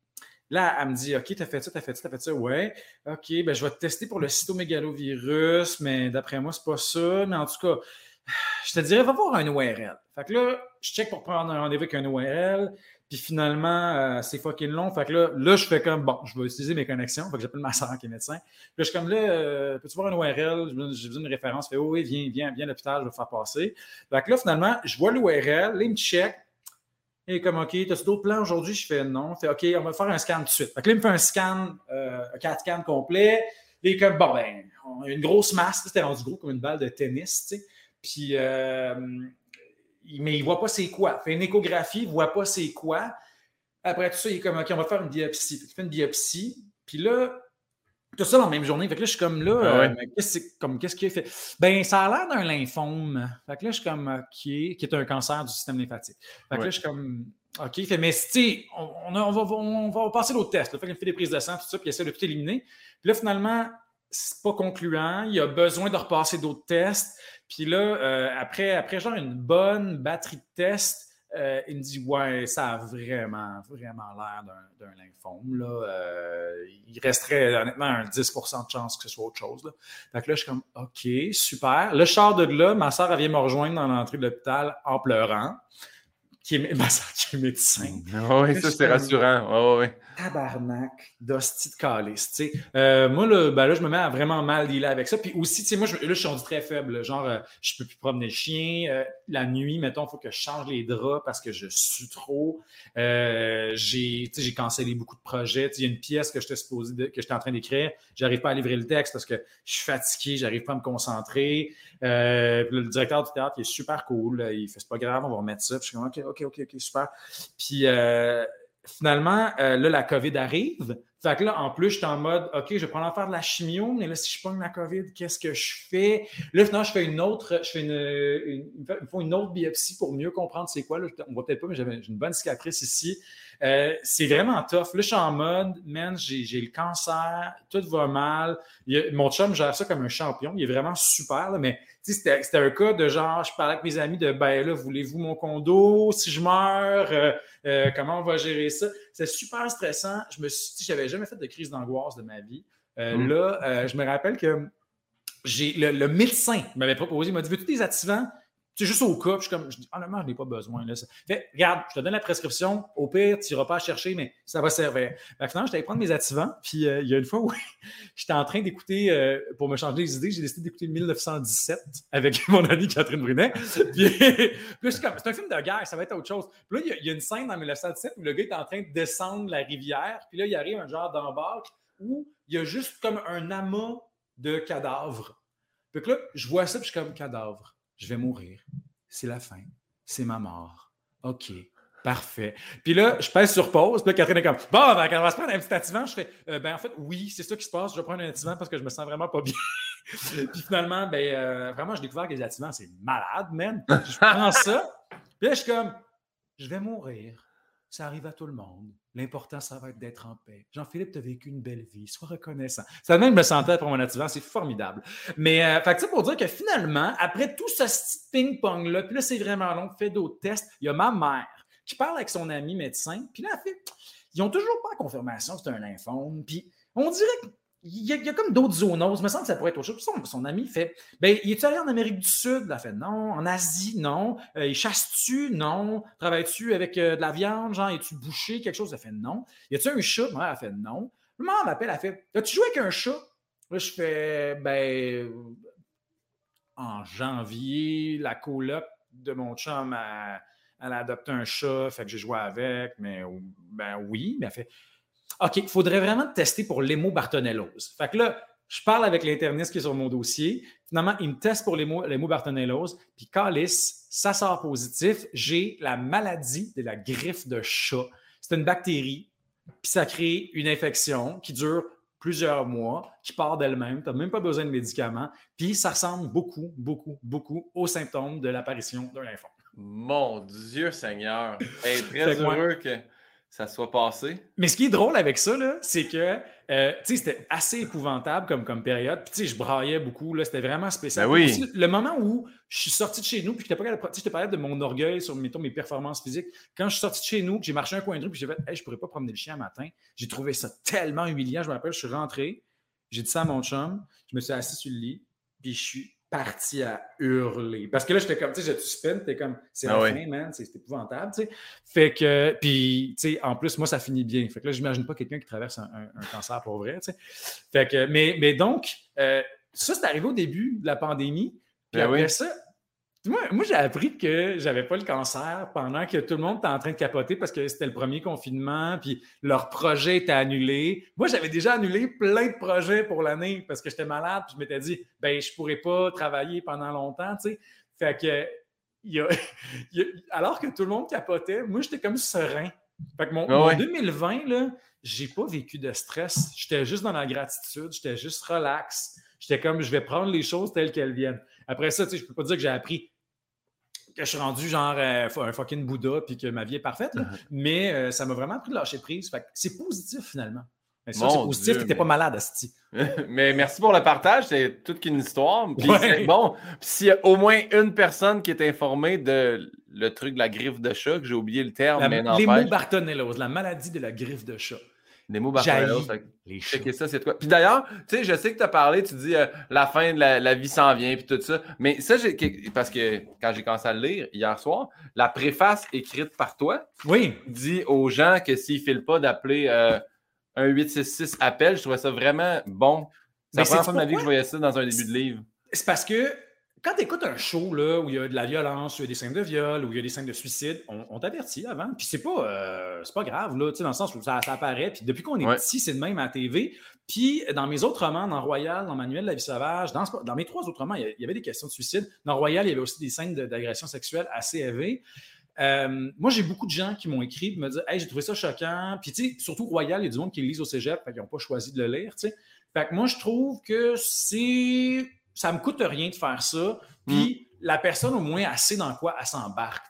Là, elle me dit OK, t'as fait ça, t'as fait ça, t'as fait ça. Ouais. OK, ben, je vais te tester pour le cytomégalovirus, mais d'après moi, c'est pas ça. Mais en tout cas, je te dirais, va voir un URL. Fait que là, je check pour prendre un rendez-vous avec un URL. Puis finalement, euh, c'est fucking long. Fait que là, là, je fais comme bon, je vais utiliser mes connexions. Fait que j'appelle ma soeur qui est médecin. Puis là, je suis comme là, euh, peux-tu voir un URL? J'ai besoin d'une référence. Fait, oh, oui, viens, viens, viens à l'hôpital, je vais faire passer. Fait que là, finalement, je vois l'URL, là, il me check. Et comme, OK, as-tu d'autres plans aujourd'hui? Je fais non. Fait, OK, on va faire un scan tout de suite. Fait que là, il me fait un scan, euh, un 4 scans complet. Et comme, bon, ben, on a une grosse masse. C'était rendu gros comme une balle de tennis, tu sais. Puis, euh, mais il voit pas c'est quoi. Il fait une échographie, il voit pas c'est quoi. Après tout ça, il est comme, OK, on va faire une biopsie. il fait une biopsie. Puis là, tout ça dans la même journée. Fait que là, je suis comme là, ah euh, qu'est-ce qu'il a fait? Ben, ça a l'air d'un lymphome. Fait que là, je suis comme, OK, qui est un cancer du système lymphatique. Fait que là, je suis comme, OK, fait, mais si, on, on, va, on, va, passer l'autre test. Fait qu'il fait des prises de sang, tout ça, puis il essaie de tout éliminer. Puis là, finalement, c'est pas concluant. Il a besoin de repasser d'autres tests. Puis là, euh, après, après genre une bonne batterie de tests, euh, il me dit Ouais, ça a vraiment, vraiment l'air d'un lymphome. Là. Euh, il resterait honnêtement un 10 de chance que ce soit autre chose. Là. Fait que là, je suis comme OK, super. Le char de là, ma soeur vient me rejoindre dans l'entrée de l'hôpital en pleurant qui est, ma qui est médecin. oui, ça, c'est rassurant. Oui, oui. Tabarnak d'hostie de calice. Euh, moi, là, ben là, je me mets à vraiment mal dealer avec ça. Puis aussi, moi, je, là, je suis rendu très faible. Genre, euh, je peux plus promener le chien. Euh, la nuit, mettons, il faut que je change les draps parce que je suis trop. j'ai, sais, j'ai cancellé beaucoup de projets. Il y a une pièce que j'étais supposé que j'étais en train d'écrire. J'arrive pas à livrer le texte parce que je suis fatigué, j'arrive pas à me concentrer. le directeur du théâtre, il est super cool. Il fait, c'est pas grave, on va remettre ça. Puis je suis comme, OK, OK, OK, OK, super. Puis finalement, euh, là, la COVID arrive. Fait que là, en plus, je suis en mode, OK, je vais prendre faire de la chimio, mais là, si je pogne la COVID, qu'est-ce que je fais? Là, finalement, je fais une autre, je fais une, une, une autre biopsie pour mieux comprendre c'est quoi. Là, on voit peut-être pas, mais j'avais une bonne cicatrice ici. Euh, c'est vraiment tough. Là, je suis en mode, man, j'ai le cancer, tout va mal. mon chum gère ça comme un champion. Il est vraiment super, là, mais c'était un cas de genre, je parlais avec mes amis de, ben là, voulez-vous mon condo? Si je meurs, euh, euh, comment on va gérer ça? C'est super stressant. Je me suis j'avais jamais fait de crise d'angoisse de ma vie. Mm. Là, je me rappelle que j'ai le, médecin m'avait proposé, il m'a dit Veux-tu des activants C'est juste au cas, puis je suis comme, je dis, honnêtement, je n'ai pas besoin. Là. Fait, regarde, je te donne la prescription, au pire, tu n'iras pas chercher, mais ça va servir. Finalement, j'étais allé prendre mes activants, puis euh, il y a une fois où j'étais en train d'écouter, euh, pour me changer les idées, j'ai décidé d'écouter 1917 avec mon amie Catherine Brunet. puis, puis c'est un film de guerre, ça va être autre chose. Puis là, il y, a, une scène dans 1917 où le gars est en train de descendre la rivière, puis là, il arrive un genre d'embarque où il y a juste comme un amas de cadavres. Puis là, je vois ça, puis je suis comme cadavre je vais mourir. C'est la fin. C'est ma mort. OK. Parfait. Puis là, je pèse sur pause. Puis là, Catherine est comme Bon, ben, quand on va se prendre un petit activant, je fais euh, Ben, en fait, oui, c'est ça qui se passe. Je vais prendre un activant parce que je me sens vraiment pas bien. puis finalement, ben, euh, vraiment, j'ai découvert que les activants, c'est malade, man. Je prends ça. Puis là, je suis comme Je vais mourir. Ça arrive à tout le monde. L'important, ça va être d'être en paix. Jean-Philippe, tu as vécu une belle vie. Sois reconnaissant. Ça même me sentais pour mon activant. C'est formidable. Mais, euh, fait que pour dire que finalement, après tout ce ping-pong-là, puis là, c'est vraiment long, fait d'autres tests, il y a ma mère qui parle avec son ami médecin, puis là, elle fait ils n'ont toujours pas confirmation que c'est un lymphome. Puis on dirait que il y, a, comme d'autres zoonoses. Il me semble que ça pourrait être autre chose. Son, ami fait ben, il est allé en Amérique du Sud? Elle fait non. En Asie, non. Euh, il chasse-tu? Non. Travailles-tu avec euh, de la viande? Genre, es-tu bouché? Quelque chose? Elle fait non. Y a-tu un chat? Elle fait non. Le maman m'appelle Elle fait As-tu joué avec un chat? Là, je fais ben, en janvier, la coloc de mon chum, elle, elle a adopté un chat. Fait que j'ai joué avec. Mais ben oui. Mais elle fait OK, il faudrait vraiment tester pour l'hémobartonellose. Fait que là, je parle avec l'interniste qui est sur mon dossier. Finalement, il me teste pour l'hémobartonellose. Puis, calice, ça sort positif. J'ai la maladie de la griffe de chat. C'est une bactérie. Puis, ça crée une infection qui dure plusieurs mois, qui part d'elle-même. Tu n'as même pas besoin de médicaments. Puis, ça ressemble beaucoup, beaucoup, beaucoup aux symptômes de l'apparition d'un lymphome. Mon Dieu Seigneur! très heureux que ça soit passé. Mais ce qui est drôle avec ça, c'est que euh, c'était assez épouvantable comme, comme période. Puis je braillais beaucoup, c'était vraiment spécial. Ben oui. Le moment où je suis sorti de chez nous, puis je te parlais de mon orgueil sur mettons, mes performances physiques. Quand je suis sorti de chez nous, j'ai marché un coin de rue, puis j'ai fait hey, je pourrais pas promener le chien matin. J'ai trouvé ça tellement humiliant. Je me rappelle, je suis rentré, j'ai dit ça à mon chum, je me suis assis sur le lit, puis je suis parti à hurler. Parce que là, j'étais comme, tu sais, j'ai spin, t'es comme, c'est ah la fin, man, c'est épouvantable, tu sais. Fait que, puis, tu sais, en plus, moi, ça finit bien. Fait que là, j'imagine pas quelqu'un qui traverse un, cancer pour vrai, tu sais. Fait que, mais, mais donc, euh, ça, c'est arrivé au début de la pandémie. Puis ben après ça, moi, j'ai appris que j'avais pas le cancer pendant que tout le monde était en train de capoter parce que c'était le premier confinement, puis leur projet était annulé. Moi, j'avais déjà annulé plein de projets pour l'année parce que j'étais malade, puis je m'étais dit, ben, je pourrais pas travailler pendant longtemps, tu sais. Fait que, alors que tout le monde capotait, moi, j'étais comme serein. Fait que mon, 2020, là, j'ai pas vécu de stress. J'étais juste dans la gratitude, j'étais juste relax. J'étais comme, je vais prendre les choses telles qu'elles viennent. Après ça, tu sais, je peux pas dire que j'ai appris que je suis rendu genre euh, un fucking Bouddha puis que ma vie est parfaite, mais euh, ça m'a vraiment pris de lâcher prise. c'est positif finalement. Mais ça, c'est positif, tu n'étais pas malade, Asti. mais merci pour le partage, c'est toute une histoire. Puis bon, s'il y a au moins une personne qui est informée de le truc de la griffe de chat, que j'ai oublié le terme, mais Les mots Bartonellos, la maladie de la griffe de chat. Les mots Bartonellos, les ça, c'est quoi? Puis d'ailleurs, tu sais, je sais que tu as parlé, tu dis euh, la fin de la, vie s'en vient, puis tout ça. Mais ça, parce que quand j'ai commencé à le lire hier soir, la préface écrite par toi oui. dit aux gens que s'ils ne filent pas d'appeler euh, un 866 appel. Je trouvais ça vraiment bon. C'est la première fois de ma vie que je voyais ça dans un début de livre. C'est parce que quand tu écoutes un show là, où il y a de la violence, où il y a des scènes de viol, où il y a des scènes de suicide, on, t'avertit avant. Puis c'est pas, euh, pas grave, là, dans le sens où ça, apparaît. Puis depuis qu'on est petit, c'est de même à la TV. Puis dans mes autres romans, dans Royal, dans Manuel de la vie sauvage, dans, dans mes trois autres romans, il y avait des questions de suicide. Dans Royal, il y avait aussi des scènes d'agression sexuelle assez élevées. Euh, moi, j'ai beaucoup de gens qui m'ont écrit, me disent Hey, j'ai trouvé ça choquant. Puis, tu sais, surtout Royal, il y a du monde qui le lisent au cégep, fait qu'ils n'ont pas choisi de le lire, tu sais. Fait que moi, je trouve que c'est. Ça me coûte rien de faire ça. Puis, mm. la personne, au moins, elle sait dans quoi elle s'embarque.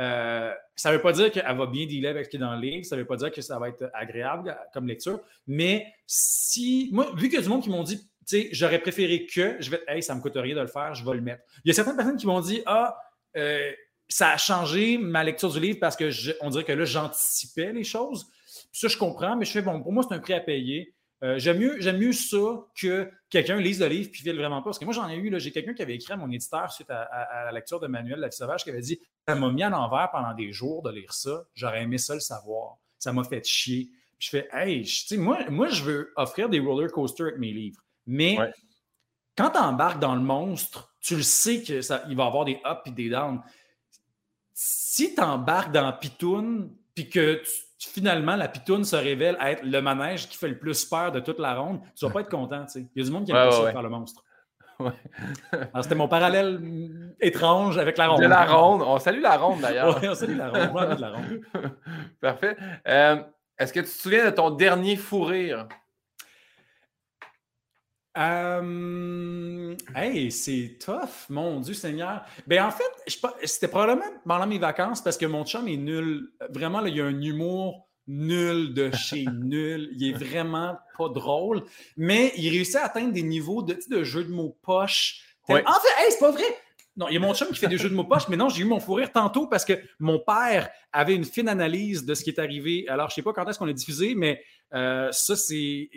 Euh, ça ne veut pas dire qu'elle va bien dealer avec ce qui est dans le livre, ça ne veut pas dire que ça va être agréable comme lecture, mais si, moi, vu qu'il y a du monde qui m'ont dit, tu sais, j'aurais préféré que, je vais, hey, ça me coûte rien de le faire, je vais le mettre. Il y a certaines personnes qui m'ont dit, ah, euh, ça a changé ma lecture du livre parce que on dirait que là, j'anticipais les choses. Puis ça, je comprends, mais je fais, bon, pour moi, c'est un prix à payer. Euh, j'aime mieux, j'aime mieux ça que quelqu'un lise le livre puis file vraiment pas. Parce que moi, j'en ai eu, là, j'ai quelqu'un qui avait écrit à mon éditeur suite à, la lecture de Manuel La Sauvage qui avait dit Ça m'a mis à l'envers pendant des jours de lire ça. J'aurais aimé ça le savoir. Ça m'a fait chier. Puis je fais Hey, je, moi, moi, je veux offrir des roller coasters avec mes livres. Mais quand tu embarques dans le monstre, tu le sais qu'il va y avoir des ups et des downs. Si tu embarques dans Pitoun, puis que finalement la Pitoun se révèle être le manège qui fait le plus peur de toute la ronde, tu vas pas être content. Il y a du monde qui aime pas faire le monstre. C'était mon parallèle mm, étrange avec la ronde. De la ronde. On salue la ronde d'ailleurs. on salue la ronde. la ronde. Parfait. Euh, est-ce que tu te souviens de ton dernier fou rire? Euh, hey, c'est tough, mon Dieu Seigneur. Ben, en fait, c'était probablement pendant mes vacances parce que mon chum est nul. Vraiment, il y a un humour nul de chez nul. Il est vraiment pas drôle, mais il réussit à atteindre des niveaux de, de jeu de mots poche. En fait, hey, c'est pas vrai! Non, il y a mon chum qui fait des jeux de mots poche, mais non, j'ai eu mon fou rire tantôt parce que mon père avait une fine analyse de ce qui est arrivé. Alors, je sais pas quand est-ce qu'on a diffusé, mais euh, ça, c'est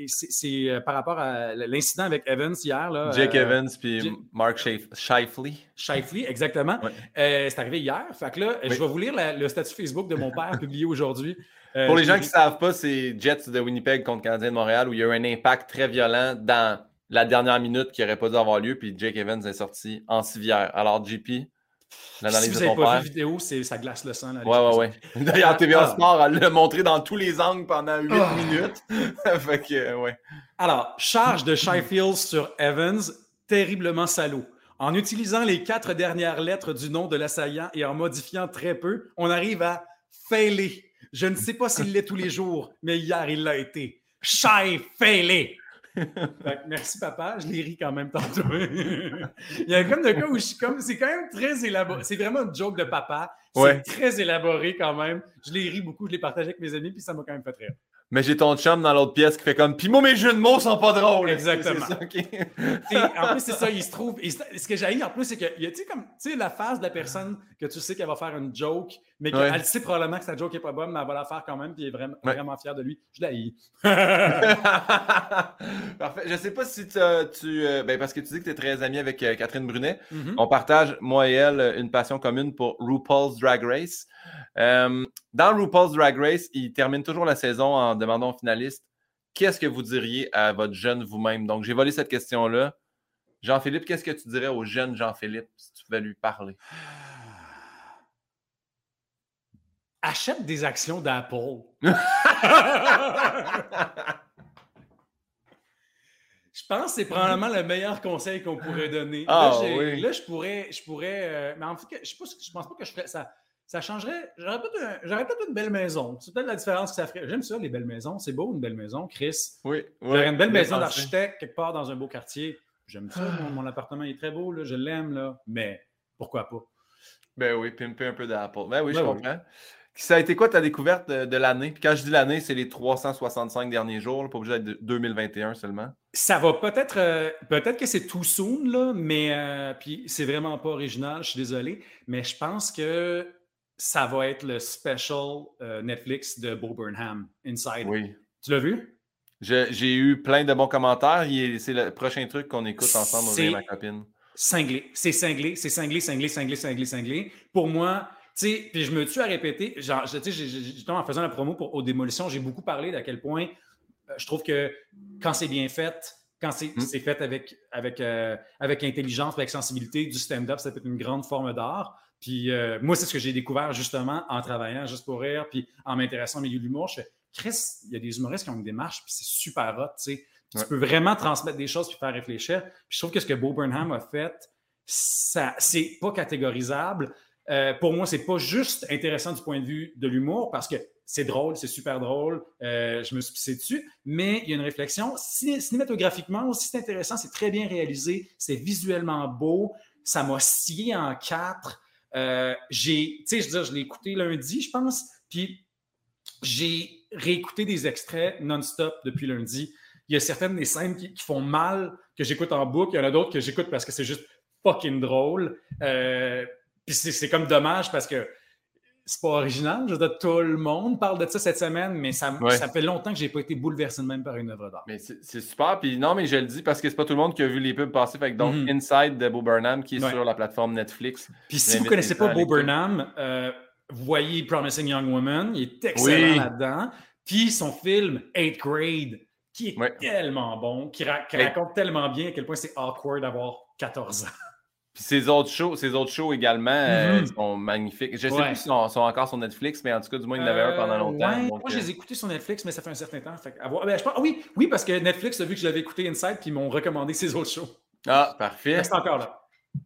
euh, par rapport à l'incident avec Evans hier. Là, Jake euh, Evans puis Mark Shifley. Shifley, exactement. c'est arrivé hier. Fait que là, je vais vous lire le statut Facebook de mon père publié aujourd'hui. Pour les gens qui ne savent pas, c'est Jets de Winnipeg contre Canadien de Montréal où il y a eu un impact très violent dans la dernière minute qui n'aurait pas dû avoir lieu, puis Jake Evans est sorti en civière. Alors, JP, l'analyse si vous n'avez pas vu vidéo, ça glace le sang. Là, ouais, ouais, ouais. D'ailleurs, TVA ah. Sport, elle l'a montré dans tous les angles pendant 8 ah. minutes. fait que, ouais. Alors, charge de Sheffield sur Evans, terriblement salaud. En utilisant les quatre dernières lettres du nom de l'assaillant et en modifiant très peu, on arrive à failer. Je ne sais pas s'il l'est tous les jours, mais hier, il l'a été. Shy failé merci papa, je l'ai ri quand même tantôt. Il y a comme de cas où je suis comme, c'est quand même très élaboré. C'est vraiment une joke de papa. C'est très élaboré quand même. Je l'ai ri beaucoup, je l'ai partagé avec mes amis, puis ça m'a quand même fait rire. Mais j'ai ton chum dans l'autre pièce qui fait comme Pis moi, mes jeux de mots sont pas drôles. Exactement. Ça, en plus, c'est ça, il se trouve. ce que j'ai en plus, c'est que, tu sais, comme, tu sais, la face de la personne que tu sais qu'elle va faire une joke, mais qu'elle sait probablement que sa joke est pas bonne, mais elle va la faire quand même, puis elle est vraiment, vraiment fière de lui. Je l'ai. Parfait. Je sais pas si tu. Euh, ben, parce que tu dis que tu es très ami avec euh, Catherine Brunet. Mm-hmm. On partage, moi et elle, une passion commune pour RuPaul's Drag Race. Euh, dans RuPaul's Drag Race, il termine toujours la saison en demandant aux finalistes qu'est-ce que vous diriez à votre jeune vous-même? Donc, j'ai volé cette question-là. Jean-Philippe, qu'est-ce que tu dirais au jeune Jean-Philippe si tu pouvais lui parler? Achète des actions d'Apple. Je pense que c'est probablement le meilleur conseil qu'on pourrait donner. Ah, là, oui. là, je pourrais. Je pourrais euh, mais en fait, je ne je pense pas que je ferais ça ça changerait. J'aurais peut-être une belle maison. C'est peut-être la différence que ça ferait. J'aime ça, les belles maisons. C'est beau, une belle maison, Chris. Oui. J'aurais une belle maison d'architecte quelque part dans un beau quartier. J'aime ça. Mon, appartement est très beau, là, je l'aime, là. Mais pourquoi pas? Ben oui, pimper un peu d'Apple. Ben oui, je ben comprends. Ça a été quoi ta découverte de, l'année? Puis quand je dis l'année, c'est les 365 derniers jours, pas obligé d'être 2021 seulement. Ça va peut-être, euh, peut-être que c'est tout soon, là, mais euh, puis c'est vraiment pas original, je suis désolé, mais je pense que ça va être le special euh, Netflix de Bo Burnham, Inside. Oui. Tu l'as vu? J'ai eu plein de bons commentaires. C'est le prochain truc qu'on écoute ensemble avec ma copine. Cinglé. C'est cinglé, c'est cinglé, cinglé, cinglé, cinglé, cinglé. Pour moi, sais, puis je me tue à répéter, genre, tu sais, en faisant la promo pour aux démolitions, j'ai beaucoup parlé d'à quel point euh, je trouve que quand c'est bien fait, quand c'est hmm. fait avec, avec, euh, avec intelligence, avec sensibilité, du stand-up, ça peut être une grande forme d'art. Puis euh, moi, c'est ce que j'ai découvert justement en travaillant juste pour rire, puis en m'intéressant au milieu de l'humour. Je fais, Chris, il y a des humoristes qui ont une démarche, puis c'est super hot, tu sais. Tu peux vraiment transmettre des choses puis faire réfléchir. Puis je trouve que ce que Bo Burnham a fait, ça, c'est pas catégorisable. Euh, pour moi, c'est pas juste intéressant du point de vue de l'humour parce que c'est drôle, c'est super drôle, euh, je me suis pissé dessus, mais il y a une réflexion. Cinématographiquement aussi, c'est intéressant, c'est très bien réalisé, c'est visuellement beau, ça m'a scié en quatre. Euh, j'ai, tu sais, je veux je l'ai écouté lundi, je pense, puis j'ai réécouté des extraits non-stop depuis lundi. Il y a certaines des scènes qui, font mal, que j'écoute en boucle, il y en a d'autres que j'écoute parce que c'est juste fucking drôle. Puis c'est comme dommage parce que c'est pas original. Je veux dire, tout le monde parle de ça cette semaine, mais ça, Ouais. ça fait longtemps que j'ai pas été bouleversé de même par une œuvre d'art. Mais c'est super. Puis non, mais je le dis parce que c'est pas tout le monde qui a vu les pubs passer. Fait que donc, Mhm. Inside de Bo Burnham qui est Ouais. sur la plateforme Netflix. Puis si vous connaissez pas Bo. Burnham, euh, vous voyez Promising Young Woman, il est excellent Oui. là-dedans. Puis son film Eighth Grade, qui est Ouais. tellement bon, qui, ra- qui raconte tellement bien à quel point c'est awkward d'avoir 14 ans. Puis ses autres shows, ses autres shows également euh, Mhm. sont magnifiques. Je sais Ouais. plus s'ils sont, sont encore sur Netflix, mais en tout cas, du moins, il y en avait un pendant Euh, longtemps. ouais, donc, moi, je euh, les ai écoutés sur Netflix, mais ça fait un certain temps. Fait que avoir- ben, je pense- ah oui, oui, parce que Netflix a vu que je l'avais écouté Inside, puis ils m'ont recommandé ses autres shows. Ah, parfait. C'est encore là.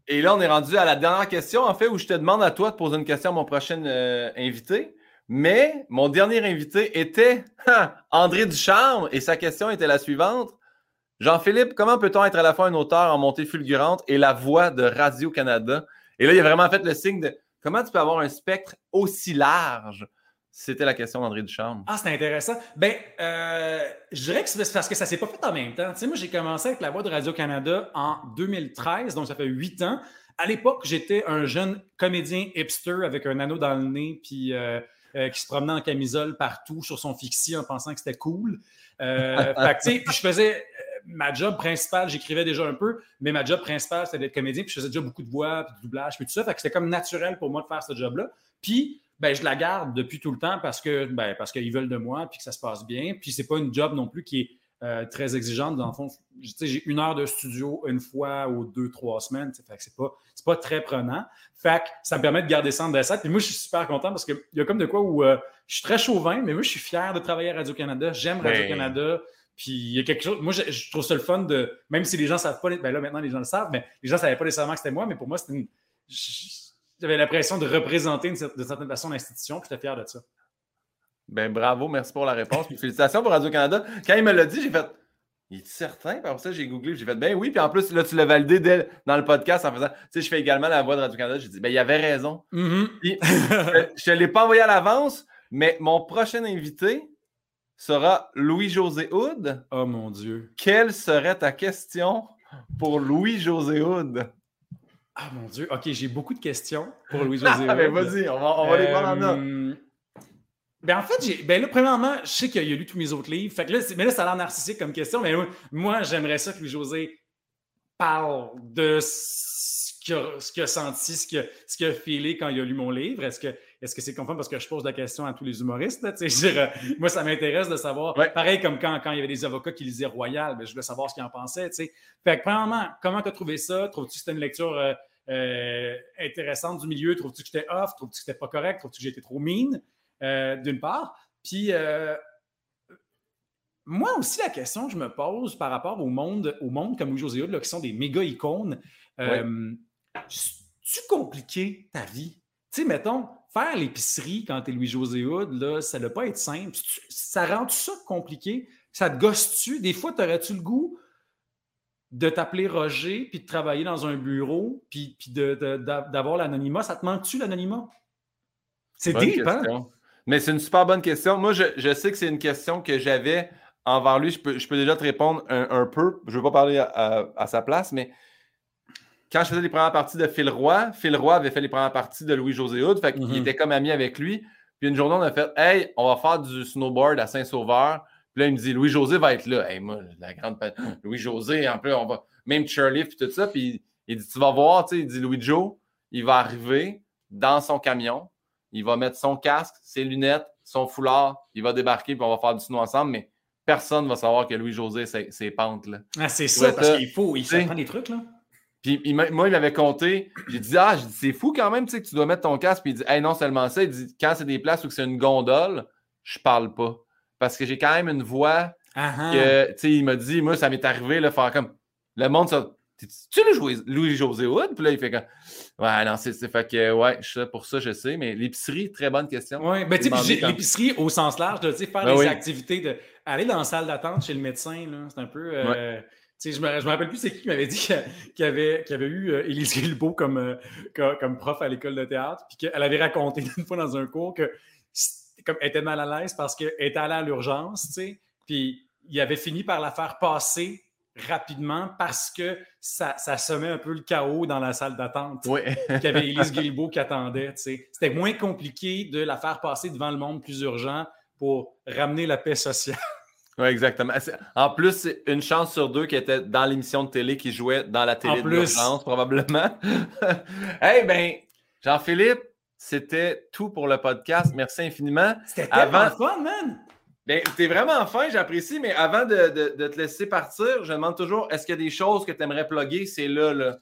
Et là, on est rendu à la dernière question, en fait, où je te demande à toi de poser une question à mon prochain euh, invité. Mais mon dernier invité était André Ducharme et sa question était la suivante. Jean-Philippe, comment peut-on être à la fois un auteur en montée fulgurante et la voix de Radio-Canada? Et là, il a vraiment fait le signe de comment tu peux avoir un spectre aussi large? C'était la question d'André Ducharme. Ah, c'est intéressant. Ben, euh, je dirais que c'est parce que ça s'est pas fait en même temps. Tu sais, moi, j'ai commencé avec la voix de Radio-Canada en 2013, donc ça fait huit ans. À l'époque, j'étais un jeune comédien hipster avec un anneau dans le nez, puis euh, euh, qui se promenait en camisole partout sur son fixie en pensant que c'était cool. Euh, fait que, tu sais, puis je faisais ma job principale, j'écrivais déjà un peu, mais ma job principale, c'était d'être comédien, puis je faisais déjà beaucoup de voix, puis de doublage, puis tout ça. Fait que c'était comme naturel pour moi de faire ce job-là. Puis, ben, je la garde depuis tout le temps parce que ben, parce qu'ils veulent de moi, puis que ça se passe bien. Puis, c'est pas une job non plus qui est euh, très exigeante. Dans le fond, j'ai une heure de studio une fois ou deux, trois semaines. Fait que c'est pas, c'est pas très prenant. Fait que ça me permet de garder ça en dessin. Puis moi, je suis super content parce qu'il y a comme de quoi où euh, je suis très chauvin, mais moi, je suis fier de travailler à Radio-Canada. J'aime Ben. Radio-Canada. Puis il y a quelque chose. Moi, je, je trouve ça le fun de. Même si les gens ne savent pas. Ben là, maintenant, les gens le savent, mais les gens ne savaient pas nécessairement que c'était moi, mais pour moi, c'était une. J'avais l'impression de représenter une, de certaine façon l'institution, puis j'étais fier de ça. Ben bravo, merci pour la réponse. Puis félicitations pour Radio-Canada. Quand il me l'a dit, j'ai fait. Il est certain? Puis après ça, j'ai googlé, j'ai fait ben oui. Puis en plus, là, tu l'as validé dès- dans le podcast en faisant. Tu sais, je fais également la voix de Radio-Canada. J'ai dit, ben il avait raison. Puis, euh, je ne l'ai pas envoyé à l'avance, mais mon prochain invité sera Louis-José Houd. oh mon Dieu. Quelle serait ta question pour Louis-José Houd? Ah mon Dieu. OK, j'ai beaucoup de questions pour Louis-José. Ah, ben Hood. vas-y, on va, on va les prendre en note. Euh, Ben en fait, j'ai, ben là, premièrement, je sais qu'il a lu tous mes autres livres. Fait que là, c'est- mais là, ça a l'air narcissique comme question. Mais moi, j'aimerais ça que Louis-José parle de ce qu'il a, ce qu'il a senti, ce qu'il a, ce qu'il a feelé quand il a lu mon livre. Est-ce que, est-ce que c'est conforme? Parce que je pose la question à tous les humoristes? là, dire, euh, moi, ça m'intéresse de savoir. Ouais. Pareil comme quand, quand il y avait des avocats qui lisaient Royal, ben, je voulais savoir ce qu'ils en pensaient. Fait que, premièrement, comment tu as trouvé ça? Trouves-tu que c'était une lecture euh, euh, intéressante du milieu? Trouves-tu que j'étais off? Trouves-tu que c'était pas correct? Trouves-tu que j'étais trop? Euh, d'une part. Puis, moi aussi, la question que je me pose par rapport au monde, au monde comme Louis-José Hood, là, qui sont des méga icônes, euh, tu compliqué ta vie? Tu sais, mettons, faire l'épicerie quand tu es Louis-José Hood, là, ça ne doit pas être simple. Ça rend tout ça compliqué? Ça te gosse-tu? Des fois, t'aurais-tu le goût de t'appeler Roger, puis de travailler dans un bureau, puis, puis d'avoir l'anonymat? Ça te manque-tu, l'anonymat? C'est deep, hein? Mais c'est une super bonne question. Moi, je, je sais que c'est une question que j'avais envers lui. Je peux, je peux déjà te répondre un, un peu. Je ne veux pas parler à, à- à sa place, mais quand je faisais les premières parties de Phil Roy, Phil Roy avait fait les premières parties de Louis-José Hood. Fait qu'il Mhm. était comme ami avec lui. Puis une journée, on a fait Hey, on va faire du snowboard à Saint-Sauveur. Puis là, il me dit Louis-José va être là. Hey, moi, la grande. Louis-José, en plus, on va. Même Shirley, puis tout ça. Puis il dit Tu vas voir, tu sais, il dit Louis-Joe, il va arriver dans son camion. Il va mettre son casque, ses lunettes, son foulard. Il va débarquer, puis on va faire du snow ensemble. Mais personne ne va savoir que Louis-José, c'est c'est pente. Là. Ah, c'est ça, parce qu'il faut, il s'apprend des trucs, là. Puis il moi, il m'avait compté. J'ai dit, ah, c'est fou quand même, tu sais, que tu dois mettre ton casque. Puis il dit, hey, non seulement ça, il dit, quand c'est des places où que c'est une gondole, je parle pas. Parce que j'ai quand même une voix Ah, ah. que, tu sais, il m'a dit, moi, ça m'est arrivé, là, faire comme, le monde, ça, tu Louis-José Wood? Puis là, il fait comme, ouais, non, c'est, fait que, ouais, pour ça, je sais. Mais l'épicerie, très bonne question. Oui, ben, tu sais, l'épicerie au sens large, de, tu sais, faire Ben des oui. activités, de, aller dans la salle d'attente chez le médecin, là, c'est un peu. euh, je me, je me rappelle plus c'est qui qui m'avait dit qu'il qu'il avait, avait eu euh, Élise Guilbeault comme, euh, comme, comme prof à l'école de théâtre, puis qu'elle avait raconté une fois dans un cours que comme, elle était mal à l'aise parce qu'elle était allée à l'urgence, puis il avait fini par la faire passer rapidement parce que ça, ça semait un peu le chaos dans la salle d'attente. Oui. qu'il y avait Élise Guilbeault qui attendait. C'était moins compliqué de la faire passer devant le monde plus urgent pour ramener la paix sociale. Oui, exactement. En plus, c'est une chance sur deux qui était dans l'émission de télé qui jouait dans la télé En de l'urgence, probablement. hey, ben, Jean-Philippe, c'était tout pour le podcast. Merci infiniment. C'était Avant- tellement fun, man! Ben, t'es vraiment fin, j'apprécie, mais avant de, de- de te laisser partir, je demande toujours est-ce qu'il y a des choses que tu aimerais plugger? C'est là, là.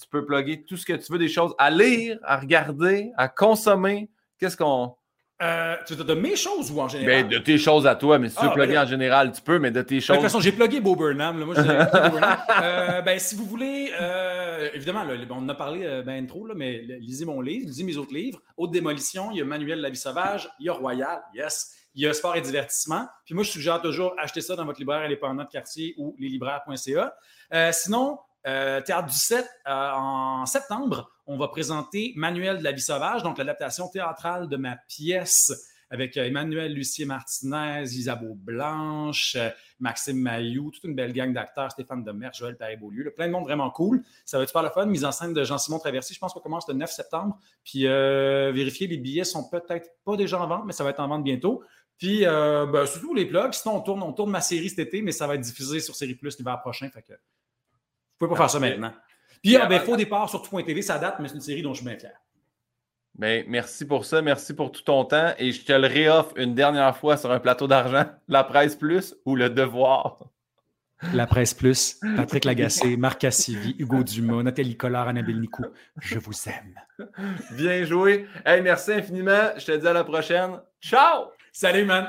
Tu peux plugger tout ce que tu veux, des choses à lire, à regarder, à consommer. Qu'est-ce qu'on. Euh, tu veux dire de mes choses ou en général? Ben, de tes choses à toi, mais si tu veux Ah, plugger ben en général, tu peux, mais de tes De choses. toute façon, j'ai plugué Beau Burnham. Là. Moi, Burnham. Euh, ben, si vous voulez, euh, évidemment, là, on en a parlé euh, ben trop, là, mais lisez mon livre, lisez mes autres livres. Haute démolition, il y a Manuel de la vie sauvage, il y a Royal, yes. Il y a Sport et divertissement. Puis moi, je suggère toujours acheter ça dans votre libraire indépendant de quartier ou leslibraires.ca. Euh, sinon, euh, Théâtre du 7, euh, en septembre, on va présenter Manuel de la vie sauvage, donc l'adaptation théâtrale de ma pièce avec euh, Emmanuel Lucier Martinez, Isabeau Blanche, Maxime Mailloux, toute une belle gang d'acteurs, Stéphane Demers, Joël Paré-Beaulieu, plein de monde vraiment cool. Ça va être super le fun. Mise en scène de Jean-Simon Traversy, je pense qu'on commence le 9 septembre. Puis vérifier, les billets sont peut-être pas déjà en vente, mais ça va être en vente bientôt. Puis ben, surtout les plugs. Sinon, on tourne, on tourne ma série cet été, mais ça va être diffusé sur Série Plus l'hiver prochain. Vous pouvez pas faire ça maintenant. Puis, ah, ben, faux départ sur tout.tv, ça date, mais c'est une série dont je suis bien fier. Ben, merci pour ça, merci pour tout ton temps. Et je te le réoffre une dernière fois sur un plateau d'argent. La presse plus ou le devoir? La Presse Plus, Patrick Lagacé, Marc Cassivi, Hugo Dumas, Nathalie Collard, Annabelle Nicou. Je vous aime. Bien joué. Hey, merci infiniment. Je te dis à la prochaine. Ciao! Salut, man!